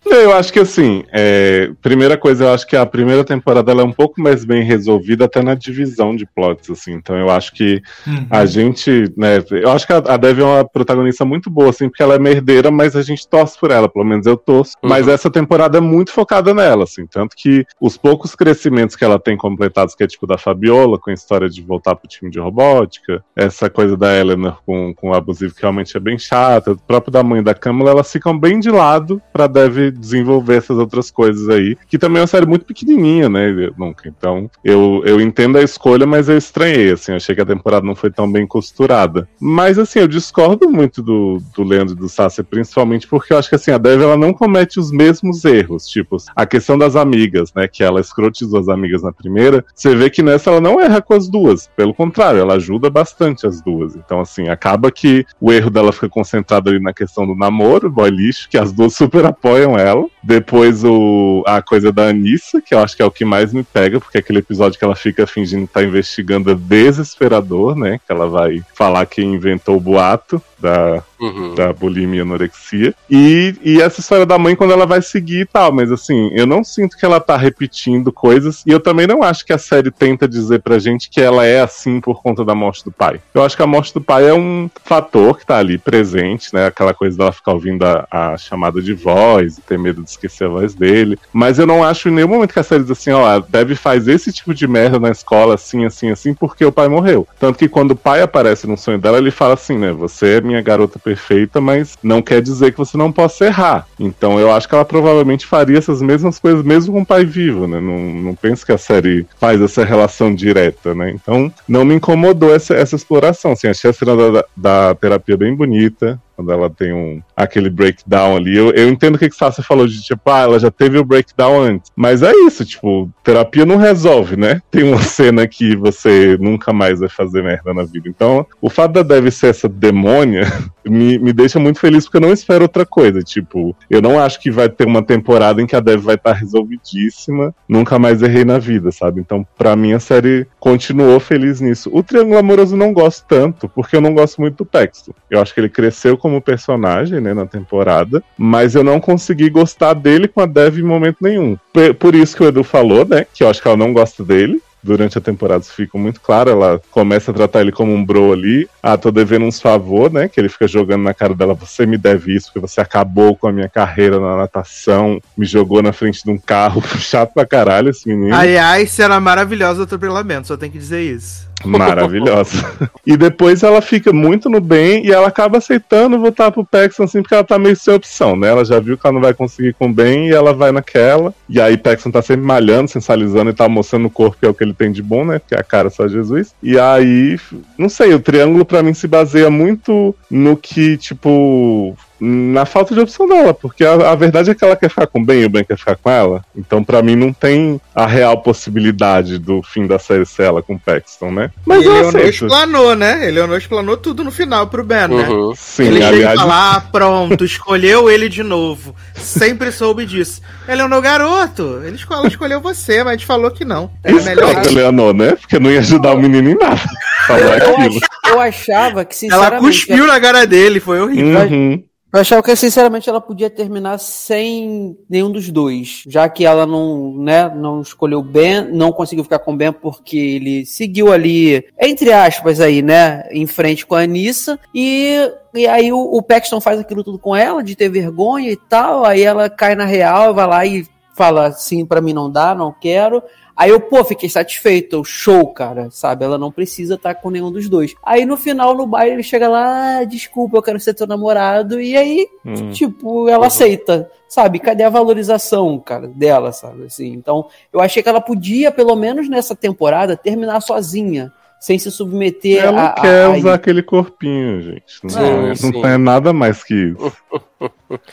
Speaker 4: Eu acho que assim, é, primeira coisa, eu acho que a primeira temporada ela é um pouco mais bem resolvida até na divisão de plots, assim. Então eu acho que
Speaker 3: Uhum.
Speaker 4: a gente, né, eu acho que a, a Dev é uma protagonista muito boa, assim, porque ela é merdeira, mas a gente torce por ela, pelo menos eu torço.
Speaker 5: Uhum.
Speaker 4: Mas essa temporada é muito focada nela, assim, tanto que os poucos crescimentos que ela tem completados, que é tipo da Fabiola, com a história de voltar pro time de robótica, essa coisa da Eleanor com, com o abusivo que realmente é bem chata, o próprio da mãe da Câmara, elas ficam bem de lado pra Dev desenvolver essas outras coisas aí, que também é uma série muito pequenininha, né, nunca. Então, eu, eu entendo a escolha, mas eu estranhei, assim, eu achei que a temporada não foi tão bem costurada. Mas, assim, eu discordo muito do, do Leandro e do Sassi, principalmente porque eu acho que, assim, a Dev, ela não comete os mesmos erros, tipo, a questão das amigas, né, que ela escrotizou as amigas na primeira, você vê que nessa ela não erra com as duas, pelo contrário, ela ajuda bastante as duas. Então, assim, acaba que o erro dela fica concentrado ali na questão do namoro, boy lixo, que as duas super apoiam ela. Depois o, a coisa da Anissa, que eu acho que é o que mais me pega, porque é aquele episódio que ela fica fingindo estar investigando é desesperador, né? Que ela vai falar quem inventou o boato da,
Speaker 5: Uhum.
Speaker 4: da bulimia e anorexia. E, e essa história da mãe quando ela vai seguir e tal, mas assim, eu não sinto que ela tá repetindo coisas, e eu também não acho que a série tenta dizer pra gente que ela é assim por conta da morte do pai. Eu acho que a morte do pai é um fator que tá ali presente, né? Aquela coisa dela ficar ouvindo a, a chamada de voz e ter medo de esquecer a voz dele. Mas eu não acho em nenhum momento que a série diz assim, ó, Debbie faz esse tipo de merda na escola, assim, assim, assim, porque o pai morreu. Tanto que quando o pai aparece no sonho dela, ele fala assim, né? Você é minha garota perfeita, mas não quer dizer que você não possa errar. Então eu acho que ela provavelmente faria essas mesmas coisas mesmo com o pai vivo, né? Não, não penso que a série faz essa relação direta, né? Então não me incomodou essa, essa exploração. Assim, achei a cena da, da terapia bem bonita. Quando ela tem um aquele breakdown ali. Eu, eu entendo o que, que Sasha falou de tipo, ah, ela já teve o breakdown antes. Mas é isso, tipo, terapia não resolve, né? Tem uma cena que você nunca mais vai fazer merda na vida. Então, o fato da Dev ser essa demônia me, me deixa muito feliz porque eu não espero outra coisa. Tipo, eu não acho que vai ter uma temporada em que a Dev vai estar resolvidíssima, nunca mais errei na vida, sabe? Então, pra mim, a série continuou feliz nisso. O Triângulo Amoroso não gosto tanto, porque eu não gosto muito do Paxton. Eu acho que ele cresceu como personagem, né, na temporada, mas eu não consegui gostar dele com a Dev em momento nenhum. Por, por isso que o Edu falou, né, que eu acho que ela não gosta dele. Durante a temporada isso fica muito claro, ela começa a tratar ele como um bro ali. Ah, tô devendo uns favor, né? Que ele fica jogando na cara dela, você me deve isso, porque você acabou com a minha carreira na natação, me jogou na frente de um carro. Chato pra caralho esse menino.
Speaker 2: Aliás, cena maravilhosa do atropelamento, só tem que dizer isso.
Speaker 4: Maravilhosa. e depois ela fica muito no bem e ela acaba aceitando voltar pro Paxton assim, porque ela tá meio sem opção, né? Ela já viu que ela não vai conseguir com o bem e ela vai naquela. E aí Paxton tá sempre malhando, sensualizando e tá mostrando o corpo que é o que ele tem de bom, né? Que é a cara só Jesus. E aí, não sei, o triângulo pra mim se baseia muito no que, tipo, na falta de opção dela, porque a, a verdade é que ela quer ficar com o Ben e o Ben quer ficar com ela. Então, pra mim, não tem a real possibilidade do fim da série ser ela com o Paxton, né? Mas
Speaker 2: e
Speaker 4: eu
Speaker 2: Eleonor
Speaker 4: aceito.
Speaker 2: explanou, né? Eleonor explanou tudo no final pro Ben, né?
Speaker 5: Uhum.
Speaker 4: Sim,
Speaker 2: ele
Speaker 4: aliás,
Speaker 2: e fala, ah, pronto, escolheu ele de novo. Sempre soube disso. Eleonor, garoto, ele escolheu, ela escolheu você, mas a gente falou que não. Era melhor.
Speaker 4: Esperta, Leonor, né? Porque não ia ajudar o menino em nada. Falar
Speaker 6: Eu,
Speaker 4: aquilo.
Speaker 6: eu achava que,
Speaker 2: Ela
Speaker 6: sinceramente.
Speaker 2: cuspiu na cara dele, foi horrível.
Speaker 4: Uhum.
Speaker 6: Eu achava que, sinceramente, ela podia terminar sem nenhum dos dois. Já que ela não, né, não escolheu Ben, não conseguiu ficar com Ben porque ele seguiu ali, entre aspas, aí, né, em frente com a Anissa. E, e aí o, o Paxton faz aquilo tudo com ela, de ter vergonha e tal. Aí ela cai na real, vai lá e fala assim: pra mim não dá, não quero. Aí eu, pô, fiquei satisfeito, show, cara, sabe? Ela não precisa estar com nenhum dos dois. Aí no final, no baile, ele chega lá, ah, desculpa, eu quero ser teu namorado. E aí,
Speaker 4: Hum.
Speaker 6: tipo, ela aceita, sabe? Cadê a valorização, cara, dela, sabe? Assim, então, eu achei que ela podia, pelo menos nessa temporada, terminar sozinha, sem se submeter
Speaker 4: Ela
Speaker 6: a.
Speaker 4: não quer
Speaker 6: a- a-
Speaker 4: usar aquele corpinho, gente. Não,
Speaker 5: Sim,
Speaker 4: é- não
Speaker 5: sim.
Speaker 4: tem nada mais que isso.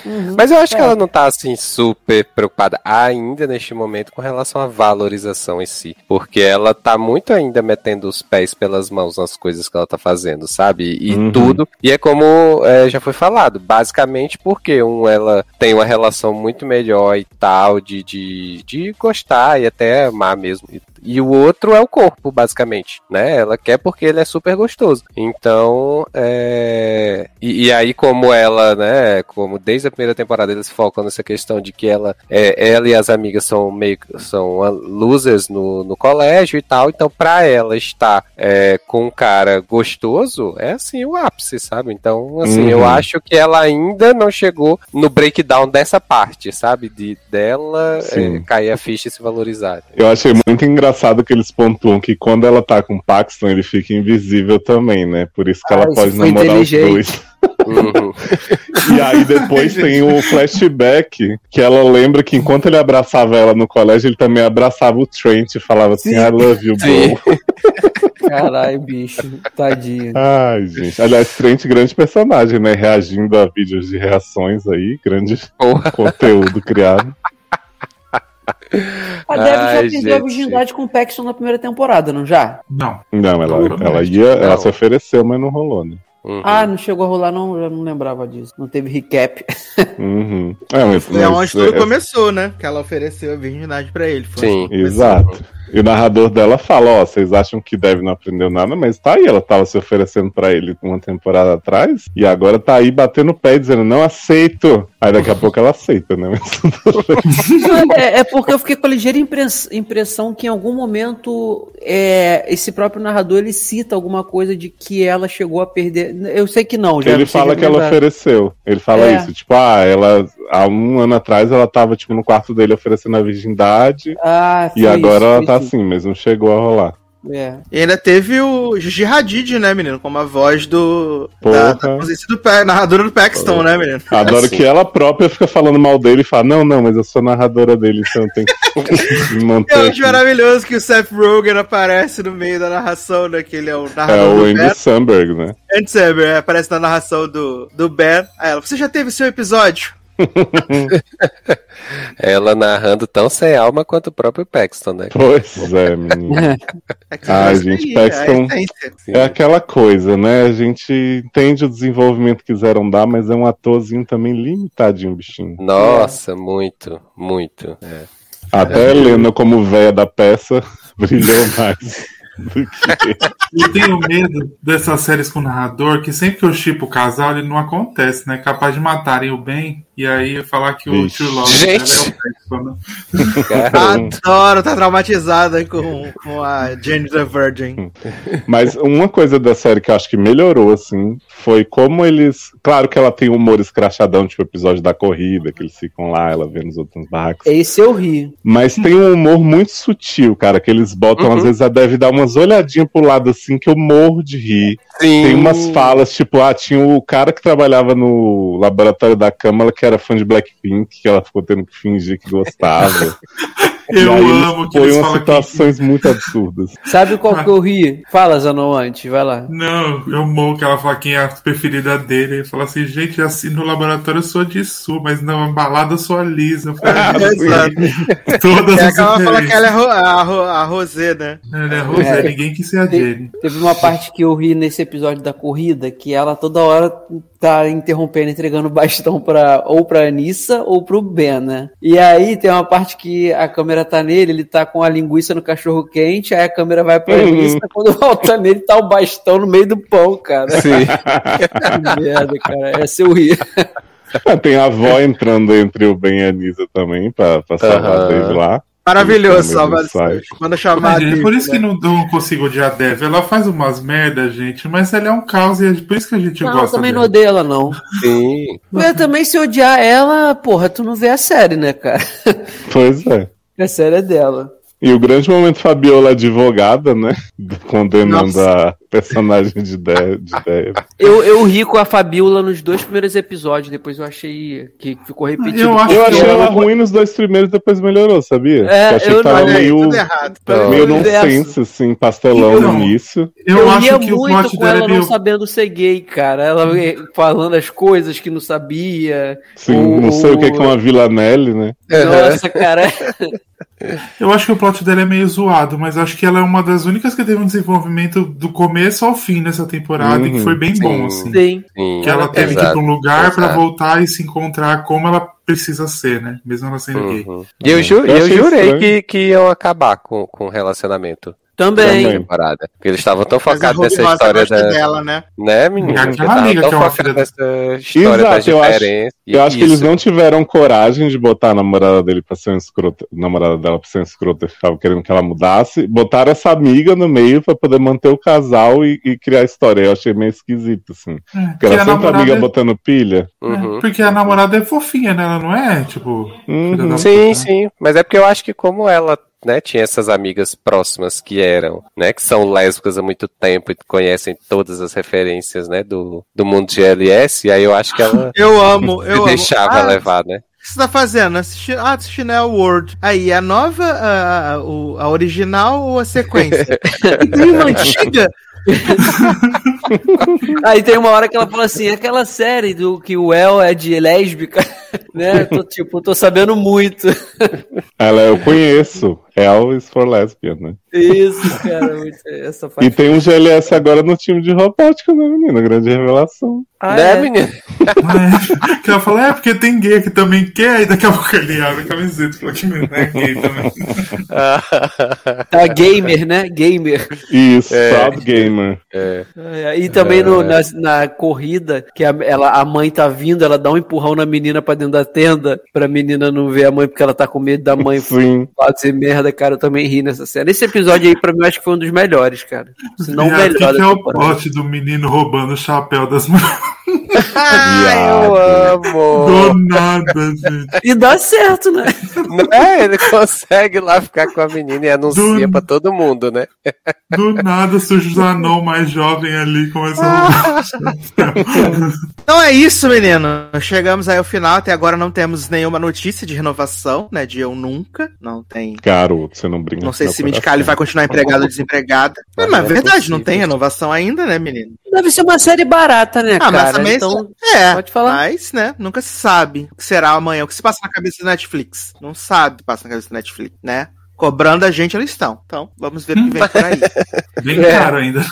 Speaker 6: Uhum.
Speaker 5: Mas eu acho que
Speaker 6: É.
Speaker 5: ela não tá assim super preocupada ainda neste momento com relação à valorização em si. Porque ela tá muito ainda metendo os pés pelas mãos nas coisas que ela tá fazendo, sabe? E
Speaker 4: Uhum.
Speaker 5: tudo. E é como é, já foi falado, basicamente porque um, ela tem uma relação muito melhor e tal, de, de, de gostar e até amar mesmo. E, e o outro é o corpo, basicamente, né? Ela quer porque ele é super gostoso. Então, é... E, e aí, como ela, né? Como desde a primeira temporada eles focam nessa questão de que ela, é, ela e as amigas são meio são ah, losers no, no colégio e tal. Então, pra ela estar é, com um cara gostoso, é assim o ápice, sabe? Então, assim,
Speaker 4: Uhum.
Speaker 5: eu acho que ela ainda não chegou no breakdown dessa parte, sabe? De dela é, cair a ficha e se valorizar.
Speaker 4: Eu achei muito engraçado que eles pontuam que quando ela tá com o Paxton, ele fica invisível também, né? Por isso que
Speaker 6: Ah,
Speaker 4: ela
Speaker 6: isso
Speaker 4: pode namorar os dois.
Speaker 5: Uhum.
Speaker 4: E aí depois tem o flashback que ela lembra que enquanto ele abraçava ela no colégio, ele também abraçava o Trent e falava assim,
Speaker 6: Sim.
Speaker 4: I love you, bro.
Speaker 6: Caralho, bicho, tadinho.
Speaker 4: Ai, gente. Aliás, Trent, grande personagem, né? Reagindo a vídeos de reações aí, grande
Speaker 5: Porra.
Speaker 4: conteúdo criado.
Speaker 6: A Debbie já perdeu a virgindade com o Paxton na primeira temporada, não já?
Speaker 3: Não.
Speaker 4: Não, ela, ela ia, ela se ofereceu, mas não rolou, né?
Speaker 5: Uhum.
Speaker 6: Ah, não chegou a rolar, não, eu não lembrava disso. Não teve recap.
Speaker 4: Uhum. É, mas,
Speaker 2: Foi
Speaker 4: mas,
Speaker 2: onde tudo
Speaker 4: é-
Speaker 2: começou, né? Que ela ofereceu a virgindade pra ele. Foi
Speaker 5: Sim.
Speaker 2: onde começou.
Speaker 4: E o narrador dela fala, ó, vocês acham que deve não aprendeu nada, mas tá aí, ela tava se oferecendo pra ele uma temporada atrás, e agora tá aí batendo o pé dizendo, não aceito. Aí daqui a pouco ela aceita, né?
Speaker 6: É, é porque eu fiquei com a ligeira impress- impressão que em algum momento é, esse próprio narrador ele cita alguma coisa de que ela chegou a perder. Eu sei que não, já
Speaker 4: Ele
Speaker 6: não
Speaker 4: fala que ela ofereceu. Ele fala
Speaker 6: É.
Speaker 4: isso, tipo, ah, ela há um ano atrás ela tava tipo no quarto dele oferecendo a virgindade
Speaker 6: Ah,
Speaker 4: e agora
Speaker 6: isso,
Speaker 4: ela tá
Speaker 6: isso.
Speaker 4: assim, mas não chegou a rolar.
Speaker 6: É.
Speaker 2: E ainda teve o Gigi Hadid, né, menino? Como a voz do.
Speaker 4: Porra.
Speaker 2: Da, da ausência do narradora do Paxton, né, menino?
Speaker 4: Adoro
Speaker 5: Assim.
Speaker 4: que ela própria fica falando mal dele e fala, não, não, mas eu sou narradora dele, então tenho que me manter.
Speaker 2: Eu
Speaker 4: aqui."
Speaker 2: acho maravilhoso que o Seth Rogen aparece no meio da narração, né? Que ele é o
Speaker 4: É
Speaker 2: narrador
Speaker 4: o
Speaker 2: do
Speaker 4: Andy
Speaker 2: Ben.
Speaker 4: Samberg, né?
Speaker 2: Andy Samberg é, aparece na narração do, do Ben. Aí ela, você já teve seu episódio?
Speaker 5: Ela narrando tão sem alma quanto o próprio Paxton, né?
Speaker 4: Pois é, menino.
Speaker 2: É
Speaker 4: Ai, gente,
Speaker 2: aí,
Speaker 4: Paxton-
Speaker 2: é.
Speaker 4: É aquela coisa, né? A gente entende o desenvolvimento que quiseram dar, mas é um atorzinho também limitadinho, bichinho.
Speaker 5: Nossa, muito, muito. É.
Speaker 4: Até Helena, como véia da peça, brilhou mais do que.
Speaker 3: Eu tenho medo dessas séries com narrador, que sempre que eu chipo o casal, ele não acontece, né? Capaz de matarem o bem e aí falar que o
Speaker 4: Vixe.
Speaker 3: tio Love
Speaker 5: Gente.
Speaker 3: é o né?
Speaker 2: Adoro, tá traumatizada com, com a Jane the Virgin.
Speaker 4: Mas uma coisa da série que eu acho que melhorou, assim, foi como eles. Claro que ela tem um humor escrachadão, tipo o episódio da corrida, que eles ficam lá, ela vendo os outros barracos.
Speaker 6: Esse eu ri.
Speaker 4: Mas tem um humor muito sutil, cara, que eles botam,
Speaker 5: Uhum.
Speaker 4: às vezes, a deve dar umas olhadinhas pro lado assim, que eu morro de rir.
Speaker 5: Sim.
Speaker 4: Tem umas falas, tipo, ah, tinha o cara que trabalhava no laboratório da Câmara que era fã de Blackpink, que ela ficou tendo que fingir que gostava.
Speaker 3: Eu
Speaker 4: aí
Speaker 3: amo que eles
Speaker 4: umas
Speaker 3: falam que.
Speaker 4: situações muito absurdas.
Speaker 6: Sabe qual que eu ri? Fala, Zanon, antes, vai lá.
Speaker 3: Não, eu amo que ela fala quem é a preferida dele. Ele fala assim, gente, assim, no laboratório eu sou de sul, mas na balada eu sou a Lisa. Eu falei,
Speaker 2: Exato.
Speaker 3: Todas
Speaker 2: É
Speaker 3: as
Speaker 2: que ela fala que ela é a, ro- a Rosé, né?
Speaker 3: Ela é a Rosé,
Speaker 6: É.
Speaker 3: ninguém quis ser a Jenny.
Speaker 6: Teve uma parte que eu ri nesse episódio da corrida, que ela toda hora tá interrompendo, entregando bastão pra, ou pra Anissa ou pro Ben, né? E aí tem uma parte que a câmera tá nele, ele tá com a linguiça no cachorro quente, aí a câmera vai pra
Speaker 4: Uhum.
Speaker 6: Anissa, quando volta nele tá o bastão no meio do pão, cara.
Speaker 5: Sim.
Speaker 6: Que merda, cara. Essa eu ri.
Speaker 4: Tem a avó entrando entre o Ben e a Anisa também, pra, pra salvar Dave lá.
Speaker 2: Maravilhoso,
Speaker 4: também não.
Speaker 2: Quando chamar
Speaker 3: Mas, gente, por isso que
Speaker 2: né?
Speaker 3: não, não consigo odiar a Dev. Ela faz umas merdas, gente, mas ela é um caos e é por isso que a gente
Speaker 6: Não, eu
Speaker 3: gosta
Speaker 6: também não
Speaker 3: dela.
Speaker 6: odeio ela, não.
Speaker 5: Sim.
Speaker 6: Eu também, se odiar ela, porra, tu não vê a série, né, cara?
Speaker 4: Pois é.
Speaker 6: A série é dela.
Speaker 4: E o grande momento Fabiola advogada, né? Condenando
Speaker 2: Nossa.
Speaker 4: a personagem de Dave. De.
Speaker 6: Eu, eu ri com a Fabiola nos dois primeiros episódios, depois eu achei que ficou repetido.
Speaker 3: Eu acho
Speaker 4: Eu achei ela ruim nos dois primeiros, depois melhorou, sabia?
Speaker 6: É,
Speaker 4: eu achei
Speaker 6: eu
Speaker 4: que tava
Speaker 6: não-
Speaker 4: meio,
Speaker 2: tudo errado.
Speaker 5: Não.
Speaker 4: meio nonsense, assim, pastelão no início.
Speaker 3: Eu,
Speaker 6: Eu,
Speaker 3: acho que o
Speaker 6: muito com
Speaker 3: dela
Speaker 6: ela
Speaker 3: é meio.
Speaker 6: não sabendo ser gay, cara. Ela falando as coisas que não sabia.
Speaker 4: Sim,
Speaker 6: O-
Speaker 4: não sei o que é que é uma Villanelle, né?
Speaker 6: Nossa, cara.
Speaker 3: Eu acho que o plot dela é meio zoado, mas acho que ela é uma das únicas que teve um desenvolvimento do começo ao fim nessa temporada e que
Speaker 4: Uhum.
Speaker 3: foi bem
Speaker 5: Sim.
Speaker 3: bom, assim.
Speaker 6: Sim.
Speaker 5: Sim.
Speaker 3: Que ela teve que ir pra um lugar pra
Speaker 5: Exato.
Speaker 3: voltar e se encontrar como ela precisa ser, né? Mesmo ela sendo gay.
Speaker 5: Uhum. E eu, ju
Speaker 4: Eu
Speaker 5: eu jurei
Speaker 4: estranho.
Speaker 5: que, que iam acabar com, com o relacionamento
Speaker 6: Também.
Speaker 4: Também.
Speaker 5: temporada. Porque eles estavam tão focados nessa história da.
Speaker 2: dela, né?
Speaker 5: Né, Porque tava
Speaker 3: amiga
Speaker 5: tão
Speaker 3: que é uma
Speaker 5: focado
Speaker 3: filha da-
Speaker 5: nessa história
Speaker 4: Exato,
Speaker 5: das
Speaker 4: eu acho- Eu acho que eles não tiveram coragem de botar a namorada dele pra ser um escroto, a namorada dela pra ser um escroto e ficava querendo que ela mudasse. Botaram essa amiga no meio pra poder manter o casal e, e criar a história. Eu achei meio esquisito, assim.
Speaker 3: É,
Speaker 4: Porque era sempre a
Speaker 3: namorada
Speaker 4: amiga botando pilha.
Speaker 5: Uhum.
Speaker 3: é, porque a namorada é fofinha, né? Ela não é, tipo.
Speaker 4: Uhum.
Speaker 5: Sim,
Speaker 3: né?
Speaker 5: sim. Mas é porque eu acho que como ela né, tinha essas amigas próximas que eram, né, que são lésbicas há muito tempo e conhecem todas as referências, né, do, do mundo de LS, e aí eu acho que ela
Speaker 2: Eu amo, eu amo.
Speaker 5: deixava
Speaker 2: Ah,
Speaker 5: levar, né?
Speaker 2: O que você tá fazendo? Assisti... Ah, assistindo a World. Aí, a nova, a, a, o- a original ou a sequência? Tem uma antiga?
Speaker 6: Aí tem uma hora que ela fala assim: aquela série do que o El é de lésbica. né? Tô, tipo, tô sabendo muito.
Speaker 4: Ela eu conheço. L is for lesbian, né?
Speaker 6: Isso, cara. muito- Essa
Speaker 4: E
Speaker 6: parte.
Speaker 4: tem um GLS agora no time de robótica, né, menina? Grande revelação.
Speaker 6: Ah,
Speaker 5: né,
Speaker 6: é?
Speaker 5: menino?
Speaker 3: É, que ela fala, é porque tem gay que também quer, e daqui a pouco ele abre a camiseta e fala que não é gay também.
Speaker 6: Tá gamer, né? Gamer.
Speaker 4: Isso,
Speaker 5: É.
Speaker 4: Proud Gamer.
Speaker 5: É.
Speaker 6: É, E também no- na, na corrida, que a, ela, a mãe tá vindo, ela dá um empurrão na menina pra dentro da tenda, pra menina não ver a mãe, porque ela tá com medo da mãe
Speaker 4: Sim.
Speaker 6: fazer merda, cara. Eu também ri nessa cena. Esse episódio aí, pra mim, eu acho que foi um dos melhores, cara. Se não o
Speaker 3: Viado,
Speaker 6: melhor
Speaker 3: que, é o pote do menino roubando o chapéu das mulheres?
Speaker 5: Ah, eu amo!
Speaker 3: Do nada, gente.
Speaker 6: E dá certo, né?
Speaker 5: Não é? Ele consegue lá ficar com a menina e anuncia
Speaker 3: Do-
Speaker 5: pra todo mundo, né?
Speaker 3: Do nada surge o anão mais jovem ali começando
Speaker 2: Então é isso, menino. Chegamos aí ao final. Até agora não temos nenhuma notícia de renovação, né? De eu nunca. Não tem.
Speaker 4: Garoto, você não brinca
Speaker 2: Não
Speaker 4: com
Speaker 2: sei se Midicali vai continuar empregado ou desempregada. Mas, mas é verdade, não tem renovação ainda, né, menino?
Speaker 6: Deve ser uma série barata, né,
Speaker 2: Ah, mas
Speaker 6: cara?
Speaker 2: também.
Speaker 6: Então,
Speaker 2: é,
Speaker 6: pode falar.
Speaker 2: Mas, né, nunca se sabe o que será amanhã. O que se passa na cabeça da Netflix? Não sabe o que passa na cabeça da Netflix, né? Cobrando a gente, eles estão. Então, vamos ver o que vem por aí.
Speaker 3: bem
Speaker 6: É.
Speaker 3: caro ainda.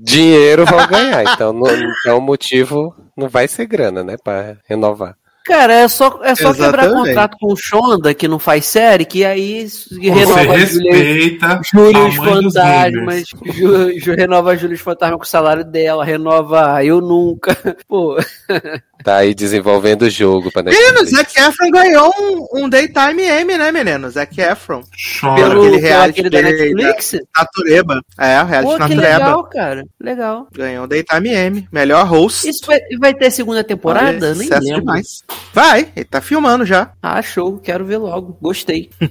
Speaker 5: Dinheiro vão ganhar, então, não- então o motivo não vai ser grana, né? Pra renovar.
Speaker 6: Cara, é só, é só quebrar contrato com o Shonda, que não faz série, que aí
Speaker 3: Você
Speaker 6: renova a Julia,
Speaker 3: respeita
Speaker 6: Júlio Fantasmas, Ju, renova a Júlio os Fantasmas com o salário dela, renova Eu Nunca. Pô,
Speaker 5: Tá aí desenvolvendo o jogo pra
Speaker 2: Menino. Zac Efron ganhou um, um Daytime M, né, menino? Zac Efron.
Speaker 3: Chora.
Speaker 6: pelo,
Speaker 2: aquele
Speaker 6: pelo
Speaker 2: reality
Speaker 6: aquele da
Speaker 2: dele,
Speaker 6: Netflix?
Speaker 2: Natureba. É, o reality
Speaker 6: Pô, que
Speaker 2: Natureba.
Speaker 6: legal, cara. Legal.
Speaker 2: Ganhou o Daytime M. Melhor host.
Speaker 6: Isso vai, vai ter segunda temporada?
Speaker 2: Olha,
Speaker 6: Nem lembro.
Speaker 2: demais. Vai, ele tá filmando já.
Speaker 6: Ah, show. Quero ver logo. Gostei.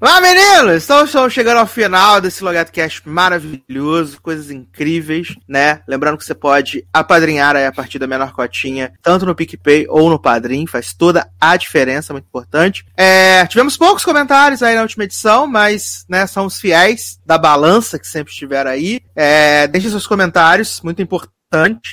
Speaker 2: Lá, meninos! Então estamos chegando ao final desse Logado Cast maravilhoso, coisas incríveis, né? Lembrando que você pode apadrinhar aí a partir da menor cotinha, tanto no PicPay ou no Padrim, faz toda a diferença, muito importante. É, tivemos poucos comentários aí na última edição, mas, né, são os fiéis da balança que sempre estiveram aí. É, deixe seus comentários, muito importante.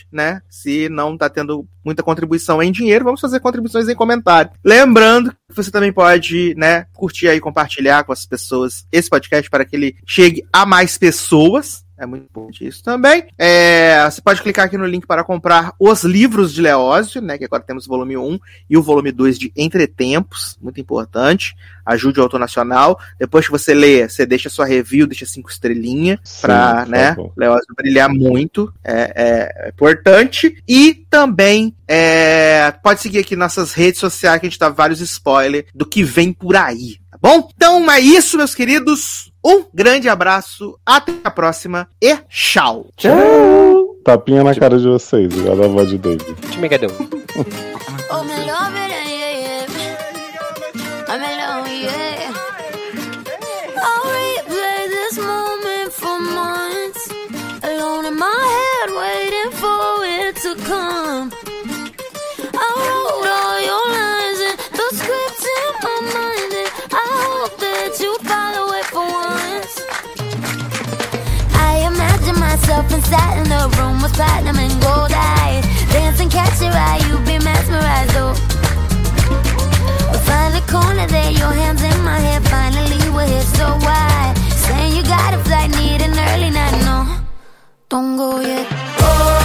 Speaker 2: Né? Se não tá tendo muita contribuição em dinheiro, vamos fazer contribuições em comentário. Lembrando que você também pode, né, curtir aí, compartilhar com as pessoas esse podcast para que ele chegue a mais pessoas. É muito importante isso também. É, você pode clicar aqui no link para comprar os livros de Leózio, né? Que agora temos o volume 1 e o volume 2 de Entretempos. Muito importante. Ajude o autor nacional. Depois que você lê, você deixa sua review, deixa cinco estrelinhas para,
Speaker 4: por
Speaker 2: né. Leózio brilhar muito. É, é- é importante. E também é, pode seguir aqui nossas redes sociais que a gente dá vários spoilers do que vem por aí. Tá bom? Então é isso, meus queridos. Um grande abraço, até a próxima e tchau.
Speaker 4: Tchau! Tapinha na cara de vocês, igual a voz de David.
Speaker 5: Timegadão.
Speaker 7: Oh, me love yeah, yeah. I'm alone, yeah. Myself inside in the room with platinum and gold eyes. Dancing, catch your eye, you be mesmerized, oh. Find a corner there, your hands in my hair. Finally, we're here, so why? Saying you got a flight, need an early night, no. Don't go yet. Oh,